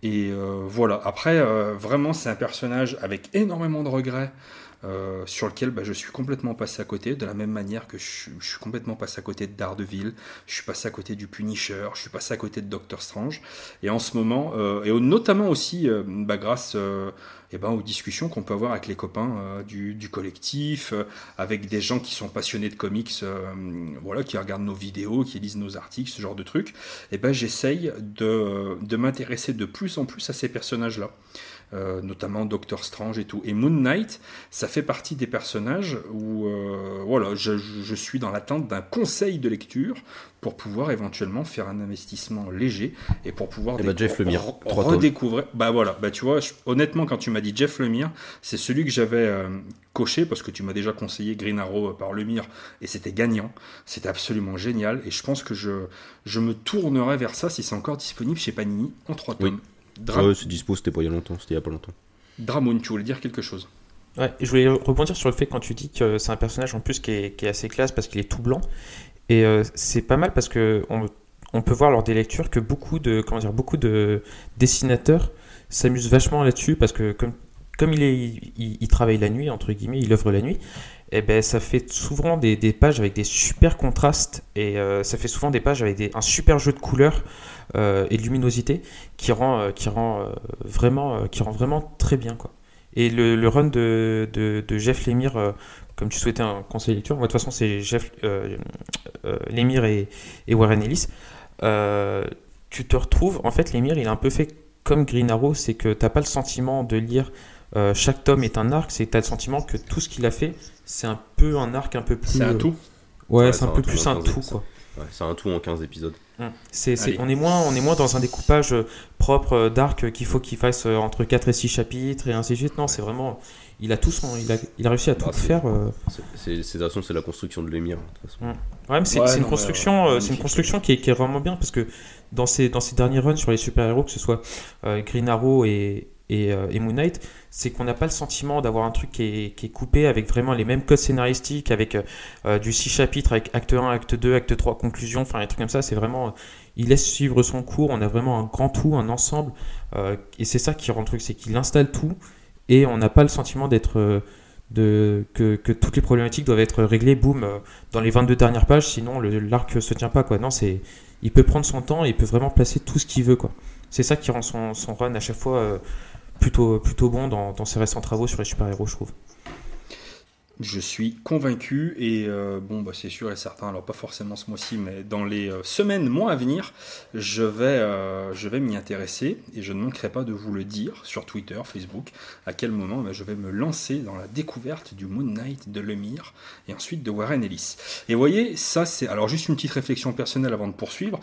Et euh, voilà. Après euh, vraiment c'est un personnage avec énormément de regrets euh, sur lequel bah, je suis complètement passé à côté, de la même manière que je, suis- je suis complètement passé à côté de Daredevil, je suis passé à côté du Punisher, je suis passé à côté de Doctor Strange, et en ce moment, euh, et notamment aussi euh, bah, grâce euh, eh ben, aux discussions qu'on peut avoir avec les copains euh, du, du collectif, avec des gens qui sont passionnés de comics, voilà, qui regardent nos vidéos, qui lisent nos articles, ce genre de trucs, et ben, j'essaye de, de m'intéresser de plus en plus à ces personnages-là. Euh, notamment Doctor Strange et tout. Et Moon Knight, ça fait partie des personnages où euh, voilà, je, je suis dans l'attente d'un conseil de lecture pour pouvoir éventuellement faire un investissement léger et pour pouvoir Eh ben, Jeff Lemire, tomes. redécouvrir. Bah voilà, bah tu vois, je- honnêtement, quand tu m'as dit Jeff Lemire, c'est celui que j'avais euh, coché parce que tu m'as déjà conseillé Green Arrow euh, par Lemire et c'était gagnant. C'était absolument génial et je pense que je, je me tournerai vers ça si c'est encore disponible chez Panini en trois Oui. Tomes. Dra- Ouais, c'est dispo, c'était pas il y a longtemps, c'était il y a pas longtemps. Dramoun, tu voulais dire quelque chose? Ouais, je voulais rebondir sur le fait quand tu dis que c'est un personnage en plus qui est, qui est assez classe parce qu'il est tout blanc. Et euh, c'est pas mal parce que on, on peut voir lors des lectures que beaucoup de, comment dire, beaucoup de dessinateurs s'amusent vachement là-dessus parce que comme, comme il, est, il, il travaille la nuit, entre guillemets, il œuvre la nuit, et ben ça fait souvent des, des pages avec des super contrastes et euh, ça fait souvent des pages avec des, un super jeu de couleurs euh, et de luminosité qui rend, euh, qui rend, euh, vraiment, euh, qui rend vraiment très bien. Quoi. Et le, le run de, de, de Jeff Lemire, euh, comme tu souhaitais un conseil de lecture, moi de toute façon c'est Jeff euh, euh, Lemire et, et Warren Ellis. euh, tu te retrouves. En fait, l'émir, il est un peu fait comme Green Arrow, c'est que t'as pas le sentiment de lire euh, chaque tome est un arc, c'est que t'as le sentiment que tout ce qu'il a fait, c'est un peu un arc un peu plus. C'est un euh, tout. Ouais, Ouais, c'est un peu plus un tout, quoi. Ouais, c'est un tout en 15 épisodes. Allez. on, est moins, on est moins dans un découpage euh, propre euh, d'arc euh, qu'il faut qu'il fasse entre 4 et 6 chapitres et ainsi de suite. Non, c'est vraiment. Il a, tout son, il, a, il a réussi à tout c'est- faire. C'est- de toute façon, c'est la construction de l'émir. de toute façon. Ouais, c'est, une construction, c'est une construction qui est, qui est vraiment bien parce que dans ces, dans ces derniers runs sur les super-héros, que ce soit euh, Green Arrow et, et, euh, Moon Knight, c'est qu'on n'a pas le sentiment d'avoir un truc qui est, qui est coupé avec vraiment les mêmes codes scénaristiques, avec euh, euh, du 6 chapitres, avec acte 1, acte 2, acte 3, conclusion, enfin des trucs comme ça. C'est vraiment. euh, il laisse suivre son cours, on a vraiment un grand tout, un ensemble. et c'est ça qui rend le truc, c'est qu'il installe tout et on n'a pas le sentiment d'être. de, que, que toutes les problématiques doivent être réglées, boum, dans les 22 dernières pages, sinon l'arc se tient pas, quoi. Non, c'est, il peut prendre son temps et il peut vraiment placer tout ce qu'il veut, quoi. C'est ça qui rend son, son run à chaque fois plutôt, plutôt bon dans, dans ses récents travaux sur les super-héros, je trouve. Je suis convaincu et euh, bon, bah, c'est sûr et certain, alors pas forcément ce mois-ci, mais dans les euh, semaines, mois à venir, je vais, euh, vais m'y intéresser et je ne manquerai pas de vous le dire sur Twitter, Facebook, à quel moment bah, je vais me lancer dans la découverte du Moon Knight, de Lemire et ensuite de Warren Ellis. Et vous voyez, ça c'est, alors juste une petite réflexion personnelle avant de poursuivre,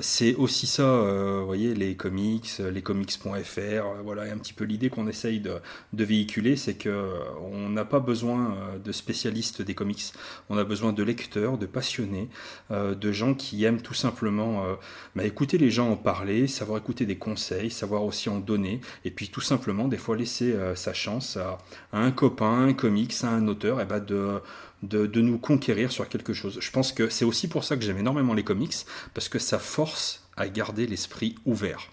c'est aussi ça, vous voyez, les comics, les comics.fr, voilà, et un petit peu l'idée qu'on essaye de, de véhiculer, c'est que on n'a pas besoin euh, de spécialistes des comics, on a besoin de lecteurs, de passionnés, euh, de gens qui aiment tout simplement euh, bah, écouter les gens en parler, savoir écouter des conseils, savoir aussi en donner, et puis tout simplement des fois laisser sa chance à, un copain, un comics, à un auteur, et bah de nous conquérir sur quelque chose. Je pense que c'est aussi pour ça que j'aime énormément les comics, parce que ça force à garder l'esprit ouvert.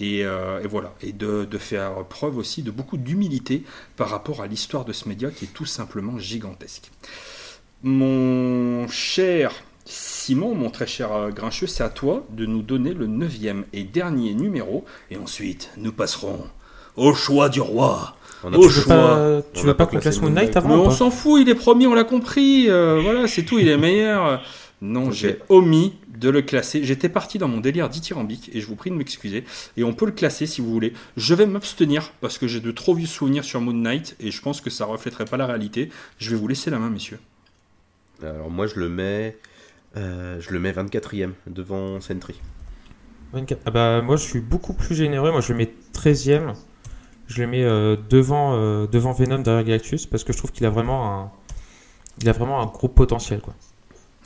Et, euh, et voilà, et de, de faire preuve aussi de beaucoup d'humilité par rapport à l'histoire de ce média qui est tout simplement gigantesque. Mon cher Simon, mon très cher euh, Grincheux, c'est à toi de nous donner le neuvième et dernier numéro, et ensuite nous passerons au choix du roi. On a pas- tu veux choix. pas, tu On veux pas qu'on classe Moon Knight. Mais avant ou on s'en fout, il est promis, on l'a compris. euh, voilà, c'est tout, il est meilleur. Non, j'ai omis de le classer. J'étais parti dans mon délire dithyrambique et je vous prie de m'excuser. Et on peut le classer si vous voulez. Je vais m'abstenir parce que j'ai de trop vieux souvenirs sur Moon Knight et je pense que ça reflèterait pas la réalité. Je vais vous laisser la main, messieurs. Alors moi, je le mets, euh, je le mets 24e devant Sentry. 24. Ah bah, moi, je suis beaucoup plus généreux. Moi, je le mets 13ème. Je le mets euh, devant, euh, devant Venom derrière Galactus parce que je trouve qu'il a vraiment un, il a vraiment un gros potentiel. Quoi.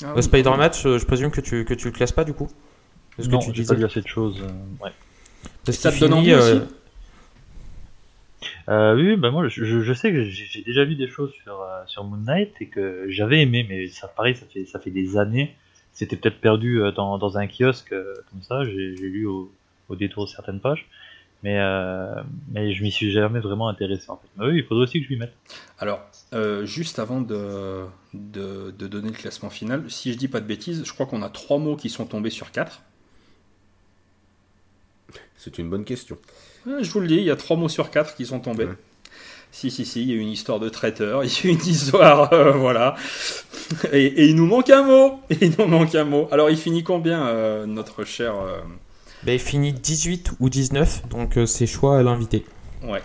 Ah Euh, Spider-Man, je, je présume que tu, que tu le classes pas du coup Parce non, que tu disais. pas assez de choses. euh, ouais. Parce Ça te donne finit, envie aussi? Euh, Euh, oui, bah moi je, sais que j'ai déjà vu des choses sur, euh, sur Moon Knight et que j'avais aimé, mais ça pareil, ça fait, ça fait des années. C'était peut-être perdu euh, dans, dans un kiosque euh, comme ça, j'ai j'ai lu au, au détour de certaines pages, mais, euh, mais je m'y suis jamais vraiment intéressé en fait. Mais oui, il faudrait aussi que je m'y mette. Alors, euh, juste avant de, de, de donner le classement final, si je dis pas de bêtises, je crois qu'on a trois mots qui sont tombés sur quatre. C'est une bonne question. Ouais, je vous le dis, il y a trois mots sur quatre qui sont tombés. Ouais. Si, si, si, il y a une histoire de traiteur, (laughs) il y a une histoire, euh, voilà. Et, et il nous manque un mot, et (laughs) il nous manque un mot. Alors, il finit combien, euh, notre cher... bah, il finit 18 ou 19, donc euh, c'est choix à l'invité. Ouais.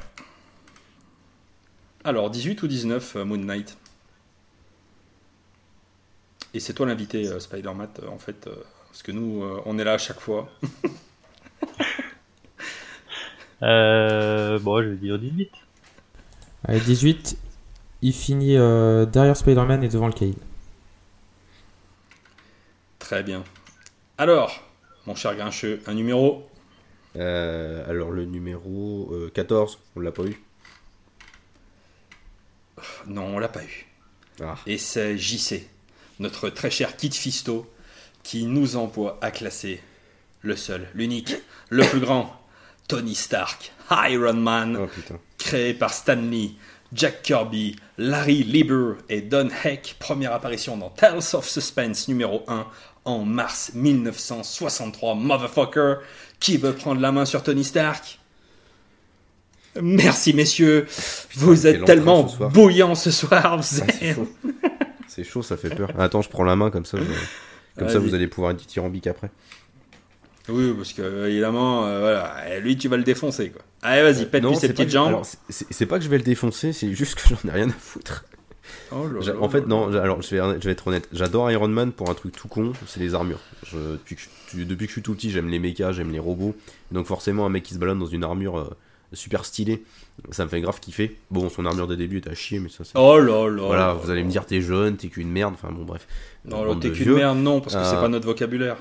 Alors, 18 ou 19, euh, Moon Knight? Et c'est toi l'invité, euh, Spider-Man, euh, en fait, euh, parce que nous, euh, on est là à chaque fois. (laughs) Euh, bon, je vais dire 18. Allez, 18, il finit euh, derrière Spider-Man et devant le Cade. Très bien. Alors, mon cher Grincheux, un numéro Euh, alors le numéro euh, 14, on l'a pas eu. Non, on l'a pas eu. Ah. Et c'est JC, notre très cher Kit Fisto, qui nous envoie à classer le seul, l'unique, le plus grand, Tony Stark, Iron Man, Oh créé par Stan Lee, Jack Kirby, Larry Lieber et Don Heck, première apparition dans Tales of Suspense numéro 1 en mars 1963. Motherfucker, qui veut prendre la main sur Tony Stark? Merci messieurs, vous êtes tellement ce bouillants ce soir. vous Ah, c'est chaud. C'est chaud, ça fait peur. Attends, je prends la main comme ça. je- Comme ça, vous allez pouvoir être dithyrambique après. Oui, parce que euh, évidemment, euh, voilà, lui tu vas le défoncer quoi. Allez, vas-y, pète lui Non, ses c'est petites que- jambes. c'est- c'est c'est pas que je vais le défoncer, c'est juste que (laughs) j'en ai rien à foutre. Oh là là En fait, non, alors je vais, je vais être honnête. J'adore Iron Man pour un truc tout con, c'est les armures. Je- depuis, que je, depuis que je suis tout petit, j'aime les mechas, j'aime les robots. Donc forcément, un mec qui se balade dans une armure euh, super stylée, ça me fait grave kiffer. Bon, son armure de début est à chier, mais ça c'est... Oh là là. voilà, là vous allez me dire t'es jeune, t'es qu'une merde, enfin bon bref. Non, t'es qu'une merde, non, parce que c'est Euh, pas notre vocabulaire.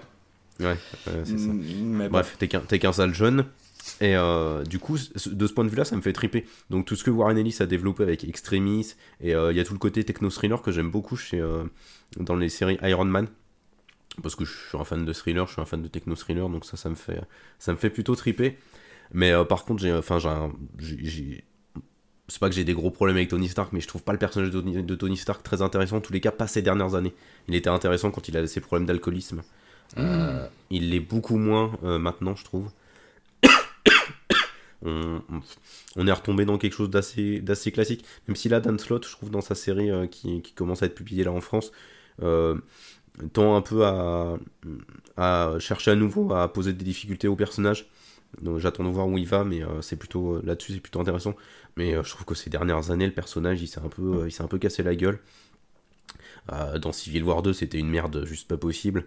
Ouais, c'est ça. Mm, bon. Bref, t'es qu'un qu'un sale jeune. Et euh, du coup, de ce point de vue-là, ça me fait triper. Donc tout ce que Warren Ellis a développé avec Extremis, et euh, il y a tout le côté techno-thriller que j'aime beaucoup chez, euh, dans les séries Iron Man. Parce que je suis un fan de thriller, je suis un fan de techno-thriller, donc ça, ça me fait, ça me fait plutôt triper. Mais par contre, j'ai, enfin, j'ai- c'est pas que j'ai des gros problèmes avec Tony Stark, mais je trouve pas le personnage de Tony, de Tony Stark très intéressant, en tous les cas, pas ces dernières années. Il était intéressant quand il avait ses problèmes d'alcoolisme. Euh, il l'est beaucoup moins euh, maintenant, je trouve. (coughs) on, est retombé dans quelque chose d'assez, classique. Même si là, Dan Slott, je trouve, dans sa série euh, qui, commence à être publiée là en France, tend un peu à, chercher à nouveau à poser des difficultés au personnage. Donc j'attends de voir où il va, mais c'est plutôt là-dessus, c'est plutôt intéressant. Mais je trouve que ces dernières années, le personnage, il s'est un peu, il s'est un peu cassé la gueule. Dans Civil War 2, c'était une merde juste pas possible.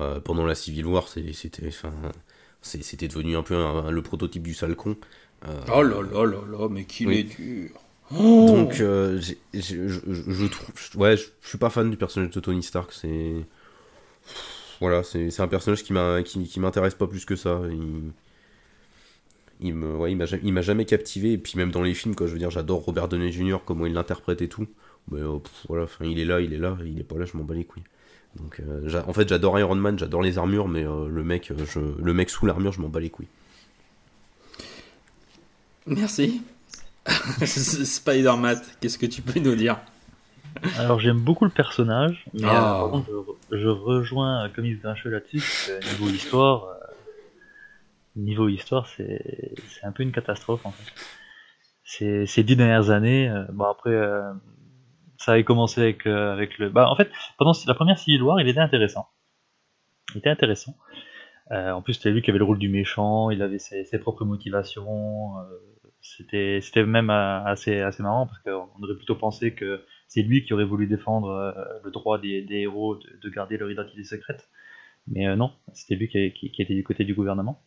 Euh, pendant la Civil War, c'était, devenu un peu un- le prototype du sale con. Euh, Oh là là là là, mais qu'il Oui. est dur. Oh. donc, euh, j'ai- j'ai- je, je- je trouve, ouais, je, je suis pas fan du personnage de Tony Stark. C'est, voilà, c'est un personnage qui m'a, qui, qui m'intéresse pas plus que ça. Il, il me, ouais, il m'a, jamais captivé. Et puis même dans les films, quoi, je veux dire, j'adore Robert Downey Jr. comment il l'interprète et tout. Mais euh, pff, voilà, enfin, il est là, il est là, il est pas là, je m'en bats les couilles. Donc, euh, en fait, j'adore Iron Man, j'adore les armures, mais euh, le mec, euh, je, le mec sous l'armure, je m'en bats les couilles. Merci. (laughs) Spider-Man, qu'est-ce que tu peux nous dire? Alors j'aime beaucoup le personnage, mais Ah. euh, par contre, je, je rejoins Comics Grincheux là-dessus, parce que niveau histoire, euh, niveau histoire, c'est c'est un peu une catastrophe en fait. Ces, ces dix dernières années, euh, bon après, euh, ça avait commencé avec, euh, avec le... Bah en fait, pendant la première Civil War, il était intéressant. Il était intéressant. Euh, en plus, c'était lui qui avait le rôle du méchant, il avait ses, propres motivations. euh, c'était même assez, assez marrant parce qu'on aurait plutôt pensé que c'est lui qui aurait voulu défendre le droit des, des héros de, de garder leur identité secrète. Mais non, c'était lui qui était du côté du gouvernement.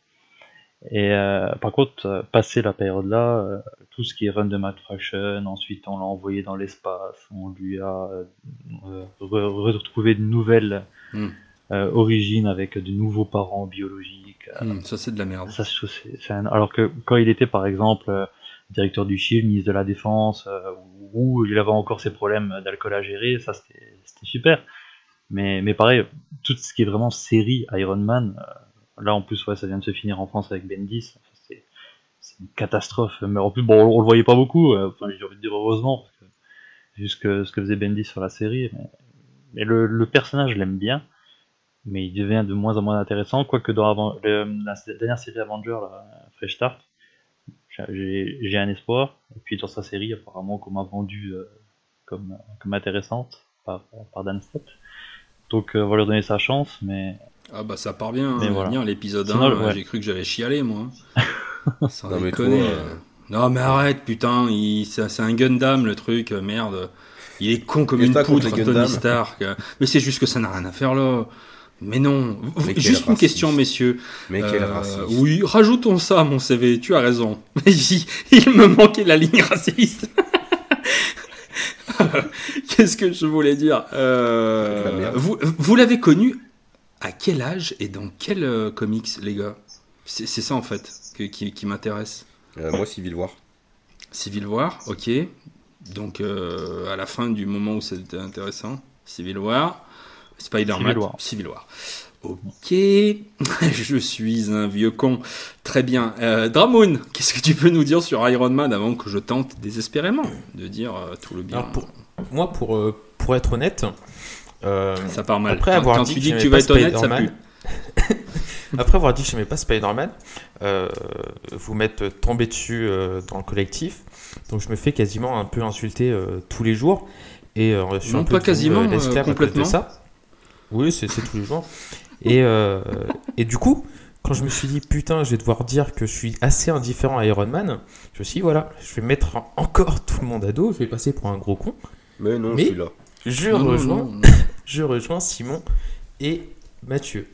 Et euh, par contre, euh, passé la période-là, euh, tout ce qui est run de Matt Fraction, ensuite on l'a envoyé dans l'espace, on lui a euh, re- retrouvé de nouvelles euh, origines avec de nouveaux parents biologiques. Hmm, Ça, c'est de la merde. ça, c'est- c'est un- Alors que quand il était par exemple euh, directeur du Shield, ministre de la Défense, euh, où il avait encore ses problèmes d'alcool à gérer, ça c'était c'était super. Mais, mais pareil, tout ce qui est vraiment série Iron Man, euh, là en plus ouais, ça vient de se finir en France avec Bendis, c'est une catastrophe. Mais en plus, bon, on, on le voyait pas beaucoup, euh, enfin j'ai envie de dire heureusement, parce vu ce que, faisait Bendis sur la série. Mais, le, personnage, je l'aime bien mais il devient de moins en moins intéressant, quoique dans la dernière série Avenger, Fresh Start, j'ai un espoir, et puis dans sa série, apparemment, qu'on m'a vendu euh, comme, intéressante par, Dan Slott. Donc euh, on va lui donner sa chance, mais Ah bah ça part bien, Mais hein. voilà. Bien, l'épisode 1, Sinon, euh, ouais. j'ai cru que j'avais chialé moi. (laughs) Sans Non, mais déconner. toi, euh. Non mais arrête putain, il... c'est un Gundam le truc, euh, merde. Il est con comme une poutre, Tony. Stark. Mais c'est juste que ça n'a rien à faire là. Mais non. Mais juste une raciste. question messieurs. Mais quel Euh, raciste. oui, rajoutons ça à mon CV, tu as raison. (laughs) il, il me manquait la ligne raciste. (laughs) Qu'est-ce que je voulais dire? Euh. Vous, vous l'avez connu à quel âge et dans quel euh, comics, les gars? C'est c'est ça en fait que- qui, qui m'intéresse. Euh, moi, Civil War. Civil War, ok. Donc euh, à la fin du moment où c'était intéressant, Civil War, Spider-Man, Civil War. Civil War. Ok, (laughs) je suis un vieux con. Très bien. Euh, Dramoun, qu'est-ce que tu peux nous dire sur Iron Man avant que je tente désespérément de dire euh, tout le bien Alors, pour- Moi, pour, euh, pour être honnête, euh, Ça part mal. Après avoir quand dit tu que dis que tu vas pas être honnête, ça pue. (laughs) après avoir dit que j'aimais pas Spider-Man, euh, vous m'êtes tombé dessus euh, dans le collectif, donc je me fais quasiment un peu insulter euh, tous les jours. Et euh, je suis Non, un peu pas quasiment, euh, cause de complètement. ça. Oui, c'est tous les jours. Et, euh, et du coup, quand je me suis dit, putain, je vais devoir dire que je suis assez indifférent à Iron Man, je me suis dit, voilà, je vais mettre encore tout le monde à dos, je vais passer pour un gros con. Mais non, Mais- je suis là. Je Non, non, rejoins, non, non. Je rejoins Simon et Mathieu.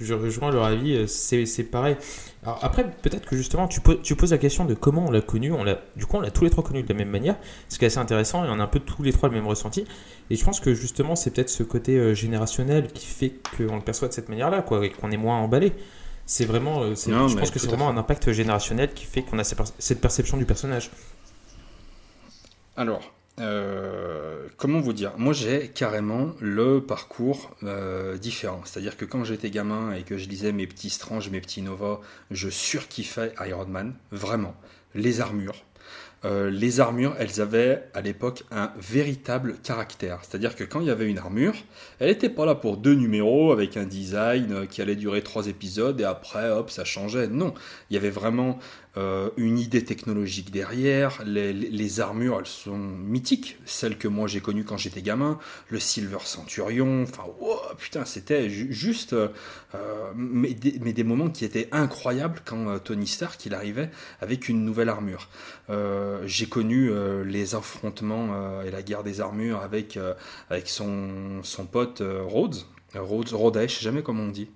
Je rejoins leur avis, euh, c'est pareil. Alors après, peut-être que justement, tu, poses- tu poses la question de comment on l'a connu. On du coup, on l'a tous les trois connu de la même manière, ce qui est assez intéressant, et on a un peu tous les trois le même ressenti. Et je pense que justement, c'est peut-être ce côté euh, générationnel qui fait qu'on le perçoit de cette manière-là, quoi, et qu'on est moins emballé. C'est vraiment, euh, Non, je pense que c'est vraiment un impact générationnel qui fait qu'on a cette perception du personnage. Alors, euh, comment vous dire? Moi, j'ai carrément le parcours euh, différent. C'est-à-dire que quand j'étais gamin et que je lisais mes petits Strange, mes petits Nova, je surkiffais Iron Man, vraiment. Les armures. Euh, les armures, elles avaient à l'époque un véritable caractère. C'est-à-dire que quand il y avait une armure, elle n'était pas là pour deux numéros avec un design qui allait durer trois épisodes et après, hop, ça changeait. Non, il y avait vraiment euh, une idée technologique derrière. Les, armures, elles sont mythiques. Celles que moi j'ai connues quand j'étais gamin. Le Silver Centurion. Enfin, wow, putain, c'était ju- juste. euh, mais, des, mais des moments qui étaient incroyables quand euh, Tony Stark il arrivait avec une nouvelle armure. J'ai connu les affrontements et la guerre des armures avec, avec son, son pote Rhodes. Rhodes, Rhodes, je sais jamais comment on dit.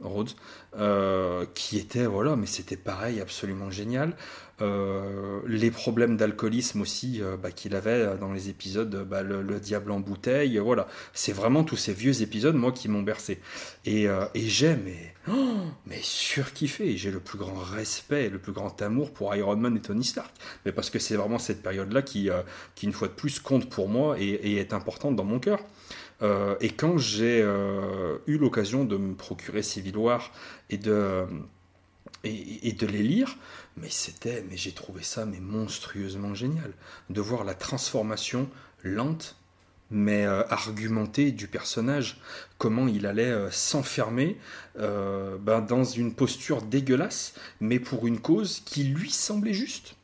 Rhodes, euh, qui était, voilà, mais c'était pareil, absolument génial. Euh, les problèmes d'alcoolisme aussi euh, bah, qu'il avait dans les épisodes, bah, le, le diable en bouteille, voilà. C'est vraiment tous ces vieux épisodes, moi, qui m'ont bercé. Et, euh, et j'ai, mais, oh, mais surkiffé. J'ai le plus grand respect, le plus grand amour pour Iron Man et Tony Stark. Mais parce que c'est vraiment cette période-là qui, euh, qui, une fois de plus, compte pour moi et, et est importante dans mon cœur. Euh, et quand j'ai euh, eu l'occasion de me procurer Civil War et de, et, de les lire, mais c'était, mais j'ai trouvé ça mais monstrueusement génial. De voir la transformation lente mais euh, argumentée du personnage, comment il allait euh, s'enfermer ben, dans une posture dégueulasse, mais pour une cause qui lui semblait juste.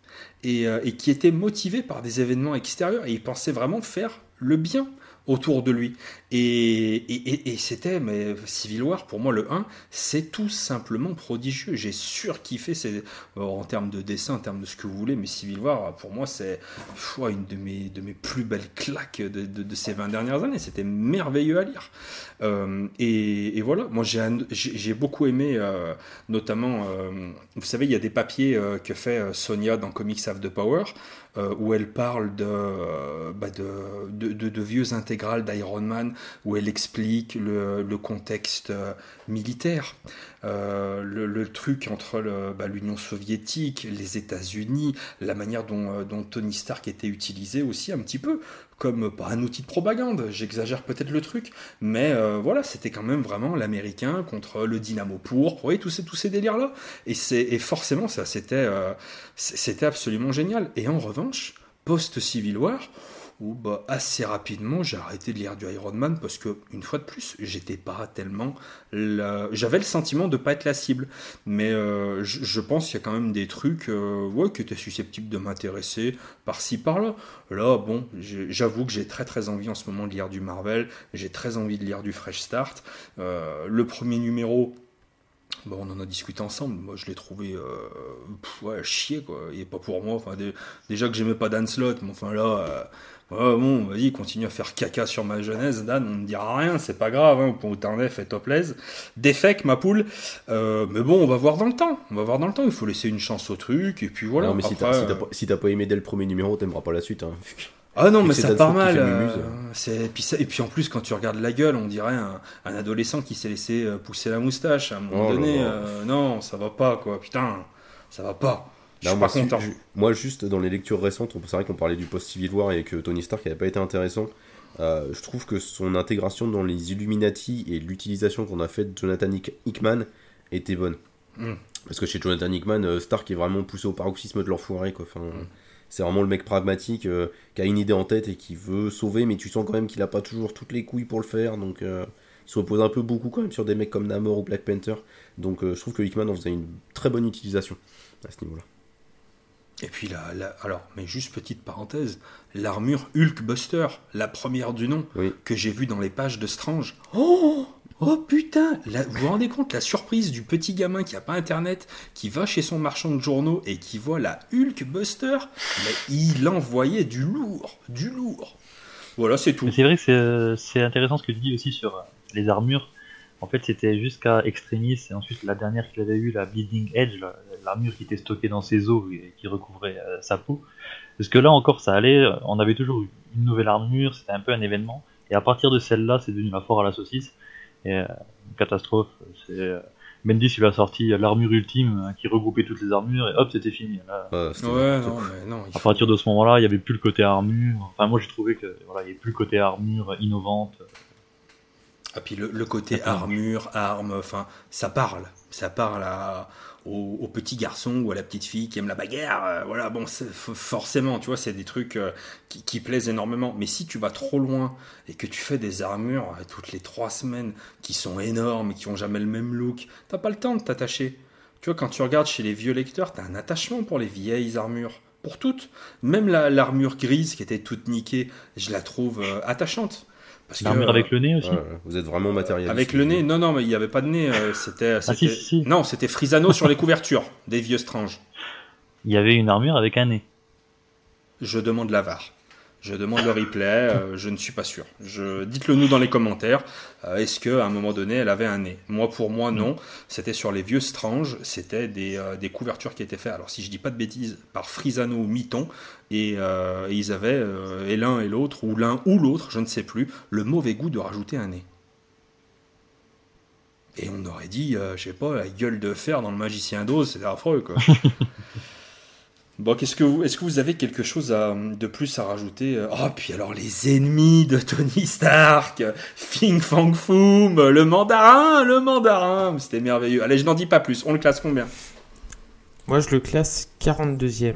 Et, et qui était motivée par des événements extérieurs. Et il pensait vraiment faire le bien autour de lui. Et, c'était, mais Civil War, pour moi, le 1, c'est tout simplement prodigieux. J'ai surkiffé ces, euh, en termes de dessin, en termes de ce que vous voulez, mais Civil War, pour moi, c'est une de mes, de mes plus belles claques de, de- ces 20 dernières années. C'était merveilleux à lire. Euh, et, voilà, moi, j'ai j'ai beaucoup aimé, euh, notamment, vous savez, il y a des papiers que fait Sonia dans Comics Have the Power, où elle parle bah, de, de, de- de vieux intégrales d'Iron Man, où elle explique le, contexte euh, militaire, euh, le, truc entre bah, l'Union soviétique, les États-Unis, la manière dont, euh, dont Tony Stark était utilisé aussi un petit peu comme pas un outil de propagande, j'exagère peut-être le truc, mais voilà, c'était quand même vraiment l'américain contre le dynamo pourpre, vous tous ces, tous ces délires-là. Et, et forcément, ça, c'était euh, absolument génial. Et en revanche, post-Civil War, où bah, assez rapidement j'ai arrêté de lire du Iron Man parce que, une fois de plus, j'étais pas tellement. la- J'avais le sentiment de pas être la cible. Mais euh, je, pense qu'il y a quand même des trucs euh, ouais, qui étaient susceptibles de m'intéresser par-ci par-là. Là, bon, j'avoue que j'ai très très envie en ce moment de lire du Marvel. J'ai très envie de lire du Fresh Start. Euh, le premier numéro. Bon, on en a discuté ensemble. Moi, je l'ai trouvé chier, quoi. Et pas pour moi. Déjà que j'aimais pas Dan Slott, mais enfin là, ouais, bon, vas-y, continue à faire caca sur ma jeunesse, Dan. On ne dira rien, c'est pas grave. Hein, pour t'en est, fais-toi plaise. Défec, ma poule. Euh, mais bon, on va voir dans le temps. On va voir dans le temps. Il faut laisser une chance au truc. Et puis voilà. non, mais si Après, t'as si t'as euh, si t'as pas aimé dès le premier numéro, t'aimeras pas la suite. Hein. Ah non, Et mais ça part mal. fait euh, et, puis ça- et puis en plus, quand tu regardes la gueule, on dirait un, un adolescent qui s'est laissé pousser la moustache. À un moment Oh donné, euh, non, ça va pas, quoi. Putain, ça va pas. Je Non, suis moi, pas si- content. ju- moi, juste dans les lectures récentes, c'est vrai qu'on parlait du post-Civil War et que Tony Stark n'avait pas été intéressant. Euh, je trouve que son intégration dans les Illuminati et l'utilisation qu'on a faite de Jonathan Hick- Hickman était bonne. Mm. Parce que chez Jonathan Hickman, euh, Stark est vraiment poussé au paroxysme de l'enfoiré. quoi. Enfin, Mm. C'est vraiment le mec pragmatique euh, qui a une idée en tête et qui veut sauver, mais tu sens quand même qu'il a pas toujours toutes les couilles pour le faire. Donc euh, il se repose un peu beaucoup quand même sur des mecs comme Namor ou Black Panther. Donc je trouve que Hickman en faisait une très bonne utilisation à ce niveau-là. Et puis là, alors, mais juste petite parenthèse, l'armure Hulkbuster, la première du nom, Oui. que j'ai vue dans les pages de Strange. Oh Oh putain La- Vous vous rendez compte la surprise du petit gamin qui a pas internet, qui va chez son marchand de journaux et qui voit la Hulkbuster Mais il envoyait du lourd, du lourd. Voilà, c'est tout. C'est vrai que c'est, euh, c'est intéressant ce que tu dis aussi sur euh, les armures. En fait, c'était jusqu'à Extremis et ensuite la dernière qu'il avait eue, la Bleeding Edge, l'armure qui était stockée dans ses os et qui recouvrait euh, sa peau. Parce que là encore, ça allait. euh, On avait toujours eu une nouvelle armure, c'était un peu un événement. Et à partir de celle-là, c'est devenu la foire à la saucisse. Et euh, une catastrophe. C'est, euh, Bendis, il a sorti l'armure ultime euh, qui regroupait toutes les armures et hop, c'était fini. Là, Ouais, c'était- Ouais, non, mais non. à faut- partir de ce moment-là, il n'y avait plus le côté armure. Enfin, moi, j'ai trouvé que voilà, il n'y avait plus le côté armure innovante. Ah, puis le, le côté armure, arme, enfin, ça parle. Ça parle à, au, au petit garçon ou à la petite fille qui aime la bagarre. euh, voilà, bon, forcément, tu vois, c'est des trucs euh, qui, plaisent énormément. Mais si tu vas trop loin et que tu fais des armures euh, toutes les trois semaines qui sont énormes, qui ont jamais le même look, t'as pas le temps de t'attacher. Tu vois, quand tu regardes chez les vieux lecteurs, t'as un attachement pour les vieilles armures. Pour toutes. Même la- l'armure grise qui était toute niquée, je la trouve attachante. Parce que, L'armure avec le nez aussi. Ouais, vous êtes vraiment matérialiste. avec le nez, non, non, mais il n'y avait pas de nez. euh, c'était, Ah, si, c'était- si, si. Non, c'était Frisano sur les couvertures des vieux Strange. Il y avait une armure avec un nez. Je demande la VAR. Je demande le replay. euh, je ne suis pas sûr. Je... Dites-le nous dans les commentaires. euh, est-ce qu'à un moment donné, elle avait un nez? Moi, pour moi, non. C'était sur les vieux Strange. C'était des, euh, des couvertures qui étaient faites. Alors, si je dis pas de bêtises, par Frisano ou Miton. Et, ils avaient, et l'un et l'autre, ou l'un ou l'autre, je ne sais plus, le mauvais goût de rajouter un nez. Et on aurait dit, je sais pas, la gueule de fer dans le magicien d'Oz, c'est affreux, quoi. (laughs) bon, qu'est-ce que vous, est-ce que vous avez quelque chose à- de plus à rajouter Oh, puis alors les ennemis de Tony Stark, Fing Fang Foom, le mandarin, le mandarin, c'était merveilleux. Allez, je n'en dis pas plus, on le classe combien? Moi, je le classe 42e.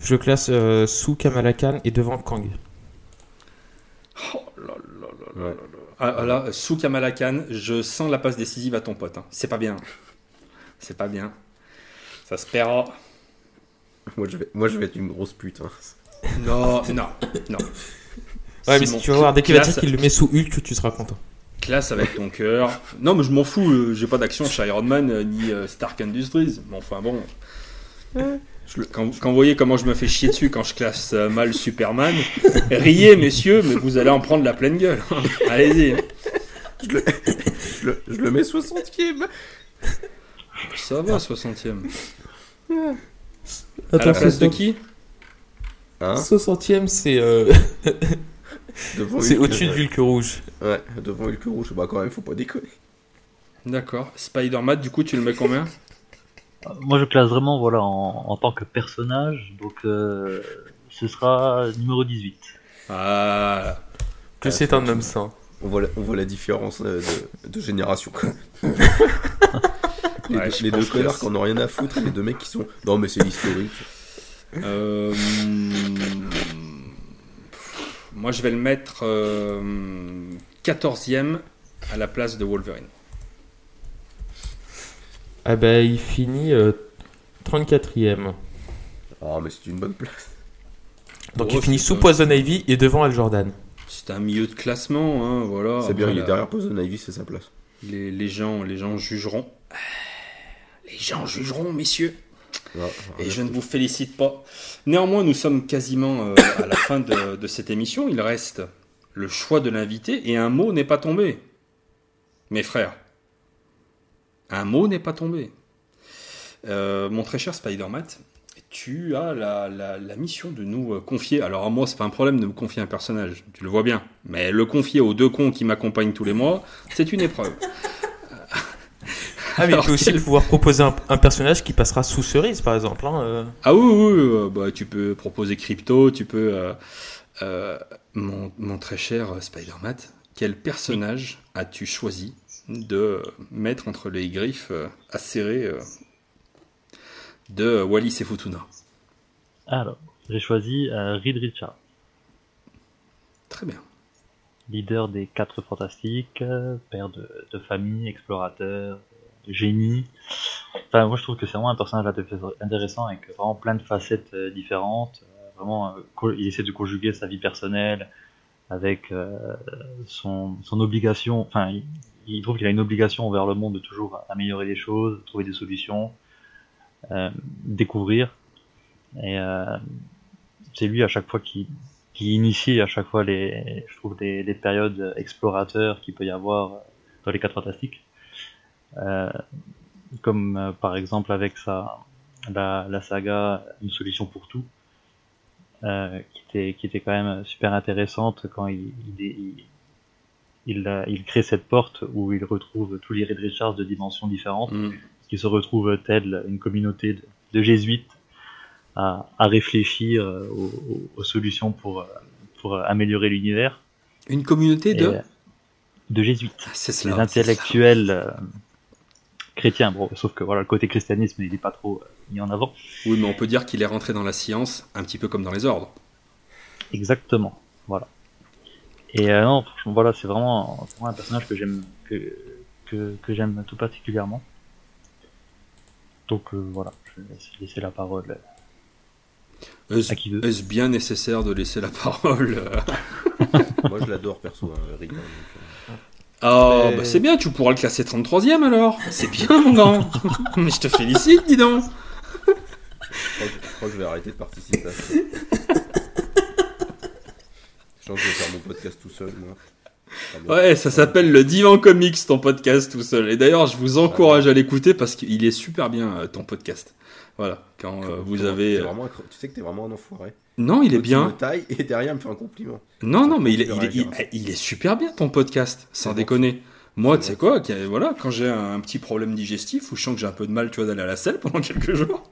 Je le classe euh, sous Kamala Khan et devant Kang. Oh là là là là Ouais. là là. Ah, ah là, sous Kamala Khan, je sens la passe décisive à ton pote. hein. C'est pas bien. C'est pas bien. Ça se paiera. (laughs) Moi je, vais, moi, je vais être une grosse pute. hein. (laughs) Non, non, non. Ouais, mais si tu vas voir, dès qu'il va classe- dire qu'il le met sous Hulk, tu seras content. Classe avec ton cœur. Non, mais je m'en fous, euh, j'ai pas d'action chez Iron Man euh, ni euh, Stark Industries. Mais enfin bon. Je quand, quand vous voyez comment je me fais chier dessus quand je classe mal Superman, riez messieurs, mais vous allez en prendre la pleine gueule. (laughs) Allez-y. hein. Je le, je le, je le mets 60ème. Ça va, 60ème. À la place de qui? Hein? 60ème, c'est euh, (laughs) Devant c'est au-dessus de Hulk rouge. Ouais, devant Hulk rouge. Bah quand même, faut pas déconner. D'accord. Spider-Man, du coup, tu le mets combien? Moi, je classe vraiment voilà, en, en tant que personnage. Donc, euh, ce sera numéro 18. Ah, Que c'est un homme sain. On voit la, on voit la différence euh, de, de génération. (laughs) les Ouais, deux, les deux connards qui en ont rien à foutre, les deux mecs qui sont. Non, mais c'est l'historique. Euh, moi, je vais le mettre euh, 14e à la place de Wolverine. Ah bah, il finit euh, 34ème. Ah, mais c'est une bonne place. Donc Oh, il finit sous Poison Ivy et devant Al Jordan. C'est un milieu de classement, hein, voilà. c'est bien, il est derrière Poison Ivy, c'est sa place. Les, les gens, les gens jugeront. Les gens jugeront, messieurs. Et je ne vous félicite pas. Néanmoins, nous sommes quasiment euh, à la fin de, de cette émission. Il reste le choix de l'invité et un mot n'est pas tombé. Mes frères, un mot n'est pas tombé. Euh, mon très cher Spider-Man, tu as la, la- la mission de nous euh, confier. Alors, à moi, c'est pas un problème de me confier un personnage, tu le vois bien. Mais le confier aux deux cons qui m'accompagnent tous les mois, c'est une épreuve. Ah mais il peut aussi pouvoir proposer un, un personnage qui passera sous cerise par exemple. hein, euh. Ah oui, oui, oui, euh, bah, tu peux proposer Crypto, tu peux... euh, euh, mon, mon très cher Spider-Man, quel personnage as-tu choisi de mettre entre les griffes euh, acérées euh, de Wallis et Futuna? Alors, j'ai choisi euh, Reed Richards, Très bien. leader des quatre fantastiques, père de, de famille, explorateur, génie. Enfin, moi je trouve que c'est vraiment un personnage intéressant avec vraiment plein de facettes euh, différentes. Euh, vraiment, euh, il essaie de conjuguer sa vie personnelle avec son, son obligation. Enfin, il, trouve qu'il a une obligation envers le monde de toujours améliorer les choses, trouver des solutions, découvrir. Et c'est lui à chaque fois qui, qui initie à chaque fois les, je trouve, les, les périodes explorateurs qu'il peut y avoir dans les quatre fantastiques. Euh, comme euh, par exemple avec sa, la, la, saga Une solution pour tout, euh, qui, était, qui était quand même super intéressante quand il, il, il, il, crée cette porte où il retrouve tous les Red Richards de dimensions différentes, mm. qui se retrouvent telle une communauté de, de jésuites à, à réfléchir aux, aux, solutions pour, pour améliorer l'univers. Une communauté de? De jésuites, ah, c'est les intellectuels chrétien. Bon, sauf que voilà, le côté christianisme, il n'est pas trop euh, mis en avant. Oui, mais on peut dire qu'il est rentré dans la science, un petit peu comme dans les ordres. Exactement, voilà. Et euh, non, franchement, voilà, c'est vraiment, un personnage que j'aime, que, que, j'aime tout particulièrement. Donc euh, voilà, je vais laisser la parole Est-ce bien nécessaire de laisser la (laughs) parole (laughs) Moi, je l'adore perso, hein, Oh, bah c'est bien, tu pourras le classer 33ème alors. C'est bien, mon grand. (laughs) Mais je te félicite, dis donc. Je crois, que, je vais arrêter de participer à ça. Je pense que je vais faire mon podcast tout seul, moi. Ouais, ça s'appelle le Divan Comics, ton podcast tout seul. Et d'ailleurs, je vous encourage à l'écouter parce qu'il est super bien, euh, ton podcast. Voilà, quand euh, vous avez. Euh, tu sais que t'es vraiment un enfoiré. Non, il est bien. Me taille et derrière, il me fait un compliment. Non, non, mais il est, il, est, super bien ton podcast, sans déconner. Moi, tu sais quoi, voilà, quand j'ai un petit problème digestif ou je sens que j'ai un peu de mal, tu vois, d'aller à la selle pendant (laughs) quelques jours.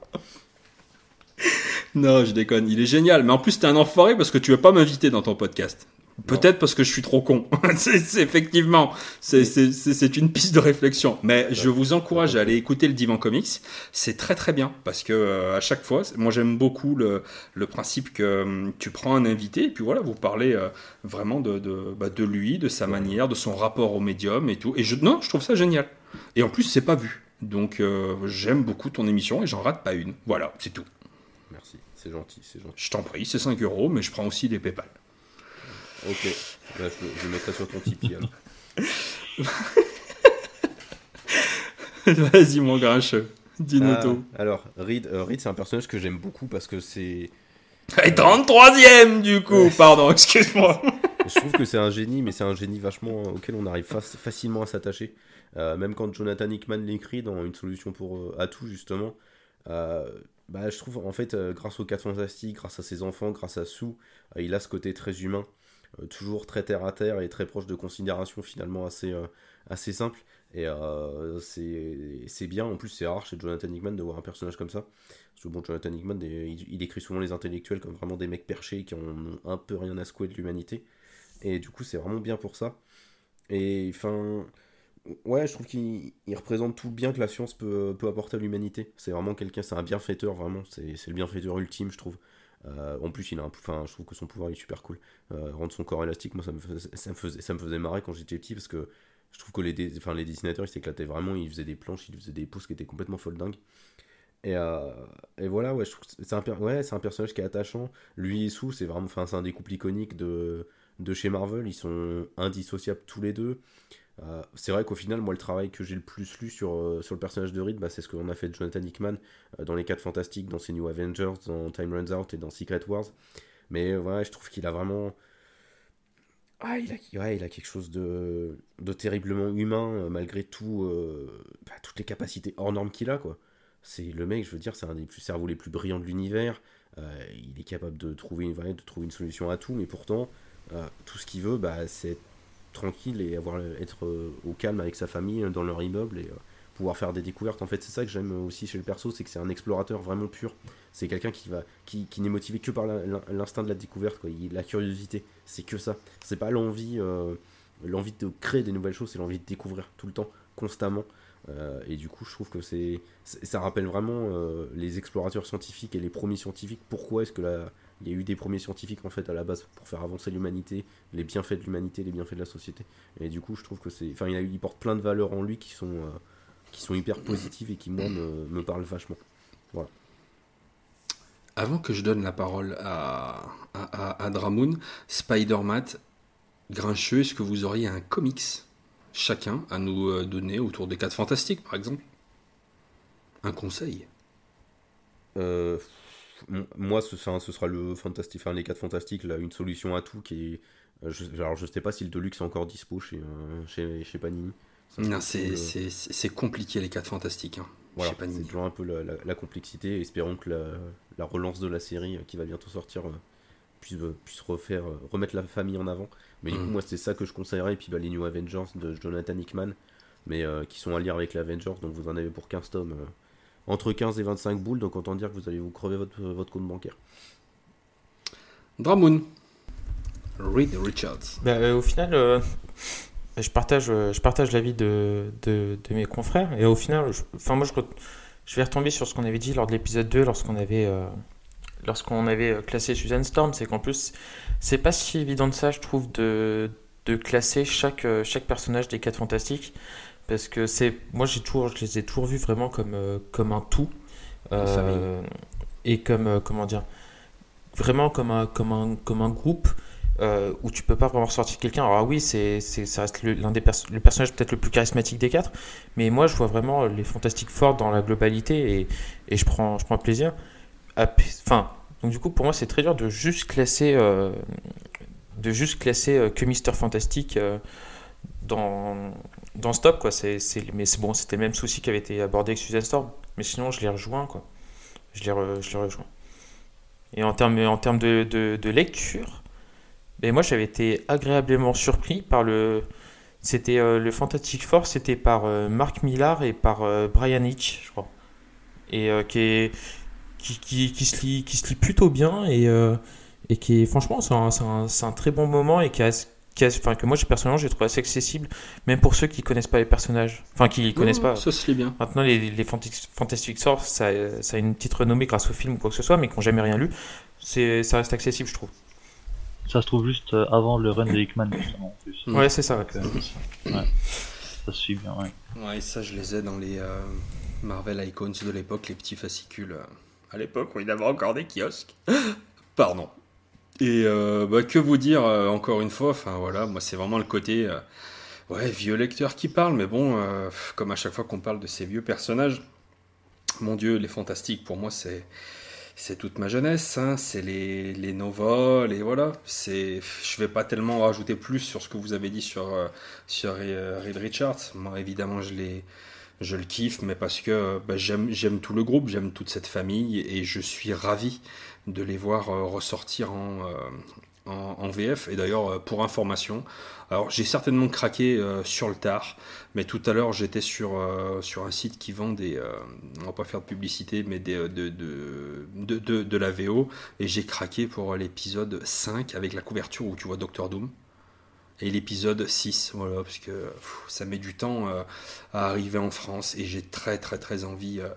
non, je déconne, il est génial. Mais en plus, t'es un enfoiré parce que tu veux pas m'inviter dans ton podcast. Peut-être parce que je suis trop con. (laughs) c'est, effectivement, c'est, une piste de réflexion. Mais je vous encourage à aller écouter le Divan Comics. C'est très très bien parce que euh, à chaque fois, moi j'aime beaucoup le, principe que hum, tu prends un invité et puis voilà, vous parlez euh, vraiment de, de, bah, de, lui, de sa manière, de son rapport au médium et tout. Et je, non, je trouve ça génial. Et en plus, c'est pas vu. Donc euh, j'aime beaucoup ton émission et j'en rate pas une. Voilà, c'est tout. Merci, c'est gentil, c'est gentil. Je t'en prie, c'est 5 euros, mais je prends aussi des PayPal. Ok, je, je vais mettre sur ton Tipeee alors. (laughs) Vas-y, mon grincheux. Dis-nous ah, Alors, Reed, euh, Reed c'est un personnage que j'aime beaucoup parce que c'est. Et 33ème du coup, pardon, excuse-moi. (laughs) je trouve que c'est un génie, mais c'est un génie vachement auquel on arrive facilement à s'attacher. Euh, même quand Jonathan Hickman l'écrit dans Une solution pour euh, à tout, justement, bah, je trouve en fait, grâce aux 4 Fantastiques, grâce à ses enfants, grâce à Sue, il a ce côté très humain. Euh, toujours très terre à terre et très proche de considérations finalement assez, euh, assez simples. Et euh, c'est bien, en plus c'est rare chez Jonathan Hickman de voir un personnage comme ça. Parce que bon, Jonathan Hickman, il, écrit souvent les intellectuels comme vraiment des mecs perchés qui ont un peu rien à secouer de l'humanité. Et du coup, c'est vraiment bien pour ça. Et enfin, ouais, je trouve qu'il représente tout bien que la science peut, peut apporter à l'humanité. C'est vraiment quelqu'un, c'est un bienfaiteur, vraiment. C'est le bienfaiteur ultime, je trouve. Euh, en plus, il a un, enfin, je trouve que son pouvoir est super cool. Euh, rendre son corps élastique, moi, ça me, faisait, ça me, faisait, ça me faisait marrer quand j'étais petit parce que je trouve que les, enfin, les dessinateurs ils s'éclataient vraiment. Ils faisaient des planches, ils faisaient des pouces qui étaient complètement folle dingue. Et, euh, et, voilà, ouais, c'est un, ouais, un personnage qui est attachant. Lui et Sue, c'est vraiment, enfin, c'est un des couples iconiques de, de chez Marvel. Ils sont indissociables tous les deux. Euh, c'est vrai qu'au final, moi, le travail que j'ai le plus lu sur, euh, sur le personnage de Reed, bah, c'est ce qu'on a fait de Jonathan Hickman euh, dans les 4 Fantastiques, dans ses New Avengers, dans Time Runs Out et dans Secret Wars. Mais ouais, je trouve qu'il a vraiment. Ah, il a, ouais, il a quelque chose de, de terriblement humain, malgré tout, bah, toutes les capacités hors normes qu'il a. C'est le mec, je veux dire, c'est un des plus cerveaux les plus brillants de l'univers. il est capable de trouver, une, de trouver une solution à tout, mais pourtant, tout ce qu'il veut, bah, c'est tranquille et avoir être euh, au calme avec sa famille euh, dans leur immeuble et euh, pouvoir faire des découvertes. En fait, c'est ça que j'aime aussi chez le perso, c'est que c'est un explorateur vraiment pur. C'est quelqu'un qui va qui, n'est motivé que par l'instinct de la découverte, quoi. La curiosité, c'est que ça. C'est pas l'envie l'envie de créer des nouvelles choses, c'est l'envie de découvrir tout le temps, constamment. Et du coup, je trouve que c'est ça rappelle vraiment les explorateurs scientifiques et les premiers scientifiques. Pourquoi est-ce que la, il y a eu des premiers scientifiques en fait à la base pour faire avancer l'humanité, les bienfaits de l'humanité, les bienfaits de la société? Et du coup, je trouve que c'est, enfin, il, porte plein de valeurs en lui qui sont, euh, qui sont hyper positives et qui, moi, me, parlent vachement. Avant que je donne la parole à, à, à, à Dramoun, Spider-Man, Grincheux, est-ce que vous auriez un comics? Chacun à nous euh, donner autour des 4 fantastiques, par exemple Un conseil Euh, moi, ce, sera le fantastique, enfin, les 4 fantastiques, là, une solution à tout qui est. euh, je, alors, je sais pas si le Deluxe est encore dispo chez, euh, chez, chez Panini. C'est le- compliqué les 4 fantastiques. Hein, Voilà, c'est toujours un peu la, la- la complexité. Espérons que la, la relance de la série qui va bientôt sortir puisse, puisse refaire, remettre la famille en avant. Mais du coup, Mhm. moi, c'est ça que je conseillerais. Et puis bah, les New Avengers de Jonathan Hickman, mais euh, qui sont à lire avec les Avengers. Donc vous en avez pour 15 tomes. euh, entre 15 et 25 boules. Donc autant dire que vous allez vous crever votre, votre compte bancaire. Dramoun. Reed Richards. Bah, euh, au final, euh, je partage, euh, je partage l'avis de, de, de mes confrères. Et au final, je- enfin, moi, je, je vais retomber sur ce qu'on avait dit lors de l'épisode 2, lorsqu'on avait, euh, lorsqu'on avait euh, classé Susan Storm. C'est qu'en plus, c'est pas si évident de ça, je trouve, de, de classer chaque, euh, chaque personnage des 4 fantastiques. Parce que c'est, moi, j'ai toujours, je les ai toujours vus vraiment comme, euh, comme un tout. Euh, et comme, comment dire, vraiment comme un, comme un, comme un groupe euh, où tu peux pas vraiment ressortir quelqu'un. Alors ah oui, c'est, c'est, ça reste le- l'un des pers- le personnage peut-être le plus charismatique des quatre, mais moi je vois vraiment les Fantastiques forts dans la globalité et, et je prends, je prends plaisir. Enfin, donc du coup pour moi c'est très dur de juste classer, euh, de juste classer euh, que Mister Fantastique euh, dans dans Stop quoi. C'est, mais c'est bon, c'était le même souci qui avait été abordé avec Susan Storm, mais sinon je les rejoins quoi. Je les, re- je les rejoins. Et en termes, en termes de, de, de lecture, ben moi j'avais été agréablement surpris par le. C'était euh, le Fantastic Four, c'était par euh, Mark Millar et par euh, Brian Hitch, je crois. Et qui, est, qui, qui, qui, se lit, qui se lit plutôt bien et, euh, et qui est, franchement, c'est un, c'est un, c'est un très bon moment et qui a, qui a- enfin, que moi j'ai- personnellement j'ai trouvé assez accessible, même pour ceux qui connaissent pas les personnages, enfin qui connaissent Non, pas. Ça se lit bien. Maintenant, les, les Fantastic Four, ça, ça a une petite renommée grâce au film ou quoi que ce soit, mais qui n'ont jamais rien lu. C'est, ça reste accessible, je trouve. Ça se trouve juste euh, avant le run de Hickman, justement, en plus. Ouais, c'est ça. ouais. Euh, ça- ouais. ça se suit bien, ouais. Ouais, ça, je les ai dans les euh, Marvel Icons de l'époque, les petits fascicules. euh, à l'époque, où il avait encore des kiosques. (gasps) Pardon. Et euh, bah, que vous dire, euh, encore une fois, enfin voilà, moi, c'est vraiment le côté. euh, ouais, vieux lecteur qui parle, mais bon, comme à chaque fois qu'on parle de ces vieux personnages, mon Dieu, les fantastiques, pour moi, c'est. C'est toute ma jeunesse, hein, c'est les, les Nova, les voilà. C'est, je vais pas tellement rajouter plus sur ce que vous avez dit sur, sur Reed Richards. Moi, évidemment, je, l'ai, je le kiffe, mais parce que euh, bah, j'aime, tout le groupe, j'aime toute cette famille, et je suis ravi de les voir euh, ressortir en, euh, VF. Et d'ailleurs, pour information, alors j'ai certainement craqué sur le tard, mais tout à l'heure j'étais sur, un site qui vend des, on va pas faire de publicité, mais de, de, de la VO, et j'ai craqué pour l'épisode 5 avec la couverture où tu vois Doctor Doom. Et l'épisode 6, voilà, parce que ça met du temps euh, à arriver en France et j'ai très très très envie euh,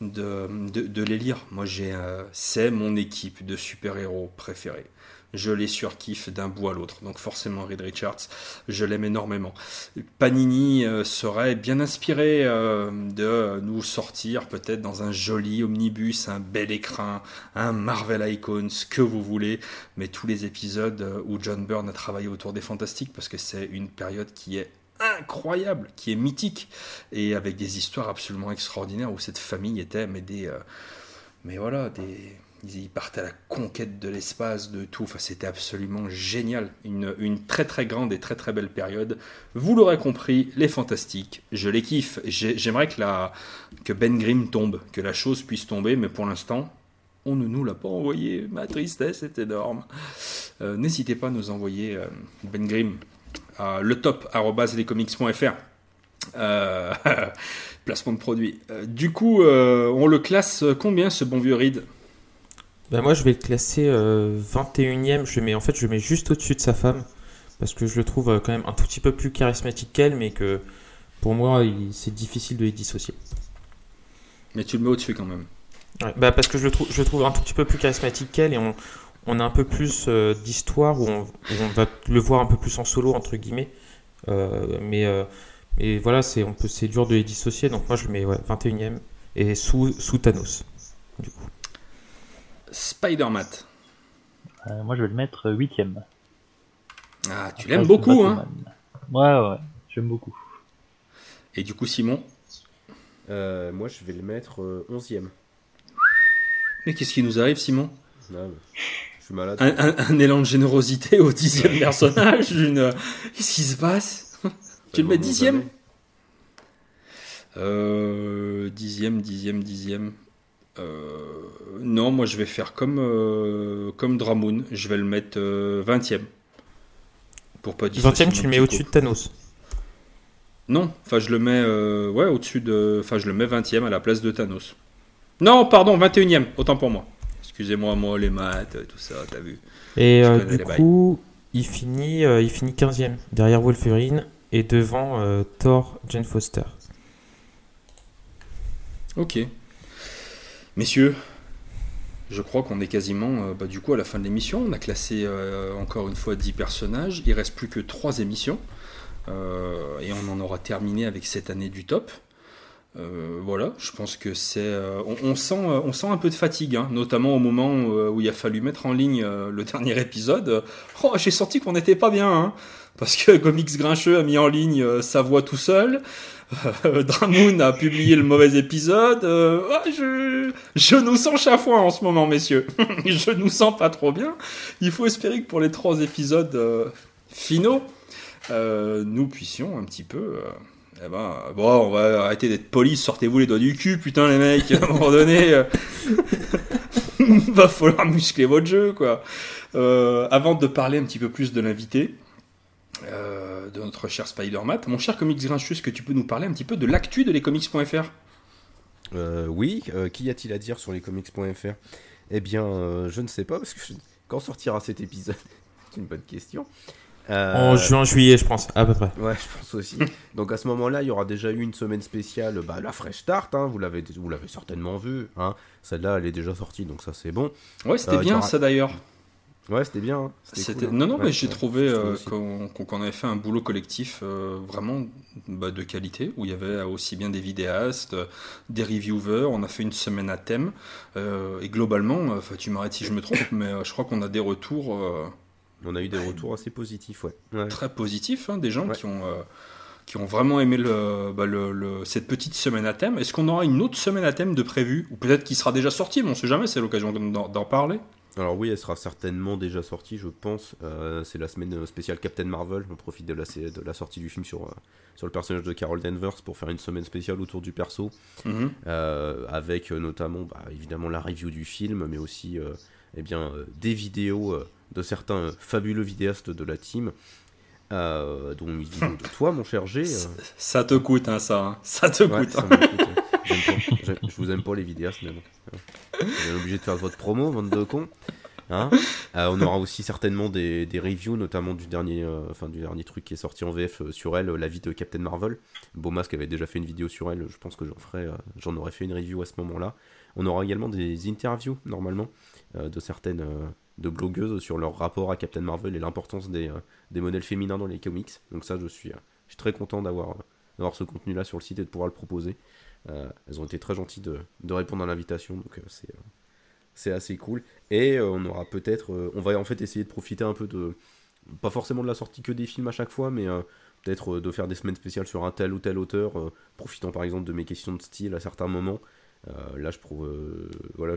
de, de, de les lire. Moi, j'ai, euh, c'est mon équipe de super-héros préférée. Je les surkiffe d'un bout à l'autre. Donc forcément, Reed Richards, je l'aime énormément. Panini euh, serait bien inspiré euh, de nous sortir peut-être dans un joli omnibus, un bel écrin, un Marvel Icons, ce que vous voulez, mais tous les épisodes euh, où John Byrne a travaillé autour des Fantastiques, parce que c'est une période qui est incroyable, qui est mythique, et avec des histoires absolument extraordinaires où cette famille était, mais des... mais voilà, des... Ils partaient à la conquête de l'espace, de tout. C'était absolument génial. Une, très très grande et très très belle période. Vous l'aurez compris, les fantastiques, je les kiffe. J'ai- J'aimerais que, Ben Grimm tombe, que la chose puisse tomber, mais pour l'instant, on ne nous l'a pas envoyé. Ma tristesse est énorme. Euh, N'hésitez pas à nous envoyer euh, Ben Grimm à le top euh, (laughs) placement de produit. Euh, du coup, on le classe combien ce bon vieux Reed? Ben, moi, je vais le classer euh, 21ème. Je le mets, en fait, je le mets juste au-dessus de sa femme. Parce que je le trouve euh, quand même un tout petit peu plus charismatique qu'elle, mais que pour moi, c'est difficile de les dissocier. Mais tu le mets au-dessus quand même. Ouais, bah parce que je le, trouve, je le trouve un tout petit peu plus charismatique qu'elle et on, on a un peu plus euh, d'histoire où on, où on va le voir un peu plus en solo, entre guillemets. Euh, mais, euh, Et voilà, c'est on peut c'est dur de les dissocier. Donc moi je le mets ouais, 21ème et sous, sous Thanos. Du coup. Spider-Man. Euh, moi, je vais le mettre huitième. Ah, tu l'aimes beaucoup, hein. Ouais, ouais, j'aime beaucoup. Et du coup, Simon Euh, moi, je vais le mettre euh, 11ème. Mais qu'est-ce qui nous arrive, Simon? Je suis malade. un, un- un élan de générosité au dixième personnage une... Qu'est-ce qui se passe? Tu le mets dixième? euh, Dixième, dixième, dixième. Euh, non, moi je vais faire comme, euh, comme Dramoun. Je vais le mettre euh, vingtième. Pour pas dissocier 20ème, mon tu le mets au-dessus de Thanos. Non, enfin je le mets euh, ouais au-dessus de enfin je le mets 20e à la place de Thanos. Non, pardon, 21e, autant pour moi. Excusez-moi moi les maths, tout ça, t'as vu. Et euh, du coup, il finit, euh, il finit 15ème derrière Wolverine et devant euh, Thor, Jane Foster. OK. Messieurs, je crois qu'on est quasiment euh, bah, du coup à la fin de l'émission, on a classé euh, encore une fois 10 personnages, il reste plus que 3 émissions. Euh, et on en aura terminé avec cette année du top. Voilà, je pense que c'est. on, sent, un peu de fatigue, hein, notamment au moment où il a fallu mettre en ligne le (laughs) dernier épisode. Oh, j'ai senti qu'on n'était pas bien, hein, parce que Comics Grincheux a mis en ligne sa voix tout seul. Euh, Dramoun a publié le mauvais épisode. Euh, ah, je, nous sens chafouin en ce moment, messieurs. (laughs) je nous sens pas trop bien. Il faut espérer que pour les trois épisodes euh, finaux, euh, nous puissions un petit peu. eh ben, bon, on va arrêter d'être polis, sortez-vous les doigts du cul, putain les mecs, à un moment donné, (laughs) va falloir muscler votre jeu, quoi. Avant de parler un petit peu plus de l'invité, euh, de notre cher Spider-Man, mon cher Comics Grinchus, est-ce que tu peux nous parler un petit peu de l'actu de lescomics.fr Euh, oui, euh, qu'y a-t-il à dire sur lescomics.fr Eh bien, euh, je ne sais pas, parce que je- (laughs) quand sortira cet épisode (laughs) C'est une bonne question. Euh, En juin, juillet, je pense, à peu près. Ouais, je pense aussi. (laughs) Donc à ce moment-là, il y aura déjà eu une semaine spéciale, bah, la Fresh Start, hein, vous l'avez vous l'avez certainement vu. Hein. Celle-là, elle est déjà sortie, donc ça c'est bon. Ouais, c'était Euh, bien ça d'ailleurs. Ouais, c'était bien. hein. C'était- cool, hein. Non, non, Ouais, mais j'ai trouvé euh, qu'on avait fait un boulot collectif euh, vraiment bah, de qualité, où il y avait aussi bien des vidéastes, euh, des reviewers, on a fait une semaine à thème, euh, et globalement, tu m'arrêtes si je me trompe, mais je crois qu'on a des retours On a eu des retours assez positifs, ouais. ouais. très positifs, hein, des gens Ouais. qui ont... qui ont vraiment aimé le, bah, le- le- cette petite semaine à thème. Est-ce qu'on aura une autre semaine à thème de prévu? Ou peut-être qu'il sera déjà sorti, mais on sait jamais, c'est l'occasion d'en parler. Alors oui, elle sera certainement déjà sortie, je pense. Euh, c'est la semaine spéciale Captain Marvel. On profite de la, de la sortie du film sur, euh, sur le personnage de Carol Danvers pour faire une semaine spéciale autour du perso. Mhm. euh, avec euh, notamment bah, évidemment la review du film, mais aussi euh, eh bien, euh, des vidéos euh, de certains euh, fabuleux vidéastes de la team, euh, dont une vidéo de toi, mon cher G. euh, Ça te coûte, hein, ça. hein. Ça te ouais, coûte. hein. J'aime- Je vous aime pas les vidéastes, mais bon. Vous êtes obligé de faire votre promo, bande de cons. Hein Euh, on aura aussi certainement des, reviews, notamment du dernier, euh, enfin, du dernier truc qui est sorti en VF euh, sur elle, la vie de Captain Marvel. Beaumasque avait déjà fait une vidéo sur elle, je pense que j'en ferai, j'en aurais fait une review à ce moment-là. On aura également des interviews, normalement, de certaines de blogueuses sur leur rapport à Captain Marvel et l'importance des, des modèles féminins dans les comics. Donc ça, je suis, je suis très content d'avoir d'avoir ce contenu-là sur le site et de pouvoir le proposer. Euh, elles ont été très gentilles de, répondre à l'invitation, donc euh, c'est euh, c'est assez cool. Et on aura peut-être, on va en fait essayer de profiter un peu de, pas forcément de la sortie que des films à chaque fois, mais peut-être de faire des semaines spéciales sur un tel ou tel auteur, profitant par exemple de mes questions de style à certains moments. Là, je trouve, euh, voilà,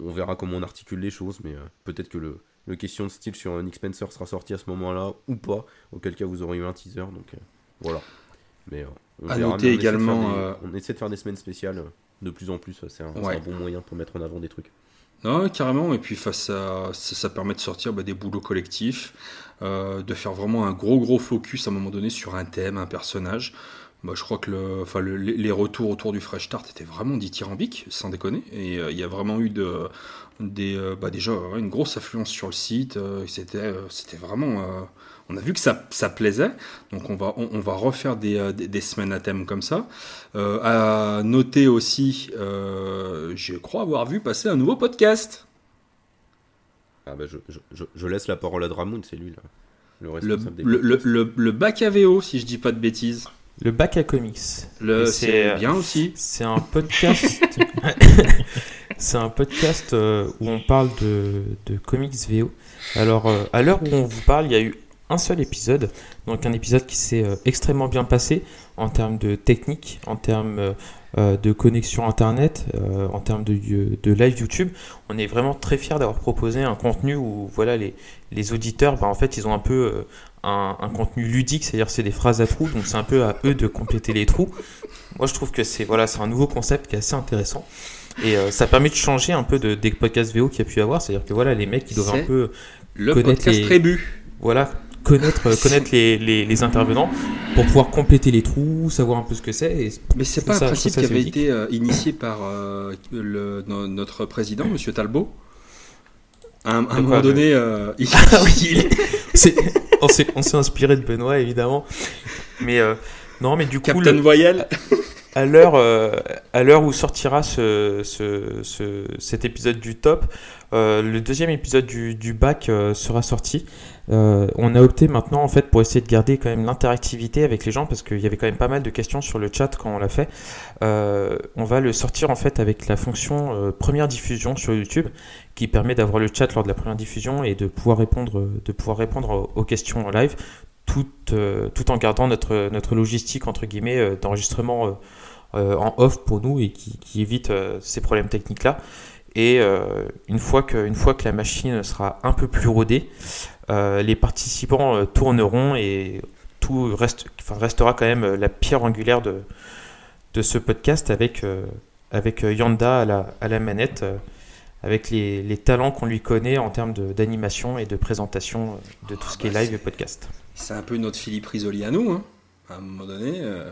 on, verra comment on articule les choses, mais peut-être que le, question de style sur Nick Spencer sera sorti à ce moment-là ou pas, auquel cas vous aurez eu un teaser, donc voilà. Mais on À verra, noter mais on essaie de faire également, des- euh, on essaie de faire des semaines spéciales euh, de plus en plus, c'est un, Ouais. un bon moyen pour mettre en avant des trucs. Non, carrément. Et puis face à ça, ça permet de sortir bah, des boulots collectifs, euh, de faire vraiment un gros gros focus à un moment donné sur un thème, un personnage. Bah, je crois que le, enfin, le- les retours autour du Fresh Start étaient vraiment dithyrambiques, sans déconner. Et euh, il y a vraiment eu de, des, euh, bah, déjà une grosse affluence sur le site. c'était, c'était vraiment. On a vu que ça, ça plaisait. Donc on va, on, on va refaire des, euh, des, des semaines à thème comme ça. Euh, à noter aussi, euh, je crois avoir vu passer un nouveau podcast. Ah bah je, je, je, je laisse la parole à Dramoun, c'est lui là, le Le, responsable des le, le, podcasts. le, le bac à VO, si je dis pas de bêtises. Le bac à comics. C'est c'est- bien aussi. C'est un podcast. (laughs) (laughs) c'est un podcast euh, où on parle de, de comics VO. Alors, euh, à l'heure où on vous parle, il y a eu un seul épisode. Donc, un épisode qui s'est euh, extrêmement bien passé en termes de technique, en termes euh, euh, de connexion internet, euh, en termes de, de live YouTube. On est vraiment très fiers d'avoir proposé un contenu où voilà, les, les auditeurs, bah, en fait, ils ont un peu. un, un contenu ludique, c'est-à-dire c'est des phrases à trous, donc c'est un peu à eux de compléter les trous. Moi, je trouve que c'est voilà, c'est un nouveau concept qui est assez intéressant. Et ça permet de changer un peu de, des podcasts VO qu'il y a pu avoir. C'est-à-dire que voilà, les mecs, ils doivent un peu Le Connaître podcast les- Trébu. voilà, connaître, euh, connaître les, les, les intervenants pour pouvoir compléter les trous, savoir un peu ce que c'est. Mais c'est pas un ça- principe qui avait été euh, initié par euh, le- notre président, Monsieur Talbot. À un, à un De moment quoi, donné, euh, (laughs) il, Ah on s'est on s'est inspiré de Benoît, évidemment. Mais non, mais du coup, Captain le- Voyelle. à l'heure euh, à l'heure où sortira ce, ce- ce- cet épisode du top, euh, le deuxième épisode du, du bac euh, sera sorti. Euh, on a opté maintenant en fait pour essayer de garder quand même l'interactivité avec les gens parce qu'il y avait quand même pas mal de questions sur le chat quand on l'a fait. Euh, on va le sortir en fait avec la fonction euh, première diffusion sur YouTube qui permet d'avoir le chat lors de la première diffusion et de pouvoir répondre aux, questions en live tout, en gardant notre, logistique entre guillemets d'enregistrement en off pour nous et qui, évite ces problèmes techniques là. Et une, fois que, la machine sera un peu plus rodée, les participants euh, tourneront et tout reste, enfin, restera quand même euh, la pierre angulaire de, de ce podcast avec, euh, avec euh, Yanda à la, à la manette, euh, avec les, les talents qu'on lui connaît en termes d'animation et de présentation euh, de tout Ah ce qui est bah, live et podcast. C'est un peu notre Philippe Risoli à nous, hein. à un moment donné. euh.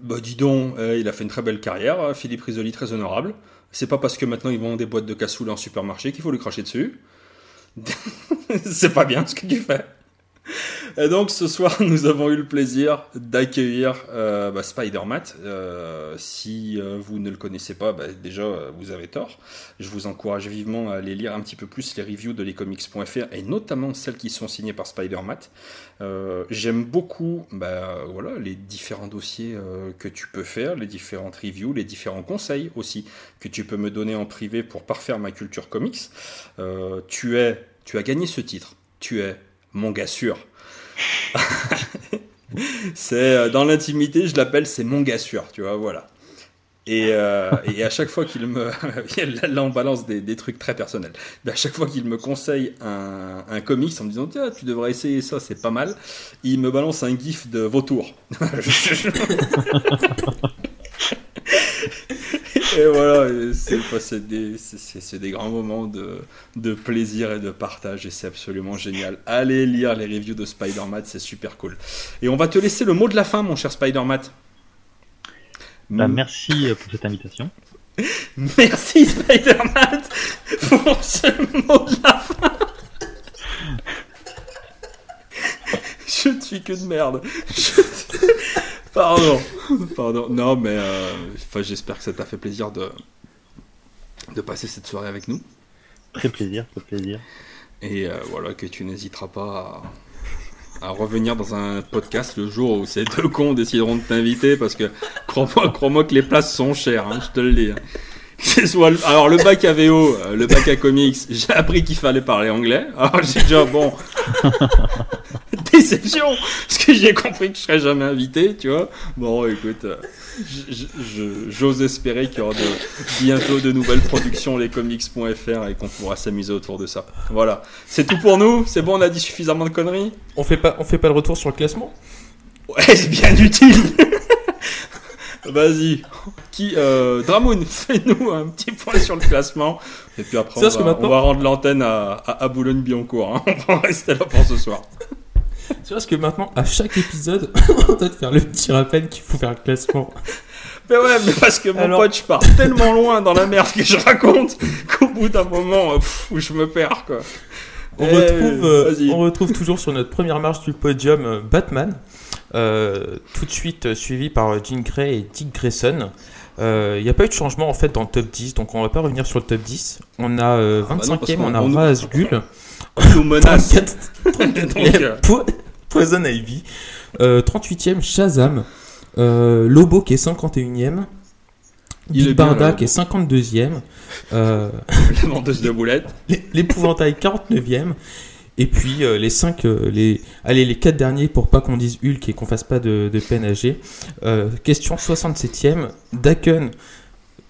Bah dis donc, euh, il a fait une très belle carrière, euh, Philippe Risoli, très honorable. C'est pas parce que maintenant ils vendent des boîtes de cassoules en supermarché qu'il faut lui cracher dessus. (laughs) C'est pas bien ce que tu fais. Et donc ce soir, (laughs) nous avons eu le plaisir d'accueillir euh, bah, Spider-Mat. Euh, si euh, vous ne le connaissez pas, bah, déjà vous avez tort. Je vous encourage vivement à aller lire un petit peu plus les reviews de lescomics.fr et notamment celles qui sont signées par Spider-Mat. J'aime beaucoup bah, voilà, les différents dossiers que tu peux faire, les différentes reviews, les différents conseils aussi que tu peux me donner en privé pour parfaire ma culture comics. Tu, es, tu as gagné ce titre. Tu es mon gars sûr. (laughs) c'est euh, dans l'intimité, je l'appelle c'est mon gars sûr, tu vois, voilà. Et, euh, à chaque fois qu'il me. (laughs) là, on balance des, des trucs très personnels. À chaque fois qu'il me conseille un, un comics en me disant Tiens, tu devrais essayer ça, c'est pas mal, il me balance un gif de vautour. (laughs) (laughs) et voilà, c'est des, grands moments de, de plaisir et de partage et c'est absolument génial. Allez lire les reviews de Spider-Man, c'est super cool. Et on va te laisser le mot de la fin, mon cher Spider-Man. Bah, merci euh, pour cette invitation. (laughs) Merci Spider-Man pour ce mot de la fin. (laughs) Je ne suis que de merde. Je- Pardon. (laughs) Pardon. Non, mais euh, enfin, j'espère que ça t'a fait plaisir de, de passer cette soirée avec nous. Très plaisir, très plaisir. Et euh, voilà, que tu n'hésiteras pas à, à revenir dans un podcast le jour où ces deux cons décideront de t'inviter parce que crois-moi, crois-moi que les places sont chères, hein, je te le dis. Soit le- alors le bac à VO, euh, le bac à comics, j'ai appris qu'il fallait parler anglais. Alors j'ai déjà bon (laughs) déception parce que j'ai compris que je serais jamais invité, tu vois. Bon, écoute, euh, j'ose espérer qu'il y aura de, bientôt de nouvelles productions lescomics.fr et qu'on pourra s'amuser autour de ça. Voilà, c'est tout pour nous. C'est bon, on a dit suffisamment de conneries. On fait pas, on fait pas le retour sur le classement? Ouais, c'est bien utile. Vas-y. Qui, euh, Dramoun, (laughs) fais-nous un petit point sur le classement. Et puis après, on va, que maintenant- on va rendre l'antenne à, à, à Boulogne-Billancourt. hein. (laughs) On va rester là pour ce soir. C'est parce que maintenant, à chaque épisode, (laughs) on doit te faire le petit rappel qu'il faut faire le classement. Mais ouais, mais parce que mon Alors- pote, je pars tellement loin dans la merde que je raconte qu'au bout d'un moment, euh, pff, je me perds, quoi. On, Eh, retrouve, euh, on retrouve toujours sur notre première marche du podium euh, Batman, euh, tout de suite euh, suivi par euh, Jean Grey et Dick Grayson. Euh, Il n'y a pas eu de changement en fait dans le top 10, donc on va pas revenir sur le top 10. On a euh, Ah bah non, 25e, on a on Razgul, (laughs) nous menace. 34 (laughs) Donc, euh, Po- Poison Ivy, Euh, 38e, Shazam. Euh, Lobo qui est 51e. Il Big Barda qui est 52e. Euh, (laughs) La vendeuse de boulettes. L'épouvantail 49e. Et puis euh, les 5, les, allez, les 4 derniers pour pas qu'on dise Hulk et qu'on fasse pas de, de peine à G. Euh, question 67e, Daken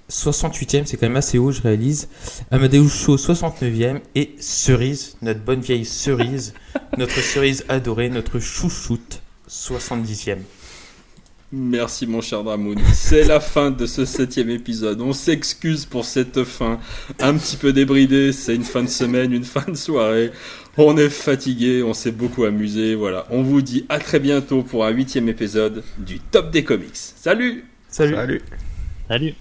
68e, c'est quand même assez haut, je réalise. Amadeus Cho 69e et Cerise, notre bonne vieille Cerise, (laughs) notre cerise adorée, notre chouchoute 70e. Merci mon cher Dramoun. C'est la fin de ce septième épisode. On s'excuse pour cette fin un petit peu débridée. C'est une fin de semaine, une fin de soirée. On est fatigué, on s'est beaucoup amusé. Voilà. On vous dit à très bientôt pour un huitième épisode du Top des Comics. Salut Salut Salut Salut